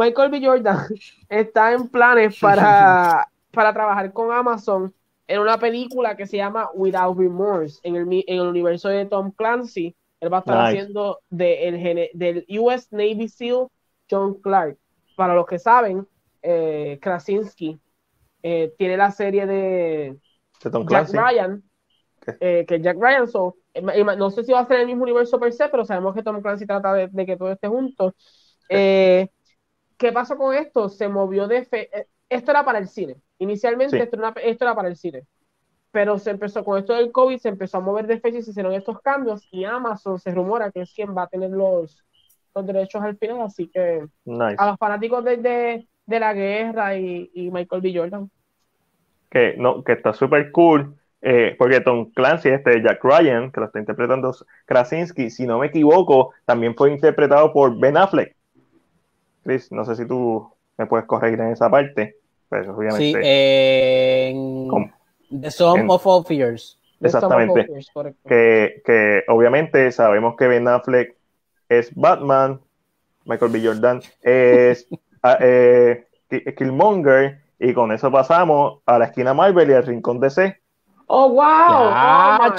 Speaker 4: Michael B. Jordan [laughs] está en planes para, para trabajar con Amazon en una película que se llama Without Remorse, en el, en el universo de Tom Clancy. Él va a estar haciendo de, del US Navy SEAL John Clark. Para los que saben, eh, Krasinski eh, tiene la serie de, Jack Ryan, eh, que Jack Ryan, so, no sé si va a ser el mismo universo per se, pero sabemos que Tom Clancy trata de, de que todo esté junto. Eh, ¿Qué pasó con esto? Se movió de fe. Eh, esto era para el cine. Inicialmente esto, era, para el cine. Pero se empezó con esto del COVID, se empezó a mover de fecha y se hicieron estos cambios. Y Amazon se rumora que es quien va a tener los, los derechos al final. Así que a los fanáticos de, la guerra y, Michael B. Jordan.
Speaker 1: Que, no, que está súper cool. Eh, porque Tom Clancy, este Jack Ryan, que lo está interpretando Krasinski, si no me equivoco, también fue interpretado por Ben Affleck. Chris, no sé si tú me puedes corregir en esa parte. Pues, obviamente,
Speaker 3: sí, en The Song of All Fears.
Speaker 1: Exactamente. que, que, obviamente sabemos que Ben Affleck es Batman, Michael B. Jordan es [laughs] ah, eh, Killmonger, y con eso pasamos a la esquina Marvel y al rincón DC.
Speaker 4: ¡Oh, wow!
Speaker 3: oh,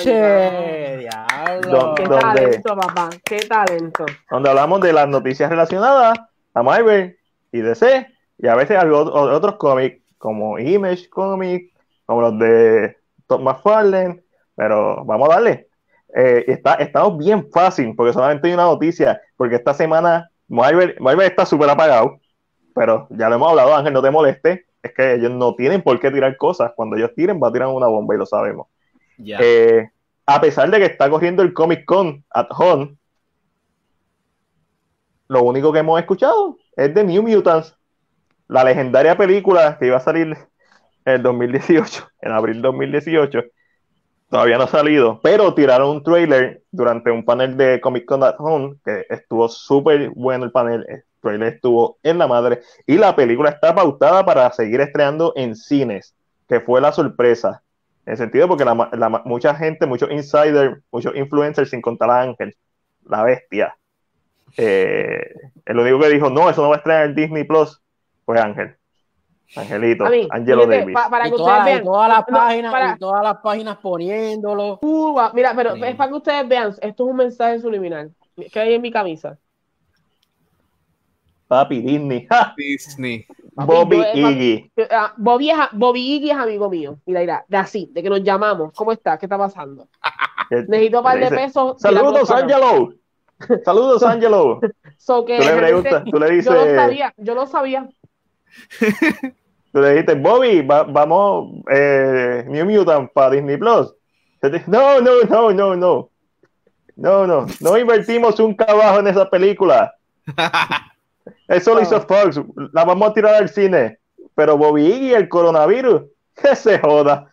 Speaker 3: ¡Diablo!
Speaker 4: ¡Qué talento, papá! ¡Qué talento!
Speaker 1: Donde hablamos de las noticias relacionadas a Marvel y DC, y a veces algo, otros cómics, como Image Comics, como los de Tom McFarlane, pero vamos a darle. Eh, está, estamos bien fácil, porque solamente hay una noticia, porque esta semana Marvel, Marvel está súper apagado, pero ya lo hemos hablado, Ángel, no te moleste, es que ellos no tienen por qué tirar cosas, cuando ellos tiren va a tirar una bomba y lo sabemos. Eh, a pesar de que está corriendo el Comic Con at home, lo único que hemos escuchado es de New Mutants, la legendaria película que iba a salir en el 2018, en abril 2018, Todavía no ha salido, pero tiraron un trailer durante un panel de Comic Con at Home, que estuvo súper bueno el panel, el trailer estuvo en la madre, y la película está pautada para seguir estrenando en cines, que fue la sorpresa. En sentido porque la, mucha gente, muchos insiders, muchos influencers, sin contar a Ángel, la bestia, eh, el único que dijo, no, eso no va a estrenar en Disney Plus, fue Ángel. Angelito, Angelo Davis.
Speaker 3: para que ustedes vean. todas las páginas, todas las páginas poniéndolo.
Speaker 4: mira, pero es para que ustedes vean, esto es un mensaje subliminal que hay en mi camisa.
Speaker 1: Papi, Disney. [laughs]
Speaker 2: Disney.
Speaker 1: Bobby Iggy.
Speaker 4: Ah, Bobby, es, Bobby Iggy es amigo mío. Mira, mira, de así, de que nos llamamos. ¿Cómo está? ¿Qué está pasando? [laughs] Necesito un par de pesos.
Speaker 1: Saludos, Angelo. [laughs] Saludos, Angelo.
Speaker 4: tú le preguntas, tú le dices. Yo lo sabía, yo lo sabía.
Speaker 1: Tú le dijiste, Bobby, vamos, eh, New Mutant para Disney Plus. No, no, no, no, no. No, no, no invertimos un cabajo en esa película. [laughs] Eso lo hizo Fox. La vamos a tirar al cine. Pero Bobby y el coronavirus, [laughs] que se joda.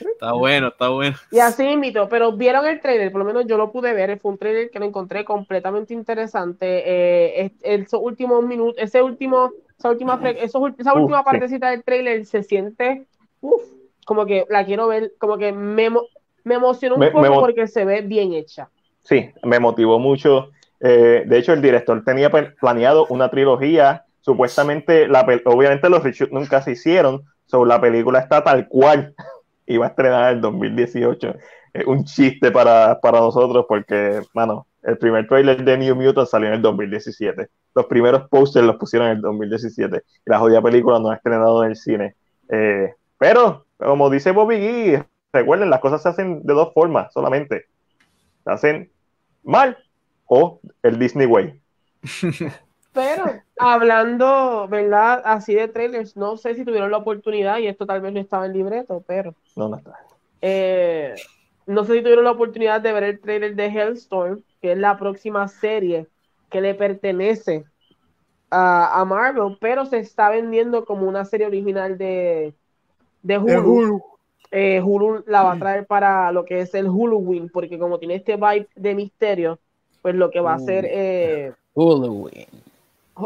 Speaker 2: Está bueno, está bueno.
Speaker 4: Y así invito, pero vieron el trailer, por lo menos yo lo pude ver, fue un trailer que lo encontré completamente interesante. Eh, esos últimos minutos, ese último, esa última, esa última partecita del trailer se siente, uff, como que la quiero ver, como que me, me emocionó un poco porque se ve bien hecha.
Speaker 1: Sí, me motivó mucho. Eh, de hecho, el director tenía planeado una trilogía. Supuestamente, la, obviamente los reshoots nunca se hicieron, sobre la película está tal cual iba a estrenar en 2018. Es un chiste para, nosotros porque, mano, el primer trailer de New Mutant salió en el 2017. Los primeros posters los pusieron en el 2017. Y la jodida película no ha estrenado en el cine. Eh, pero, como dice Bobby Gee, recuerden, las cosas se hacen de dos formas solamente. Se hacen mal o el Disney Way. [laughs]
Speaker 4: Pero hablando, ¿verdad? Así de trailers, no sé si tuvieron la oportunidad, y esto tal vez no estaba en libreto, pero.
Speaker 1: No, no está.
Speaker 4: Eh, no sé si tuvieron la oportunidad de ver el trailer de Hellstorm, que es la próxima serie que le pertenece a, Marvel, pero se está vendiendo como una serie original de, de Hulu. Eh, Hulu. la va a traer para lo que es el Hulu Win, porque como tiene este vibe de misterio, pues lo que va a hacer. Eh,
Speaker 3: Hulu Win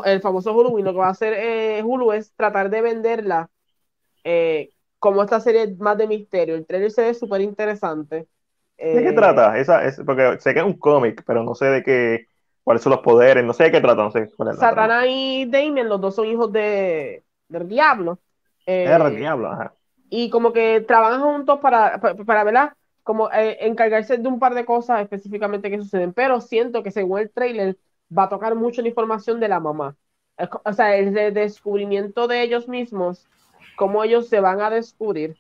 Speaker 4: el famoso Hulu, lo que va a hacer eh, Hulu es tratar de venderla eh, como esta serie más de misterio. El trailer se ve súper interesante.
Speaker 1: ¿De qué eh, trata? Esa, es, porque sé que es un cómic, pero no sé de qué, cuáles son los poderes, no sé de qué trata. No sé
Speaker 4: Satanás y Damien, los dos son hijos de, del diablo.
Speaker 1: el diablo, ajá.
Speaker 4: Y como que trabajan juntos para, para, para ¿verdad? Como encargarse de un par de cosas específicamente que suceden. Pero siento que según el trailer va a tocar mucho la información de la mamá. O sea, el descubrimiento de ellos mismos, cómo ellos se van a descubrir.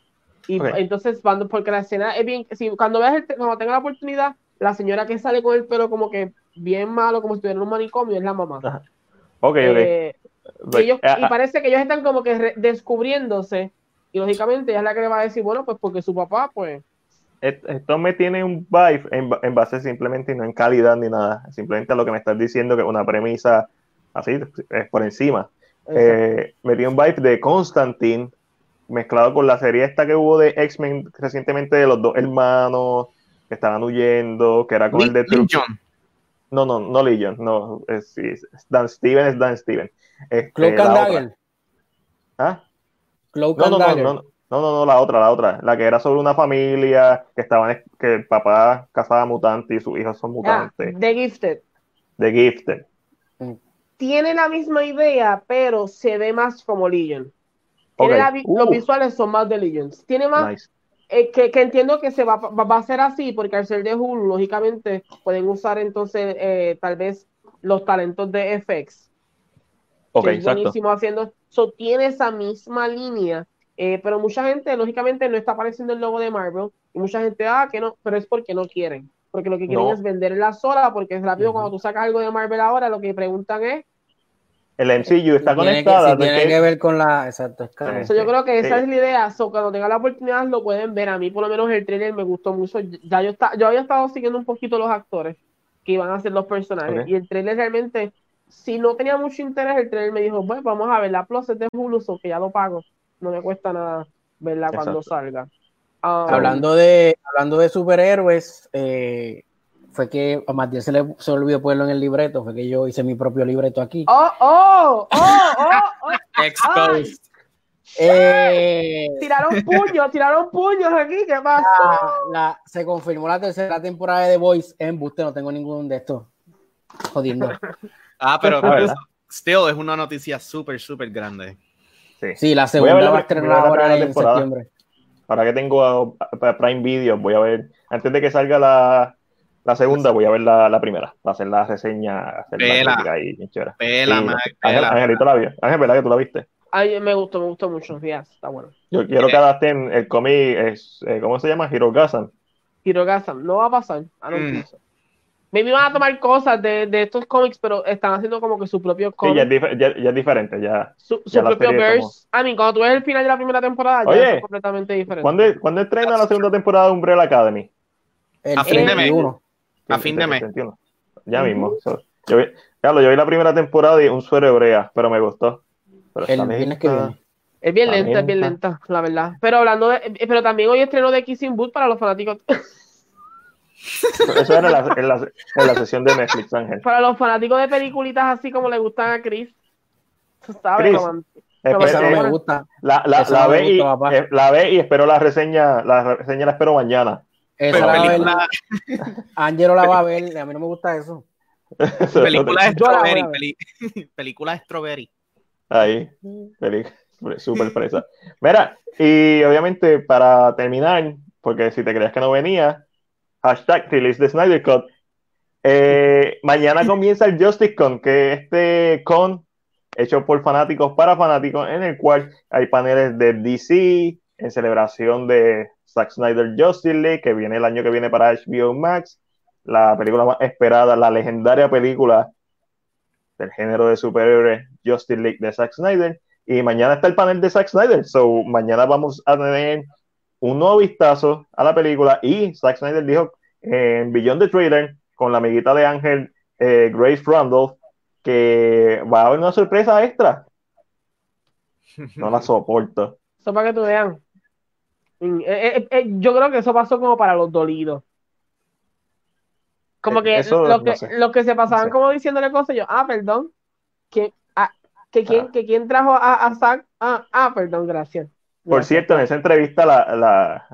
Speaker 4: Y entonces, cuando, porque la escena es bien, si, cuando veas el, cuando tenga la oportunidad, la señora que sale con el pelo como que bien malo, como si estuviera en un manicomio, es la mamá.
Speaker 1: Ok,
Speaker 4: eh, y, eh, ah. parece que ellos están como que descubriéndose, y lógicamente ella es la que le va a decir, bueno, pues porque su papá, pues,
Speaker 1: esto me tiene un vibe en, base simplemente no en calidad ni nada, simplemente a lo que me estás diciendo que es una premisa así, es por encima. Eh, me tiene un vibe de Constantine mezclado con la serie esta que hubo de X-Men recientemente de los dos hermanos que estaban huyendo, que era con el de
Speaker 2: Legion.
Speaker 1: No, no, no Legion, no, es, Dan Steven es Dan Steven.
Speaker 3: Este, Cloak and Dagger.
Speaker 1: ¿Ah?
Speaker 3: Cloak and Dagger.
Speaker 1: No, no, no, la otra, la otra. La que era sobre una familia que estaban, que el papá cazaba mutantes y sus hijos son mutantes.
Speaker 4: The Gifted.
Speaker 1: The Gifted.
Speaker 4: Tiene la misma idea, pero se ve más como Legion. Los uh. visuales son más de Legion. Tiene más. Eh, que, entiendo que se va, va, a ser así, porque al ser de Hulu, lógicamente, pueden usar entonces eh, tal vez los talentos de FX.
Speaker 1: Ok, exacto.
Speaker 4: buenísimo haciendo. So, tiene esa misma línea eh, pero mucha gente, lógicamente, no está apareciendo el logo de Marvel. Y mucha gente, ah, que no, pero es porque no quieren. Porque lo que quieren es venderla sola, porque es rápido cuando tú sacas algo de Marvel ahora, lo que preguntan es.
Speaker 1: El MCU está conectado.
Speaker 3: Tiene, que, ver con la. Exacto,
Speaker 4: yo creo que esa es la idea. So, cuando tengan la oportunidad, lo pueden ver. A mí, por lo menos, el trailer me gustó mucho. Ya yo, está, yo había estado siguiendo un poquito los actores que iban a ser los personajes. Y el trailer realmente, si no tenía mucho interés, el trailer me dijo, pues vamos a ver, la Plus es de Hulu, so que ya lo pago no me cuesta nada ¿verdad? Cuando salga.
Speaker 3: Hablando, de, hablando de superhéroes, eh, fue que a Matías se le se olvidó ponerlo en el libreto, fue que yo hice mi propio libreto aquí.
Speaker 4: ¡Oh, oh, oh, oh! oh [laughs]
Speaker 2: Exposed.
Speaker 4: Eh, tiraron puños, tiraron puños aquí, ¿qué pasa?
Speaker 3: La, se confirmó la tercera temporada de The Voice en Buste, no tengo ningún de estos. Jodiendo.
Speaker 2: Ah, pero, [laughs] still es una noticia súper, súper grande.
Speaker 3: Sí. la segunda va a estrenar ahora en septiembre.
Speaker 1: Ahora que tengo Prime Video, voy a ver, antes de que salga la, la segunda, voy a ver la, la primera, para hacer la reseña, hacer
Speaker 2: pela,
Speaker 1: la ahí,
Speaker 2: pela, pela,
Speaker 1: Ángel, Angelito la vio. Ángel, ¿verdad que tú la viste?
Speaker 4: Ay, me gustó, me gustó mucho, días, está bueno.
Speaker 1: Yo quiero que adapten el cómic, eh, ¿cómo se llama? Hirogasan.
Speaker 4: Hirogasan, no va a pasar, a no mm. Maybe van a tomar cosas de, de, estos cómics, pero están haciendo como que su propio
Speaker 1: cómic. Sí, ya es, ya, ya es diferente, ya.
Speaker 4: Su, su propio verse. A mí, cuando tú ves el final de la primera temporada, ya es completamente diferente.
Speaker 1: ¿cuándo, ¿cuándo estrena la segunda temporada de Umbrella Academy?
Speaker 2: El, a fin de mes. A fin de mes.
Speaker 1: Ya mismo. yo, vi, yo vi la primera temporada y un suero hebrea, pero me gustó.
Speaker 3: Pero el viernes que viene.
Speaker 4: Es bien lenta, es bien lenta, la verdad. Pero hablando de, eh, pero también hoy estreno de Kissing Booth para los fanáticos. [laughs]
Speaker 1: Eso era en, la, en, la, sesión de Netflix, Ángel.
Speaker 4: Para los fanáticos de peliculitas así como le gustan a Chris. ¿Sabes?
Speaker 3: Esa no me gusta.
Speaker 1: La, la, la, ve y, eh, la ve y espero la reseña, la reseña la espero mañana.
Speaker 3: Esa la película... Angelo la va a ver, a mí no me gusta eso.
Speaker 2: película de Strawberry, [laughs] película de Strawberry.
Speaker 1: Ahí, súper fresa. Mira, y obviamente para terminar, porque si te creías que no venía, hashtag release the Snyder Cut. Eh, [laughs] mañana comienza el Justice Con, que este con hecho por fanáticos para fanáticos, en el cual hay paneles de DC en celebración de Zack Snyder Justice League, que viene el año que viene para HBO Max, la película más esperada, la legendaria película del género de superhéroes Justice League de Zack Snyder. Y mañana está el panel de Zack Snyder. So, mañana vamos a tener un nuevo vistazo a la película. Y Zack Snyder dijo en Beyond the Trailer, con la amiguita de Ángel, eh, Grace Randolph, que va a haber una sorpresa extra. No la [laughs] soporto.
Speaker 4: Eso para que tú vean. Eh, eh, yo creo que eso pasó como para los dolidos. Como que, lo, que que se pasaban como diciéndole cosas, yo, ah, perdón, que, ah, que, quién, ah. que quién trajo a, a Zack, ah, ah, perdón, gracias.
Speaker 1: Por cierto, en esa entrevista la, la,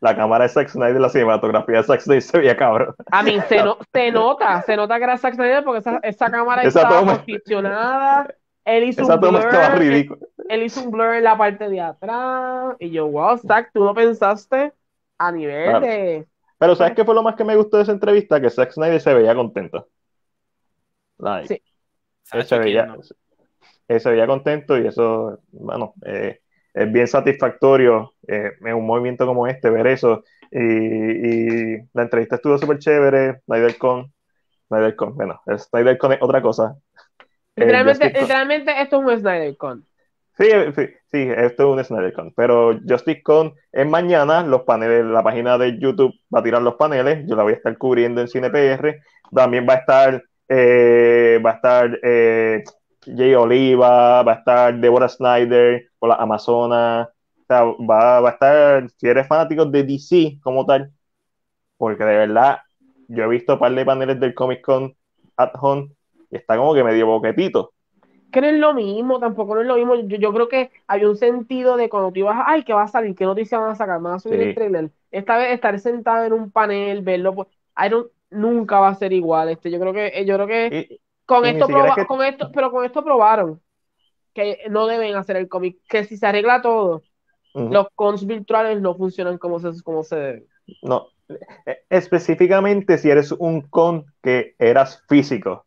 Speaker 1: la cámara de Zack Snyder, la cinematografía de Zack Snyder se veía cabrón.
Speaker 4: A mí se, [laughs] se nota, se nota que era Zack Snyder porque esa, esa cámara estaba posicionada. Él hizo, un blur, él hizo un blur en la parte de atrás. Y yo, wow, Zack, tú no pensaste a nivel de
Speaker 1: pero ¿sabes qué fue lo más que me gustó de esa entrevista? Que Zack Snyder se veía contento. sí. se, veía, se veía contento y eso, bueno, eh, es bien satisfactorio eh, en un movimiento como este ver eso. Y, la entrevista estuvo súper chévere. Snyder con, Snyder con, bueno, Snyder con es otra cosa.
Speaker 4: Literalmente, literalmente esto es un Snyder con.
Speaker 1: Sí, sí, sí, esto es un SnyderCon. Pero Justice Con es mañana, los paneles, la página de YouTube va a tirar los paneles, yo la voy a estar cubriendo en CinePR. También va a estar, eh, va a estar eh, Jay Oliva, va a estar Deborah Snyder por la Amazonas. O sea, va, va a estar, si eres fanático de DC como tal, porque de verdad, yo he visto un par de paneles del Comic Con at home y está como que medio boquetito
Speaker 4: que no es lo mismo, tampoco no es lo mismo. Yo, creo que hay un sentido de cuando tú ibas, ay, ¿qué va a salir? ¿Qué noticias van a sacar? Van a subir el trailer. Esta vez estar sentado en un panel, verlo, pues, nunca va a ser igual. Este, yo creo que, eh, yo creo que con esto, con esto, pero con esto probaron que no deben hacer el cómic, que si se arregla todo, los cons virtuales no funcionan como se, como se debe.
Speaker 1: No, e, específicamente si eres un con que eras físico.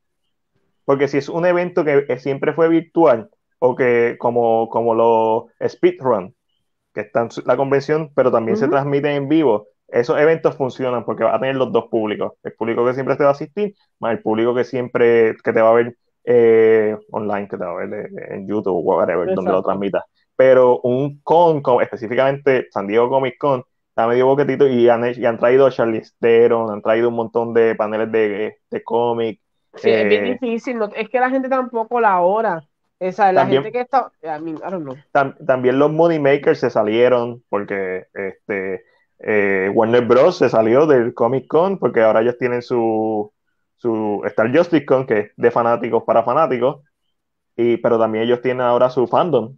Speaker 1: Porque si es un evento que siempre fue virtual, o que como, como los speedrun, que están en la convención, pero también se transmiten en vivo, esos eventos funcionan porque va a tener los dos públicos. El público que siempre te va a asistir, más el público que siempre que te va a ver eh, online, que te va a ver en YouTube o whatever, donde lo transmitas. Pero un con, específicamente San Diego Comic Con, está medio boquetito y han, y han traído a Charlie Theron, han traído un montón de paneles de, de cómic,
Speaker 4: Sí, es bien eh, difícil, es que la gente tampoco la hora. Esa, la también, gente que está.
Speaker 1: también los money makers se salieron porque este eh, Warner Bros. se salió del Comic Con porque ahora ellos tienen su, su Star Justice Con, que es de fanáticos para fanáticos, y, pero también ellos tienen ahora su fandom.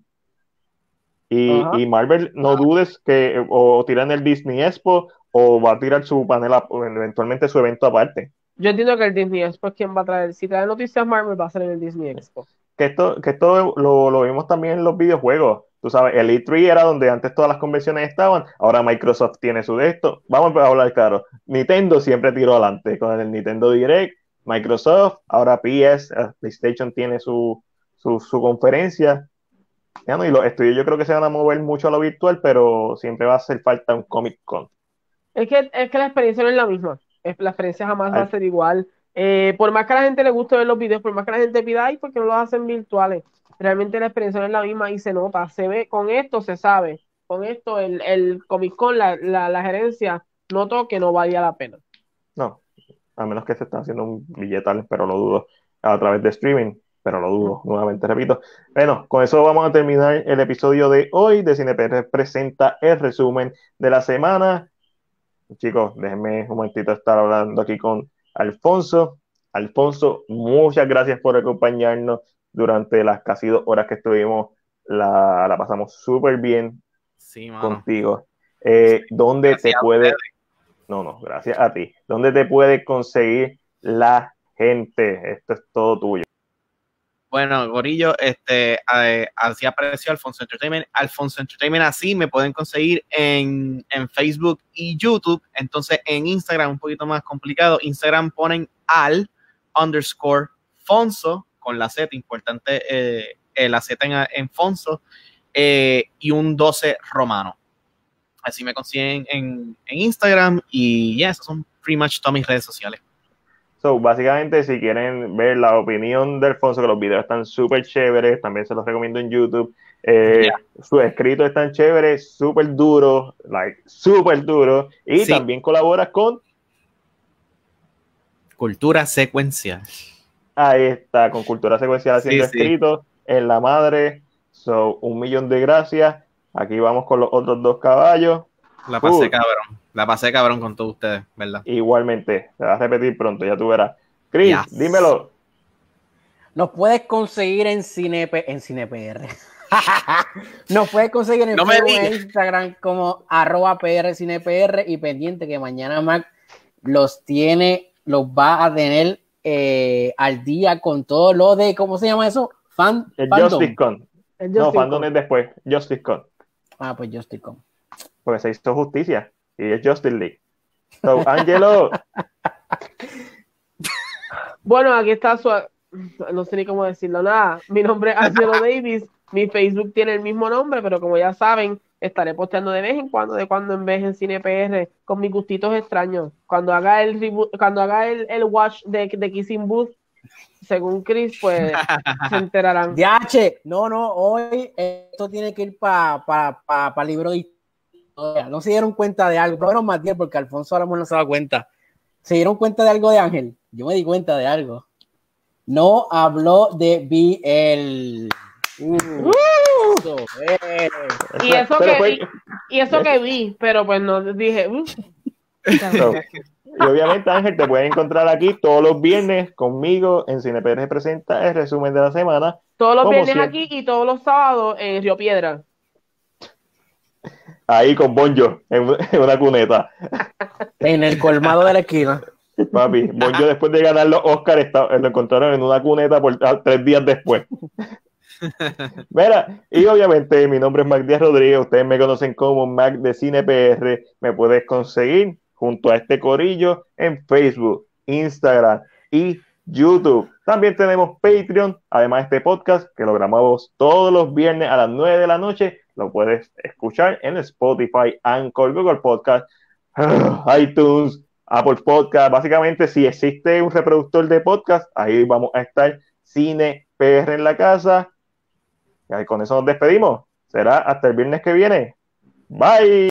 Speaker 1: Y, y Marvel, no dudes que o tiran el Disney Expo o va a tirar su panel, eventualmente su evento aparte.
Speaker 4: Yo entiendo que el Disney Expo es quien va a traer. Si trae noticias Marvel, va a ser en el Disney Expo.
Speaker 1: Que esto, que esto lo, lo vimos también en los videojuegos. Tú sabes, el E3 era donde antes todas las convenciones estaban, ahora Microsoft tiene su de esto. Vamos a hablar claro. Nintendo siempre tiró adelante con el Nintendo Direct, Microsoft, ahora PS, eh, PlayStation tiene su, su, conferencia. y los estudios yo creo que se van a mover mucho a lo virtual, pero siempre va a hacer falta un Comic Con.
Speaker 4: Es que, es que la experiencia no es la misma. La experiencia jamás va a ser igual. Eh, por más que a la gente le guste ver los videos, por más que la gente pida, ay, porque no los hacen virtuales? Realmente la experiencia no es la misma y se nota, se ve, con esto se sabe, con esto el, el Comic Con, la, la, gerencia notó que no valía la pena.
Speaker 1: No, a menos que se estén haciendo un billetal, pero lo dudo, a través de streaming, pero lo dudo, nuevamente repito. Bueno, con eso vamos a terminar el episodio de hoy de CinePR presenta el resumen de la semana. Chicos, déjenme un momentito estar hablando aquí con Alfonso. Alfonso, muchas gracias por acompañarnos durante las casi dos horas que estuvimos. La, pasamos súper bien contigo. Eh, ¿Dónde te puede... No, no, gracias a ti. ¿Dónde te puede conseguir la gente? Esto es todo tuyo.
Speaker 2: Bueno, Gorillo, este, eh, así apareció Alfonso Entertainment. Alfonso Entertainment, así me pueden conseguir en, en, Facebook y YouTube. Entonces, en Instagram, un poquito más complicado. Instagram ponen al underscore Fonso con la Z, importante eh, eh, la Z en, en Fonso, eh, y un 12 romano. Así me consiguen en, Instagram y ya, esas son pretty much todas mis redes sociales.
Speaker 1: So, básicamente, si quieren ver la opinión de Alfonso, que los videos están súper chéveres, también se los recomiendo en YouTube. Su escrito es tan chévere, súper duro, like, súper duro. Y también colabora con
Speaker 2: Cultura Secuencial.
Speaker 1: Ahí está, con cultura secuencial haciendo escrito en la madre. So, un millón de gracias. Aquí vamos con los otros dos caballos.
Speaker 2: La pasé cabrón. La pasé cabrón con todos ustedes, ¿verdad?
Speaker 1: Igualmente. Se va a repetir pronto, ya tú verás. Chris, dímelo.
Speaker 3: Nos puedes conseguir en Cinepe, en CinePR. [laughs] Nos puedes conseguir en, Instagram como arroba PR Cinepr y pendiente que mañana Mac los tiene, los va a tener eh, al día con todo lo de, ¿cómo se llama eso? Fan,
Speaker 1: el Justice Con. no, fandom es después, Justice Con.
Speaker 3: Ah, pues Justice Con.
Speaker 1: Porque se hizo justicia y es Justice League. So, [laughs] Angelo.
Speaker 4: bueno, aquí está su. No sé ni cómo decirlo nada. Mi nombre es Angelo [laughs] Davis. Mi Facebook tiene el mismo nombre, pero como ya saben, estaré posteando de vez en cuando, de cuando en vez en CinePR, con mis gustitos extraños. Cuando haga el cuando haga el, el watch de, de Kissing Booth, según Chris, pues [laughs] se enterarán.
Speaker 3: DH, no, no, hoy esto tiene que ir para pa, pa, pa libro de historia. No se dieron cuenta de algo, pero más bien porque Alfonso ahora no se da cuenta. ¿Se dieron cuenta de algo de Ángel? Yo me di cuenta de algo. No habló de BL. Uh.
Speaker 4: Y eso, que, y eso que vi, pero pues no dije. Uh.
Speaker 1: y obviamente, Ángel, te puedes encontrar aquí todos los viernes conmigo en CinePR presenta el resumen de la semana.
Speaker 4: Todos los viernes aquí y todos los sábados en Río Piedra.
Speaker 1: Ahí con Bonjo, en, una cuneta.
Speaker 3: En el colmado de la esquina.
Speaker 1: Papi, Bonjo después de ganar los Oscars lo encontraron en una cuneta por ah, tres días después. Mira, y obviamente mi nombre es Mac Díaz Rodríguez, ustedes me conocen como Mac de Cine PR, me puedes conseguir junto a este corillo en Facebook, Instagram y YouTube. También tenemos Patreon, además de este podcast que lo grabamos todos los viernes a las 9 de la noche, lo puedes escuchar en Spotify, Anchor, Google Podcast, [sighs] iTunes, Apple Podcast. Básicamente, si existe un reproductor de podcast, ahí vamos a estar Cine PR en la casa y con eso nos despedimos. Será hasta el viernes que viene. Bye.